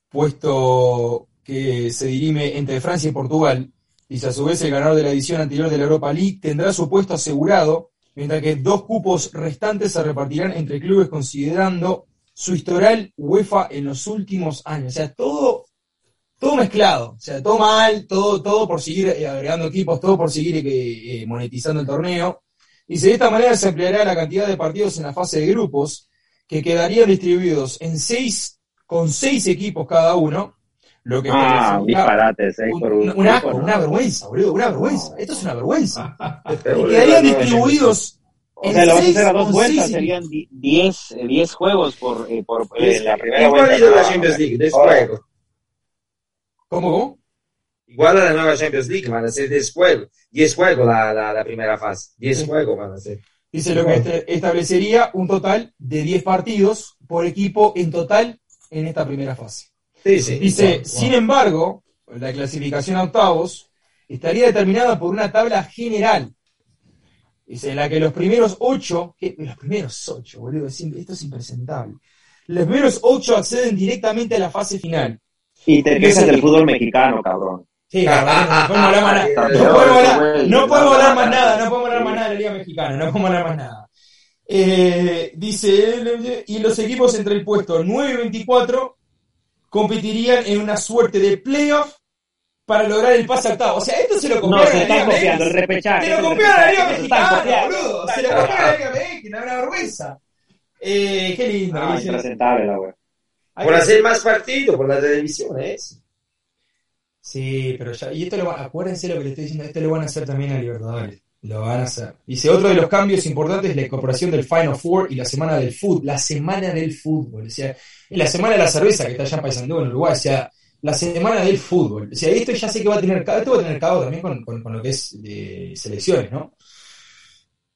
puesto que se dirime entre Francia y Portugal. Dice, a su vez, el ganador de la edición anterior de la Europa League tendrá su puesto asegurado, mientras que dos cupos restantes se repartirán entre clubes considerando su historial UEFA en los últimos años. O sea, todo, todo mezclado. O sea, todo mal, todo, todo por seguir eh, agregando equipos, todo por seguir eh, eh, monetizando el torneo. Dice, de esta manera se ampliará la cantidad de partidos en la fase de grupos, que quedarían distribuidos en seis, con seis equipos cada uno, lo que Ah, un disparate, seis un, por un. un- un asco, seis por una vergüenza, boludo, una vergüenza. Esto es una vergüenza. Pero, Y quedarían no, distribuidos O sea, lo vas a hacer a dos vueltas, serían di- diez, eh, diez juegos por, eh, por eh, la primera Igual vuelta. de la Ah, Champions. League, después. ¿Cómo, cómo? Igual a la nueva Champions League, van a ser 10 juegos. 10 juegos la, la, la primera fase. 10 Sí. juegos van a ser. Dice lo que este- establecería un total de 10 partidos por equipo en total en esta primera fase. Sí, sí. Dice, Wow, sin embargo, la clasificación a octavos estaría determinada por una tabla general. Dice, en la que los primeros ocho, ¿qué? los primeros ocho, boludo, esto es impresentable. Los primeros ocho acceden directamente a la fase final. Y te quejas del fútbol mexicano, cabrón. Sí, cabrón, no podemos hablar más nada. No podemos hablar más nada de la Liga Mexicana, no podemos hablar más nada. Eh, dice, y los equipos entre el puesto 9 y 24 competirían en una suerte de playoff para lograr el pase octavo. O sea, esto se lo No, copiaron se a la están Liga copiando el repechaje. Se lo copiaron a la Liga se Mexicana, boludo. Se lo copiaron a la Liga MX, una vergüenza. Eh, qué lindo. Ah, impresentable la wea. Hay Por hacer más partidos, por la televisión, ¿eh? Sí, pero ya, y esto lo van, acuérdense lo que le estoy diciendo, esto lo van a hacer también a Libertadores. Lo van a hacer. Dice, otro de los cambios importantes es la incorporación del Final Four y la semana del fútbol. La semana del fútbol. O sea, es la semana de la cerveza que está allá en Paysandú, en Uruguay. O sea, la semana del fútbol. O sea, esto ya sé que va a tener, esto va a tener cabo también con, con- con lo que es de selecciones, ¿no?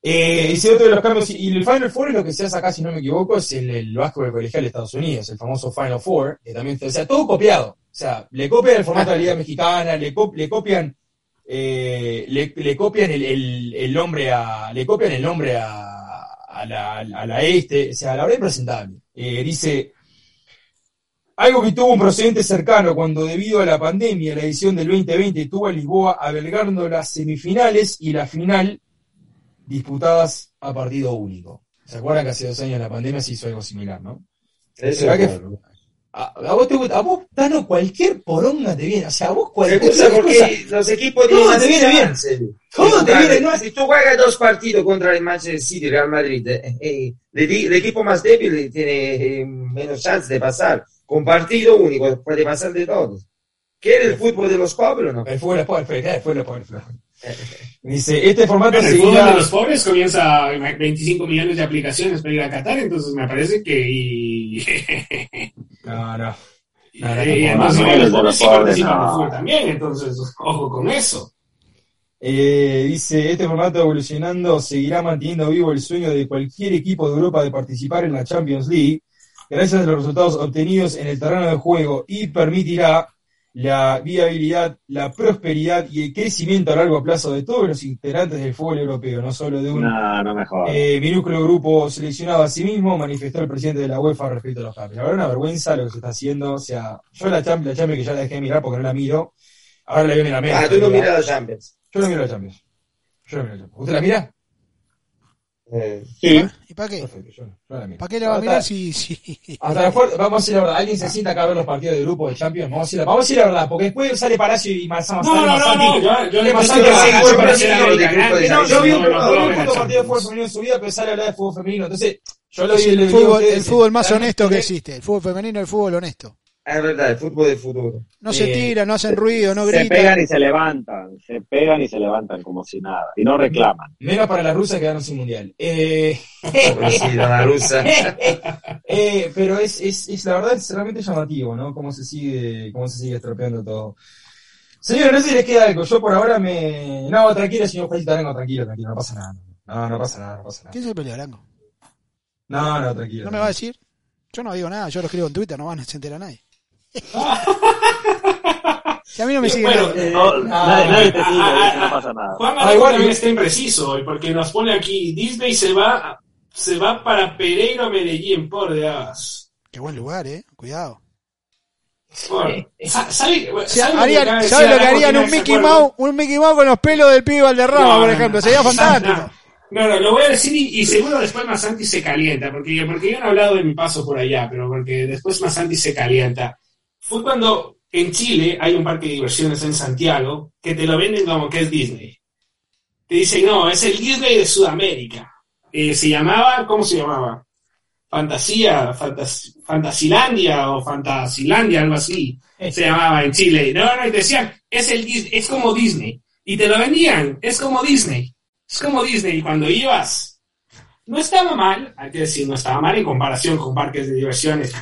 Eh, dice otro de los cambios, y el Final Four es lo que se hace acá, si no me equivoco, es el, el básquetbol colegial de Estados Unidos, el famoso Final Four, que también, o sea, todo copiado. O sea, le copian el formato de la Liga Mexicana, le, cop- le copian, eh, le, le copian el, el- el nombre a, le copian el nombre a, a la, a la este, o sea, la verdad impresentable. Eh, dice, algo que tuvo un procedente cercano cuando debido a la pandemia la edición del 2020 tuvo a Lisboa albergando las semifinales y la final disputadas a partido único. ¿Se acuerdan que hace dos años la pandemia se hizo algo similar, no? Eso ¿Será que- es bueno. A, a vos te gusta, a vos, Tano, cualquier poronga te viene, o sea, a vos cualquier gusta cosa, porque los equipos Todo te viene bien. Todo te viene, no Si tú juegas dos partidos contra el Manchester City, Real Madrid, eh, eh, el, el equipo más débil tiene eh, menos chance de pasar. Con partido único puede pasar de todos. ¿Quiere el fútbol de los pobres o no? El fútbol es pobre, el fútbol es pobre, el fútbol es pobre. [LAUGHS] Dice, este formato Bueno, el fútbol de los pobres comienza a 25 millones de aplicaciones para ir a Qatar, entonces me parece que. Y, [LAUGHS] No, no. y- No, no, y no, entonces no, los pobres sí participan no. en fútbol también, entonces ojo con eso. Eh, dice, este formato evolucionando seguirá manteniendo vivo el sueño de cualquier equipo de Europa de participar en la Champions League, gracias a los resultados obtenidos en el terreno de juego y permitirá la viabilidad, la prosperidad y el crecimiento a largo plazo de todos los integrantes del fútbol europeo, no solo de un No, no eh, minúsculo grupo seleccionado a sí mismo, manifestó el presidente de la UEFA respecto a los cambios. La verdad, una vergüenza lo que se está haciendo. O sea, yo la Champions, la Champions que ya la dejé de mirar porque no la miro, ahora la veo en la mesa. Ah, tú no miras la Champions. Yo no miro la Champions. Yo no miro la Champions. ¿Usted la mira? Eh, Sí. ¿Y para qué? Perfecto, yo no, yo no la miro. ¿Para qué la va a mirar si, si... Hasta fuer- vamos a decir la verdad, alguien se sienta acá a ver los partidos de grupo de Champions, vamos a decir la, vamos a decir la verdad, porque después sale Palacio y Marzama No, no, no, no, yo, le Más pasé que No, yo vi un, no, no, yo vi no, un no, puto no, partido de fútbol femenino en su vida, pero sale a hablar de fútbol femenino. Entonces, yo lo vi el, a fútbol, ustedes, el fútbol más honesto que existe. El fútbol femenino, el fútbol honesto. Es verdad, el fútbol del futuro. No se Eh, tira, no hacen ruido, no Se pegan gritan. y se levantan, se pegan y se levantan como si nada, y no reclaman. Menos para las rusas que quedaron sin mundial. Eh, [LAUGHS] Sí, la rusa. [LAUGHS] eh, pero es, es, es la verdad es realmente llamativo, ¿no? Cómo se sigue, cómo se sigue estropeando todo. Señor, no sé si les queda algo. Yo por ahora me. No, tranquilo, señor Juanito Arango, tranquilo, tranquilo, no pasa nada. No, no pasa nada, no pasa nada. ¿Quién se pelea, Arango? No, no, tranquilo. ¿No me va a decir? Yo no digo nada, yo lo escribo en Twitter, no van a se entera nadie. [LAUGHS] Si a mí no me sigue Bueno, nadie. Eh, no, nadie, nadie te sigue, ah, no pasa nada. Juan Manuel igual- también está impreciso hoy, porque nos pone aquí, Disney se va, se va para Pereira Medellín, por Dios. Qué buen lugar, eh. Cuidado. Por- sa- ¿Sabe, O sea, sabe lo que de ¿Sabe decir lo que harían? Un Mickey? Mouse, un Mickey Mouse con los pelos del pibe Valderrama, No, por ejemplo. Sería [LAUGHS] fantástico. No, no, lo voy a decir y, y seguro después Masanti se calienta, porque, porque yo no he hablado de mi paso por allá, pero porque después Masanti se calienta. Fue cuando en Chile hay un parque de diversiones en Santiago que te lo venden como que es Disney. Te dicen, no, es el Disney de Sudamérica. Eh, se llamaba, ¿cómo se llamaba? Fantasía, Fantas- Fantasilandia o Fantasilandia, algo así. Se llamaba en Chile. No, no, y te decían, es, el, es como Disney. Y te lo vendían, es como Disney. Es como Disney. Y cuando ibas, no estaba mal, hay que decir, no estaba mal en comparación con parques de diversiones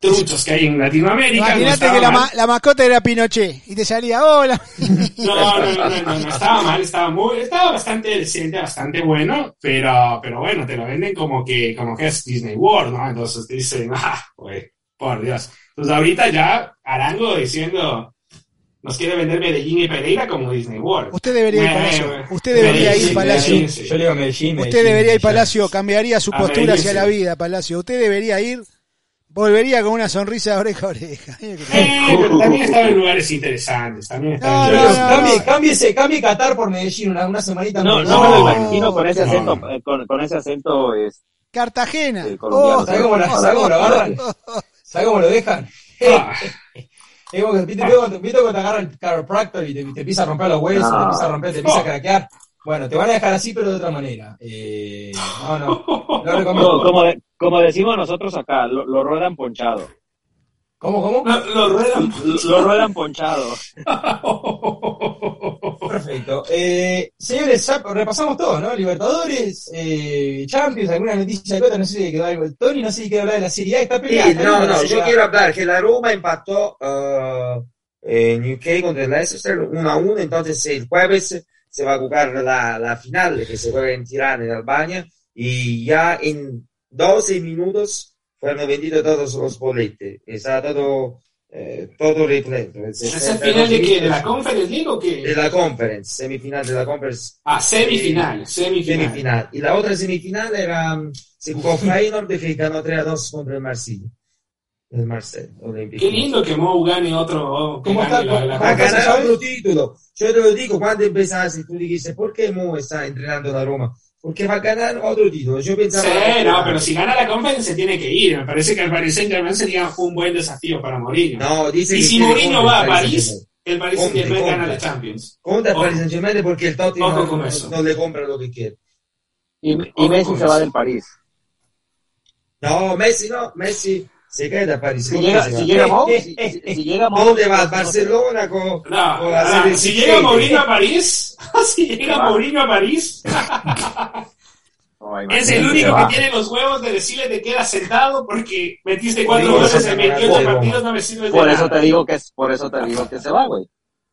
truchos que hay en Latinoamérica. no Imagínate que la, ma- la mascota era Pinochet y te salía, hola. [LAUGHS] No, no, no, no, no, no, estaba mal, estaba muy, estaba bastante decente, bastante bueno, pero, pero bueno, te lo venden como que, como que es Disney World, ¿no? Entonces te dicen, [LAUGHS] ah, güey, por Dios. Entonces ahorita ya Arango diciendo, nos quiere vender Medellín y Pereira como Disney World. Usted debería ir Palacio. Usted debería ir Palacio. Medellín, sí. Yo le digo Medellín. Usted debería ir. Palacio, cambiaría su postura hacia la vida, Palacio. Usted debería ir, volvería con una sonrisa de oreja a oreja. Eh, [LAUGHS] pero también estaba en lugares interesantes, también estaba No, Yo lugares- digo, no, no. cambie, cámbiese, cambie Qatar por Medellín, una, una semanita. No, no me lo No. imagino con ese acento, eh, con, con ese acento es, Cartagena. eh. Oh, ¿Sabe cómo, la- sabe cómo lo agarran? ¿Sabe cómo lo dejan? [LAUGHS] Ah, [LAUGHS] Es como que, ¿viste, viste cuando, viste cuando te agarra el chiropractor y te, te empieza a romper los huesos, te empieza a romper, te empieza a craquear? Bueno, te van a dejar así, pero de otra manera. Eh, no, no, [LAUGHS] Como, recomiendo. como, de- como decimos nosotros acá, lo, lo ruedan ponchado. ¿Cómo, cómo? lo, lo ruedan. [LAUGHS] Lo, lo ruedan ponchado. [LAUGHS] Perfecto. Eh, señores, ya repasamos todo, ¿no? Libertadores, eh, Champions, alguna noticia de otra, no sé si quedó algo. Tony, no sé si quiere hablar de la Serie A, está Sí, peleada. está no, no, yo quiero hablar que la Roma empató eh, en UK contra el Leicester 1 a 1, entonces el jueves se va a jugar la, la final que se juega en Tirana, en Albania, y ya en 12 minutos fueron vendidos todos los boletes, está todo, eh, todo repleto. ¿Es el final de qué? ¿De la Conference League o De qué? la Conference, semifinal de la Conference Ah, semifinal, semifinal. semifinal. Y la otra semifinal era, mm, se jugó [LAUGHS] Feyenoord que ganó 3 a 2 contra el Marsella. El Marseille Olympique. Qué lindo que Mou gane otro. que ¿Cómo gane está? la- la- ¿Cómo A ganar otro título. Yo te lo digo, cuando empezaste, tú dijiste, ¿por qué Mo está entrenando en la Roma? Porque va a ganar otro título. Yo pensaba... Sí, no, pero si gana la Conference se tiene que ir. Me parece que el Paris Saint Germain sería un buen desafío para Mourinho. No, dice y que si Mourinho va a París, el Paris Saint Germain gana la. Champions. Contra el. Paris Saint-Germain porque el Tottenham no, le compra lo que quiere. Y, y Messi se va del París. No, Messi no, Messi se queda a París. Si ¿Dónde llega, si llega Mou, si, llega Mou, ¿Dónde va? ¿Barcelona con, No, con la ah, serie si llega Mourinho a París, [LAUGHS] si llega. Mourinho a París, es el único que tiene los huevos de decirle te quedas sentado porque metiste cuatro goles se en llama 28 Roma. partidos, no me sirve de Por eso nada. te digo que es, por eso te digo que se va, güey.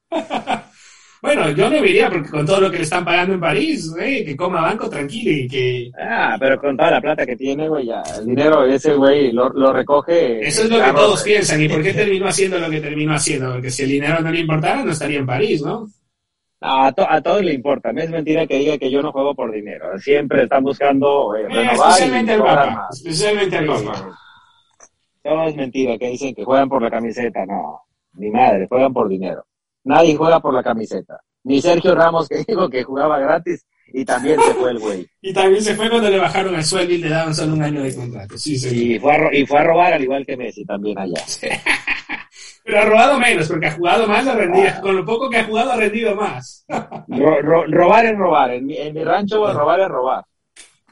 [LAUGHS] Bueno, yo no iría porque con todo lo que le están pagando en París, eh, que coma banco tranquilo y que Ah, pero con toda la plata que tiene, güey, ya, el dinero ese güey lo, lo recoge. Eso es lo que todos güey. piensan. ¿Y por qué [LAUGHS] terminó haciendo lo que terminó haciendo? Porque si el dinero no le importara, no estaría en París, ¿no? A, to- a todos le importa. No es mentira que diga que yo no juego por dinero. Siempre están buscando eh, Eh, renovar especialmente y el Papa. Especialmente el Papa. Todo es mentira que dicen que juegan por la camiseta. No, ni madre, juegan por dinero. Nadie juega por la camiseta. Ni Sergio Ramos que [LAUGHS] dijo que jugaba gratis y también se fue el güey. Y también se fue cuando le bajaron el sueldo y le daban solo un año de contrato. Sí, sí. Y fue, a, ro- y fue a robar al igual que Messi también allá. [LAUGHS] Pero ha robado menos, porque ha jugado más, ha rendido. Con lo poco que ha jugado, ha rendido más. [LAUGHS] Ro- ro- robar es robar. En mi, en mi rancho robar es robar.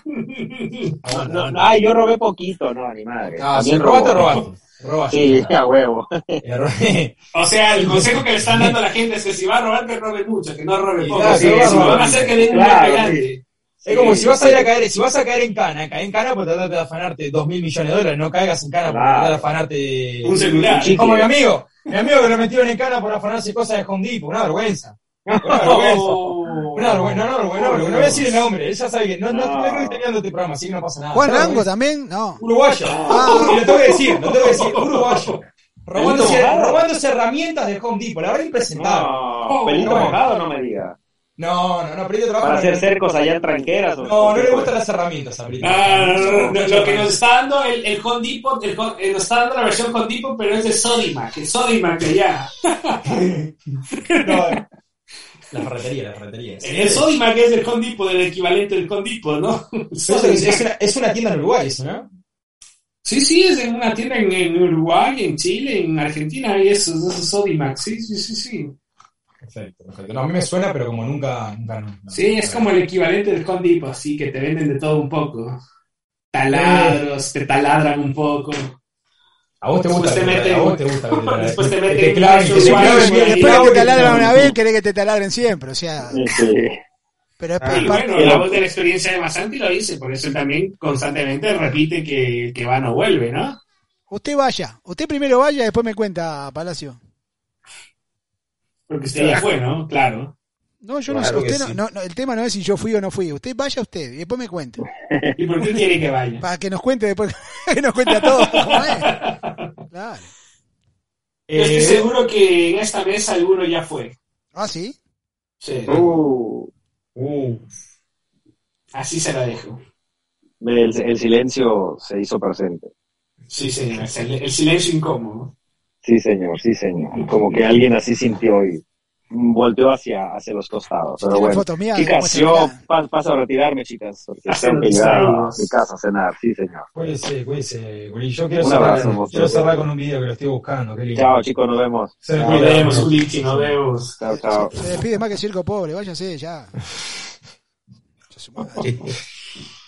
No, no, no, ay, yo robé poquito, no, ni madre. Ah, si robaste, robó. robaste. Robaste. Sí, a huevo. [LAUGHS] O sea, el consejo que le están dando a la gente es que si va a robar, que robe mucho, que no robe poco. claro, Sí, que roba, si lo van roba. a hacer, que den un Claro, golpe grande. Es como si vas a ir a caer, si vas a caer en cana, cae en cana pues tratate de afanarte dos mil millones de dólares, no caigas en cana por tratar de afanarte Un celular. Como mi amigo, Mi amigo que lo metieron en cana por afanarse cosas de Home Depot, una vergüenza. No, no, vergüenza, no, no voy a decir el nombre, él ya sabe que no, no, no, No. creo que esté mirando este programa, así que no pasa nada. Juan Rango también, no. Uruguayo. Y lo tengo que decir, lo tengo que decir, uruguayo. [LAUGHS] Robándose, herramientas de Home Depot, la verdad impresentable. No, pelito no. mojado no me diga. No, no, no, Perito trabaja Para hacer cercos allá en tranqueras. o- No, no le gustan las herramientas a Perito. No, no, no, no, lo que nos está dando el, el Home Depot, el eh, nos está dando la versión Home Depot, pero es de Sodimac, el Sodimac de allá. [LAUGHS] No, la ferretería, la ferretería. El Sodimac es el Home Depot, el equivalente del Depot, ¿no? Es, es una, es una tienda en Uruguay, eso, ¿no? Sí, sí, es en una tienda en, en Uruguay, en Chile, en Argentina, y eso, eso es Sodimac, sí, sí, sí, sí. Perfecto, perfecto. No, a mí me suena, pero como nunca. nunca. Sí, es como el equivalente del Depot, así que te venden de todo un poco. Taladros, te taladran un poco. A vos te gusta. Te meten- a vos te gusta. Después te [LAUGHS] que meten te. Después que te taladran una vez, querés que te taladren siempre, o sea. Pero Ah, Y parte- bueno, la voz de la experiencia de Masanti lo dice, por eso él también constantemente repite que que va no vuelve, ¿no? Usted vaya, usted primero vaya, después me cuenta, Palacio. Porque usted ya fue, ¿no? Claro. No, yo no sé, usted no, sí. no, no, el tema no es si yo fui o no fui. Usted vaya usted y después me cuente. [LAUGHS] ¿Y por qué quiere que vaya? Para que nos cuente después, [LAUGHS] que nos cuente a todos cómo es. Claro. Yo estoy Eh, seguro que en esta mesa alguno ya fue. Ah, sí. Sí. Uh, Uh, Así se la dejo. el, el silencio se hizo presente. Sí, señor. El, el silencio incómodo. Sí, señor, sí, señor. Como que alguien así sintió y volteó hacia, hacia los costados. Pero bueno. fotos mías, Chicas, yo pa- paso a retirarme, chicas, porque tengo que unos llegar a años. mi casa a cenar. Sí, señor. Cuídese, cuídese, Guri. Yo quiero cerrar, abrazo, vos. quiero cerrar con un video que lo estoy buscando. Qué lindo. Chao, chicos, nos vemos. Se Nos vemos, Ulichi, nos vemos. Chao, chao. Se despide más que circo pobre, váyase ya. [LAUGHS]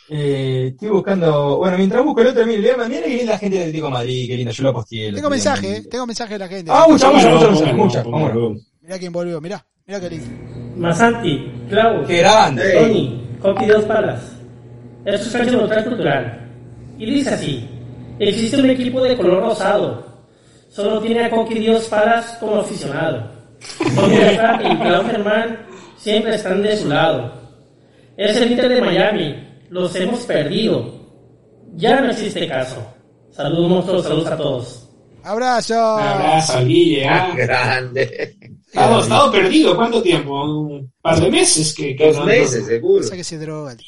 Eh, estoy buscando. Bueno, mientras busco el otro, mira, mira qué linda la gente de Atlético de Madrid, qué linda, yo lo posteé. el Tengo mensaje, tengo mensaje de la gente. Ah, mucha, mucha, mucha, mucha, Mirá quién volvió, mirá, mirá qué lindo. Masanti, Clau, Qué grande. Tony, Coqui Dos Palas. Esto es cancha neutral cultural. Y dice así: existe un equipo de color rosado. Solo tiene a Coqui Dios Palas como aficionado. Tony Alfaro y Clau Germán siempre están de su lado. Es el Inter de Miami. Los hemos perdido. Ya no existe caso. Saludos monstruos, saludos a todos. Abrazo. Un abrazo Guille, ¿ah? grande. Estado, estado perdido, ¿cuánto tiempo? Un par de meses que, que Dos no- meses, seguro. Pasa que se droga. el-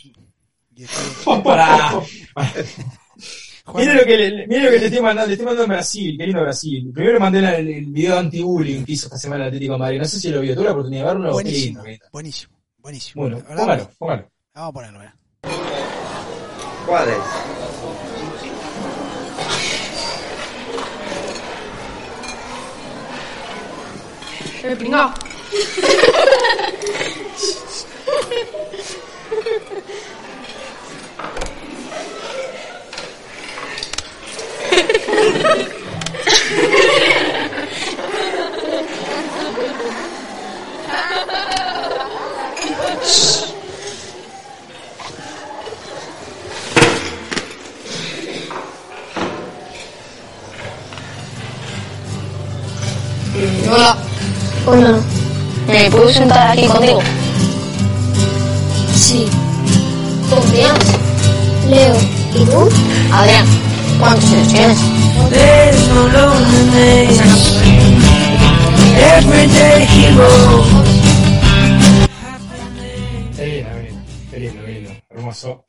y [LAUGHS] Pará. Juan- Mire lo que le, mire lo que le estoy mandando, le estoy mandando en Brasil, qué lindo Brasil. Primero mandé el, el video anti-bullying que hizo esta semana el Atlético de Madrid. No sé si lo vio, tuve la oportunidad de verlo. Buenísimo, buenísimo, buenísimo. Bueno, verdad, póngalo, póngalo. Vamos a ponerlo, mirá. ¿Cuál es? El pringao. Hola. Hola. ¿Me puedo sentar aquí contigo? Sí. ¿Cómo te llamas? Leo. ¿Y tú? Adrián. ¿Cuántos años tienes? Qué lindo, qué lindo, qué lindo, qué lindo, hermoso.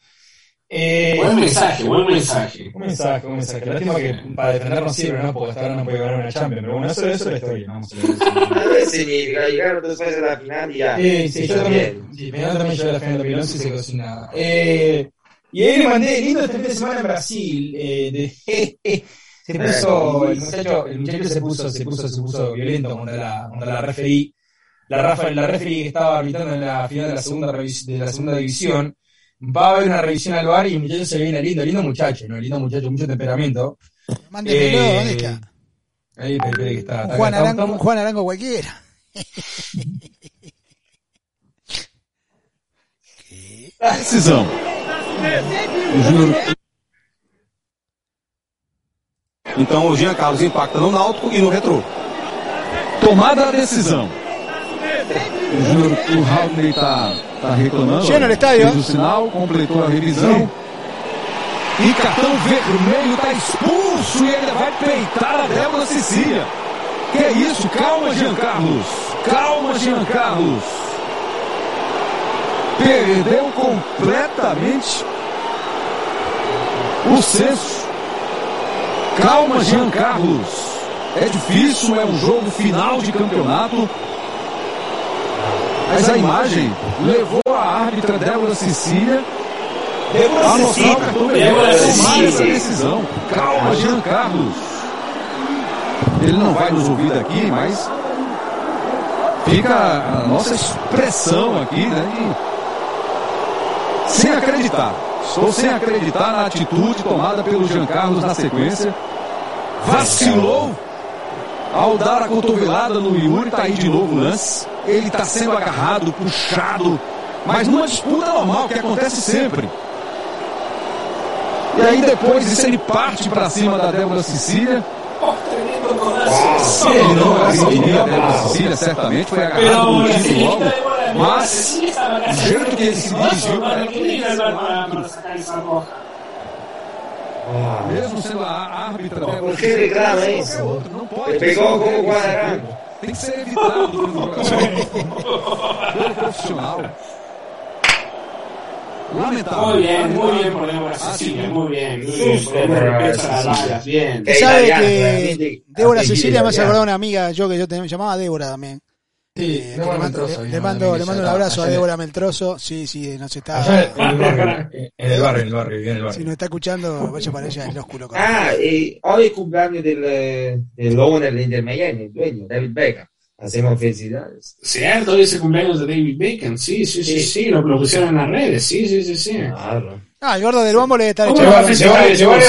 Eh, Buen mensaje, buen mensaje. Un mensaje, un mensaje. Lástima que para defendernos sirve, ¿no? Porque hasta ahora no puede ganar una Champions. Pero bueno, eso, eso es la historia. ¿no? Vamos a ver si llegaron dos veces a la final y ya. Sí, sí, yo también. Sí, Peñarol también llegó a la final de 2011 y se quedó sin nada. Eh, y ahí le mandé lindo este fin de semana en Brasil. Eh, de, se puso, el muchacho, el muchacho se puso, se puso, se puso violento contra la, contra la referee. La, Rafa, la referee que estaba arbitrando en la final de la segunda, de la segunda división. Va a haber una revisión al bar y el muchacho se viene lindo, lindo muchacho, ¿no? Lindo muchacho, mucho temperamento. Mándenmelo, Eh, ¿dónde está? Ahí, espera, espera, que está. Juan acá, Arango, estamos- Juan Arango cualquiera. ¿Qué? Decisão. Juro. Então o Jean Carlos impacta no Náutico e no Retrô. Tomada a decisão. O Júnior, o Raul tá, tá reclamando. Lleno el estadio. Fez o sinal, completou a revisão. E cartão vermelho tá expulso e ele vai peitar a Débora Cecília. Que é isso? Calma, Jean Carlos. Calma, Jean Carlos. Perdeu completamente o senso. Calma, Jean Carlos. É difícil, é um jogo final de campeonato. Mas a imagem levou a árbitra Débora Cecília a mostrar o cartão Débora a tomar essa decisão. Calma, Jean Carlos. Ele não vai nos ouvir daqui, mas fica a nossa expressão aqui, né? de- sem acreditar. Estou sem acreditar na atitude tomada pelo Jean Carlos na sequência. Vacilou ao dar a cotovelada no Yuri, tá aí de novo o lance. Ele está sendo agarrado, puxado, mas numa disputa normal que acontece sempre. E aí depois disso ele parte para cima da Débora Cecília. Ele não agrediria a Débora Cecília, certamente, foi agarrado no señorita logo. Débora Mas Cecilia estaba o jeito que ele se dirigiu Ah, mesmo sendo a árbitra Débora ¿Por qué reclama eso? outro, não pode Le pegó ser como Guadarrama. Tem que ser evitado. Pelo [LAUGHS] profissional. Lamentável. Muy bien, muy bien por Débora Cecilia, muy bien. Muy bien. Balas, bien. Que ¿Sabe que realmente, Débora Cecilia me hace acordar una amiga yo que yo te llamaba Débora también? Sí, Eh, no le mando, Meltroso, le- mando, le mando un abrazo a Débora Meltroso. Sí, sí, nos está, en el barrio, en el barrio, en el barrio, vive en el si nos está escuchando, vaya para allá, el ósculo. Ah, e hoy es cumpleaños del, del owner de Inter Miami, el dueño, David Beckham. Hacemos felicidades. Cierto, hoy es el cumpleaños de David Bacon. Sí, sí, sí, Sí. sí, lo, lo pusieron en las redes. Sí, sí, sí, sí. Claro. Ah, el gordo del bombo le está ¿Cómo echando. a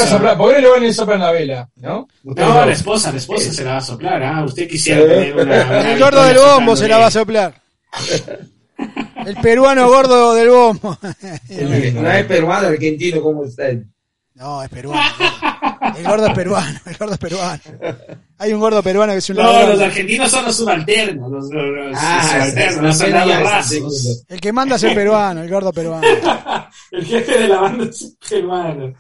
soplar- ¿Por qué le van a soplar la vela? ¿No? No, la esposa, la esposa se la va a soplar. Ah, usted quisiera tener una. El gordo del bombo se la va a soplar. El peruano gordo del bombo. [LAUGHS] No es peruano, argentino como usted. No, es peruano. El gordo es peruano, el gordo es peruano. Hay un gordo peruano que es un No, ladrón. los argentinos son los subalternos. Los, los, los Ah, subalternos, los soldados. El que manda es el peruano, el gordo peruano. [LAUGHS] El jefe de la banda es peruano.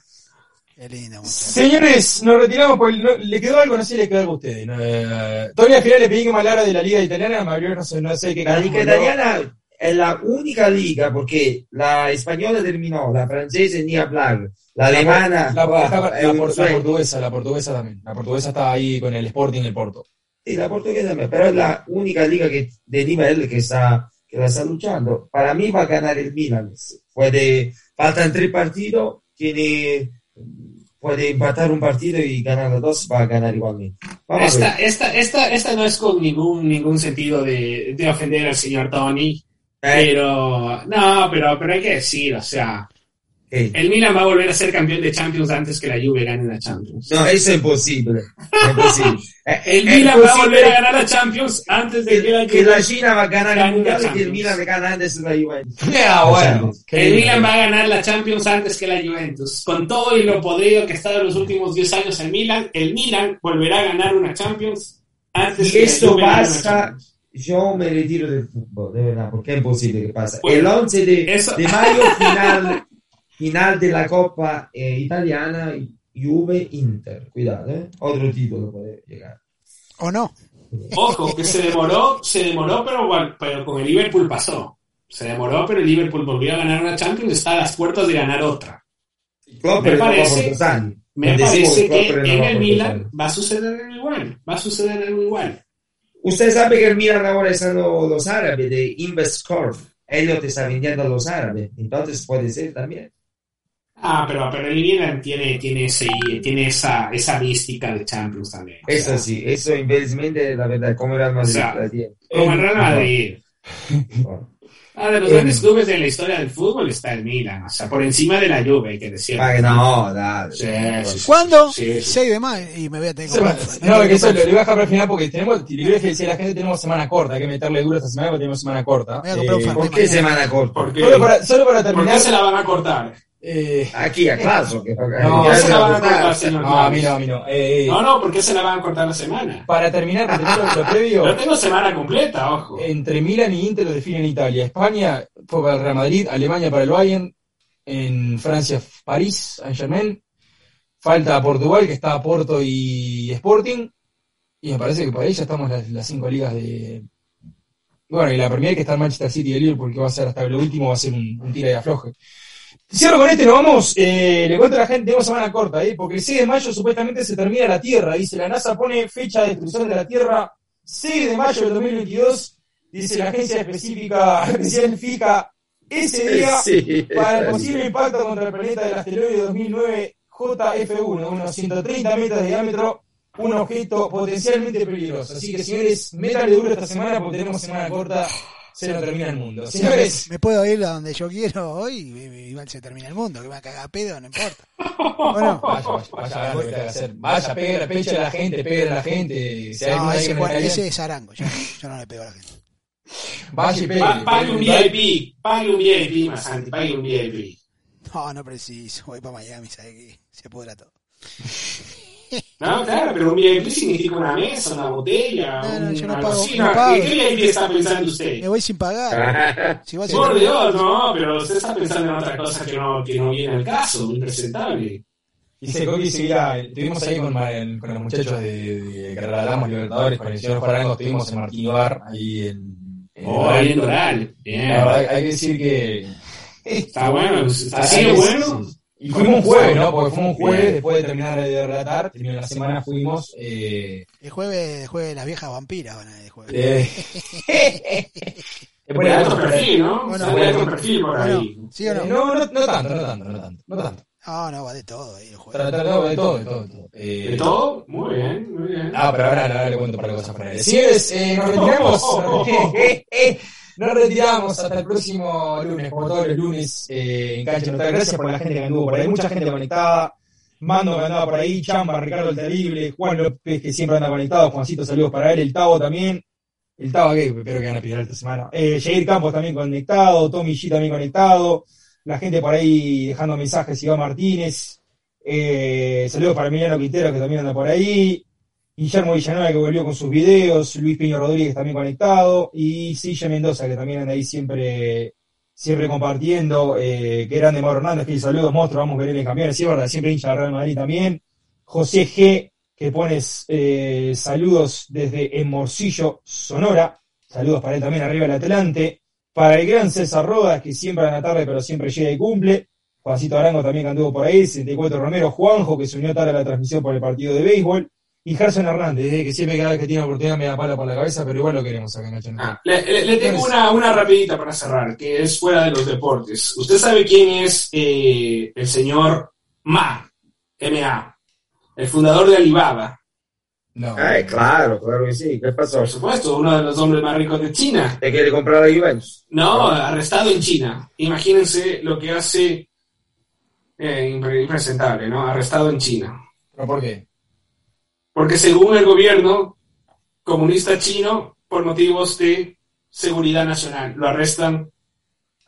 Qué lindo, muchacho. Señores, nos retiramos porque no- le quedó algo, no sé si le quedó algo a ustedes. No, eh, todavía al final le pedí que me hablara de la liga italiana, me abrió, no sé, no sé qué La liga italiana es la única liga porque la española terminó, la francesa ni hablar, la alemana La, la sueño. portuguesa, la portuguesa también. La portuguesa estaba ahí con el Sporting, el Porto. Sí, la portuguesa también, pero es la única liga que, de nivel que está, que la está luchando. Para mí va a ganar el Milan. Puede, faltan tres partidos, tiene, puede empatar un partido y ganar los dos, va a ganar igualmente. Vamos a Esta, esta, esta, esta no es con ningún, ningún sentido de, de ofender al señor Tony. Eh, Pero, no, pero, pero hay que decir, o sea, el Milan va a volver a ser campeón de Champions antes que la Juve gane la Champions. No, eso es imposible. Es imposible. [LAUGHS] El es Milan va a volver a ganar la Champions antes de que la que, que la Juve. China va a ganar el mundial y que el. Milan gana antes de la Juventus. [LAUGHS] Ah, bueno. El. Milan va a ganar la Champions antes que la Juventus. Con todo y lo podrido que ha estado en los últimos 10 años el Milan, el Milan volverá a ganar una Champions antes Y que esto la Juve basta. Yo me retiro del fútbol, de verdad, porque es imposible que pase. Bueno, el 11 de, eso- de mayo, final, [LAUGHS] final de la Copa eh, Italiana, Juve-Inter. Cuidado, ¿eh? Otro título puede llegar. ¿O no? Ojo, que se demoró, se demoró, pero, pero con el Liverpool pasó. Se demoró, pero el Liverpool volvió a ganar una Champions, está a las puertas de ganar otra. Klopp Me parece-. Me parece que en el Milan va a suceder algo igual. Va a suceder algo igual. Usted sabe que el Milan ahora están los árabes de Investcorp. Ellos te están vendiendo a los árabes. Entonces puede ser también. Ah, pero, pero el Milan tiene, tiene, ese, tiene esa, esa mística de Champions también. O Eso sea, sí, eso infelizmente la verdad, como el Real Madrid. O sea, la tiene. Como el Real Madrid. Ah, de los grandes clubes de la historia del fútbol está el Milan. O sea, por encima de la Juve, hay que decirlo. Ah, No, dale. Sí, sí, sí. ¿Cuándo? Sí, sí. 6 de mayo. Y me voy a tener que No, que eso lo, que voy a dejar para el final porque tenemos, voy a decir a la gente tenemos semana corta, hay que meterle duro esta semana porque tenemos semana corta. Eh. ¿Por qué semana corta? ¿Por qué? solo, para, solo para ¿Por terminar, qué se la van a cortar? Eh, Aquí a Claso. Que, no, que se hace la van a votar. cortar, señor no, a mí no, a mí no. Eh, No, no, porque se la van a cortar la semana. Para terminar, para lo previo, Yo tengo semana completa, ojo. entre Milan y Inter lo definen Italia. España fue para el Real Madrid, Alemania para el Bayern, en Francia París, Saint Germain. Falta Portugal, que está Porto y Sporting. Y me parece que por ahí ya estamos las, las cinco ligas de. Bueno, y la Premier que está el Manchester City y el Liverpool, que va a ser hasta lo último, va a ser un, un tira y afloje. Cierro con este, nos vamos. Eh, le cuento a la gente, tenemos semana corta, ¿eh? porque el 6 de mayo supuestamente se termina la Tierra. Dice, la NASA pone fecha de destrucción de la Tierra 6 de mayo del 2022. Dice la agencia específica, [LAUGHS] especifica ese día [LAUGHS] Sí. para el posible impacto contra el planeta del asteroide 2009 JF1, unos 130 metros de diámetro, un objeto potencialmente peligroso. Así que, señores, métanle duro esta semana porque tenemos semana corta, se nos termina el mundo. Señores, Me puedo ir a donde yo quiero hoy y igual se termina el mundo, que me va a cagar a pedo, no importa. [LAUGHS] Bueno, vaya, vaya, vaya, hacer. Vaya, pegue la pecha a la gente, pegue a la gente. Si no, ese, no Juan- ese es Arango, yo, yo no le pego a la gente. vaya y pegue. Pa- Pague un VIP, pague un VIP, Masanti, pague un VIP. No, no preciso, voy para Miami, sabe que se pudra todo. [LAUGHS] No, claro, pero un VIP significa una mesa, una botella, No, no, un- yo no algo pago, así, no ¿no? pago. ¿En qué VIP está pensando usted? Me voy sin pagar. [LAUGHS] Si se Por Dios, no, pero usted está pensando en otra cosa que no, que no viene al caso, impresentable. Dice Coqui, sí, mira, estuvimos ahí con, con los muchachos de, de que regalamos Libertadores, con el señor Farango, estuvimos en Martín Bar, ahí en... en Oh, ahí en Doral. Bien. La verdad, hay que decir que... Está bueno, está así bueno. Y fuimos un jueves, ¿no? Porque fuimos un jueves, después de terminar de relatar, terminó la semana, fuimos... Eh, El jueves, el jueves las viejas vampiras van a ir el jueves. eh, Por el alto perfil, ¿no? Bueno, bueno. alto perfil por Bueno, ahí. ¿sí o no? no, no, no tanto, no tanto, no tanto, no tanto. No, no, va de todo ahí el tra- De todo, de todo, de todo. Eh, ¿De todo? Muy bien, muy bien. Ah, pero ahora, ahora le cuento para cosas para él. Señores, eh, nos retiramos. [LAUGHS] [LAUGHS] nos retiramos hasta el próximo lunes, como todos los lunes eh, en Cancha Notable. Gracias por la gente que anduvo por ahí, mucha gente conectada. Mando que andaba por ahí, Chamba, Ricardo el Terrible, Juan López que siempre anda conectado, Juancito, saludos para él, el Tavo también. El Tavo que espero que van a pedir esta semana. Eh, Jair Campos también conectado, Tommy G también conectado. La gente por ahí dejando mensajes, Iván Martínez. Eh, saludos para Emiliano Quintero que también anda por ahí. Guillermo Villanueva que volvió con sus videos, Luis Piño Rodríguez también conectado, y Silla Mendoza que también anda ahí siempre, siempre compartiendo, eh, que grande Mauro Hernández, que saludos monstruos, vamos a ver en campeones, sí, verdad, siempre hincha de Real Madrid también. José G, que pones eh, saludos desde Morcillo, Sonora, saludos para él también arriba del Atlante. Para el gran César Rodas, que siempre anda tarde, pero siempre llega y cumple. Juancito Arango también que anduvo por ahí, 64 Romero, Juanjo, que se unió tarde a la transmisión por el partido de béisbol. Y Gerson Hernández, eh, que siempre cada vez que tiene oportunidad me da palo por la cabeza, pero igual lo queremos acá en Notable. Ah, le, le- le tengo una, una rapidita para cerrar, que es fuera de los deportes. ¿Usted sabe quién es eh, el señor Ma, M.A., el fundador de Alibaba? No. Ay, claro, claro que sí. ¿Qué pasó? Por supuesto, uno de los hombres más ricos de China. ¿Te quiere comprar la Juventus? No, arrestado en China. Imagínense lo que hace eh, impre- impresentable, ¿no? Arrestado en China. ¿Pero por qué? Porque según el gobierno comunista chino, por motivos de seguridad nacional, lo arrestan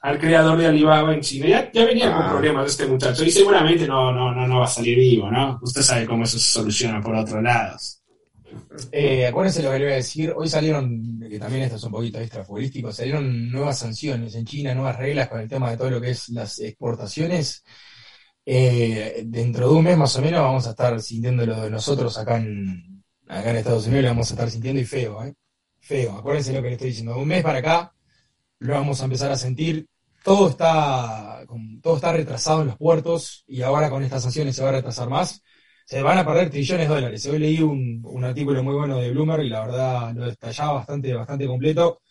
al creador de Alibaba en China. Ya, ya venía con Ah. problemas este muchacho y seguramente no, no, no, no va a salir vivo, ¿no? Usted sabe cómo eso se soluciona por otros lados. Eh, acuérdense lo que le voy a decir. Hoy salieron, que también esto es un poquito extrafutbolístico, salieron nuevas sanciones en China, nuevas reglas con el tema de todo lo que es las exportaciones. Eh, dentro de un mes más o menos vamos a estar sintiéndolo de nosotros acá en, acá en Estados Unidos, lo vamos a estar sintiendo y feo, ¿eh? Feo. Acuérdense lo que le estoy diciendo. De un mes para acá lo vamos a empezar a sentir. Todo está, todo está retrasado en los puertos y ahora con estas sanciones se va a retrasar más se van a perder trillones de dólares. Hoy leí un, un artículo muy bueno de Bloomberg y la verdad lo detallaba bastante, bastante completo.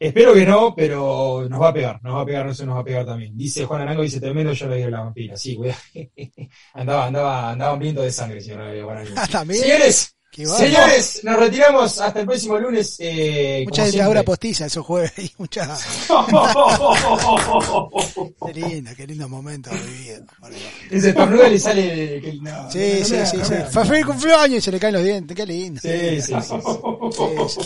Espero que no, pero nos va a pegar, nos va a pegar, no se nos va a pegar también. Dice Juan Arango, dice tremendo, yo le digo la vampira. Sí, cuidado. [LAUGHS] andaba, andaba, andaba hambriento de sangre, señor Juan Arango. [LAUGHS] También. Señores. Señores, nos retiramos hasta el próximo lunes. Eh, Mucha dictadura postiza esos jueves mucha. [LAUGHS] [LAUGHS] Qué lindo, qué lindo momento vivido. Ese tornudo le sale. que- no, Sí, sí, sí, sí. feliz cumpleaños y se le caen los dientes, qué lindo. Sí, sí, sí.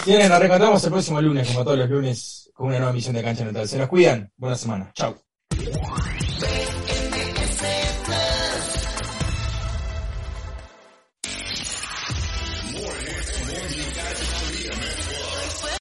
Bien, nos reencontramos el próximo lunes, como todos los lunes, con una nueva emisión de Cancha Natal. Se nos cuidan. Buena semana. Chau.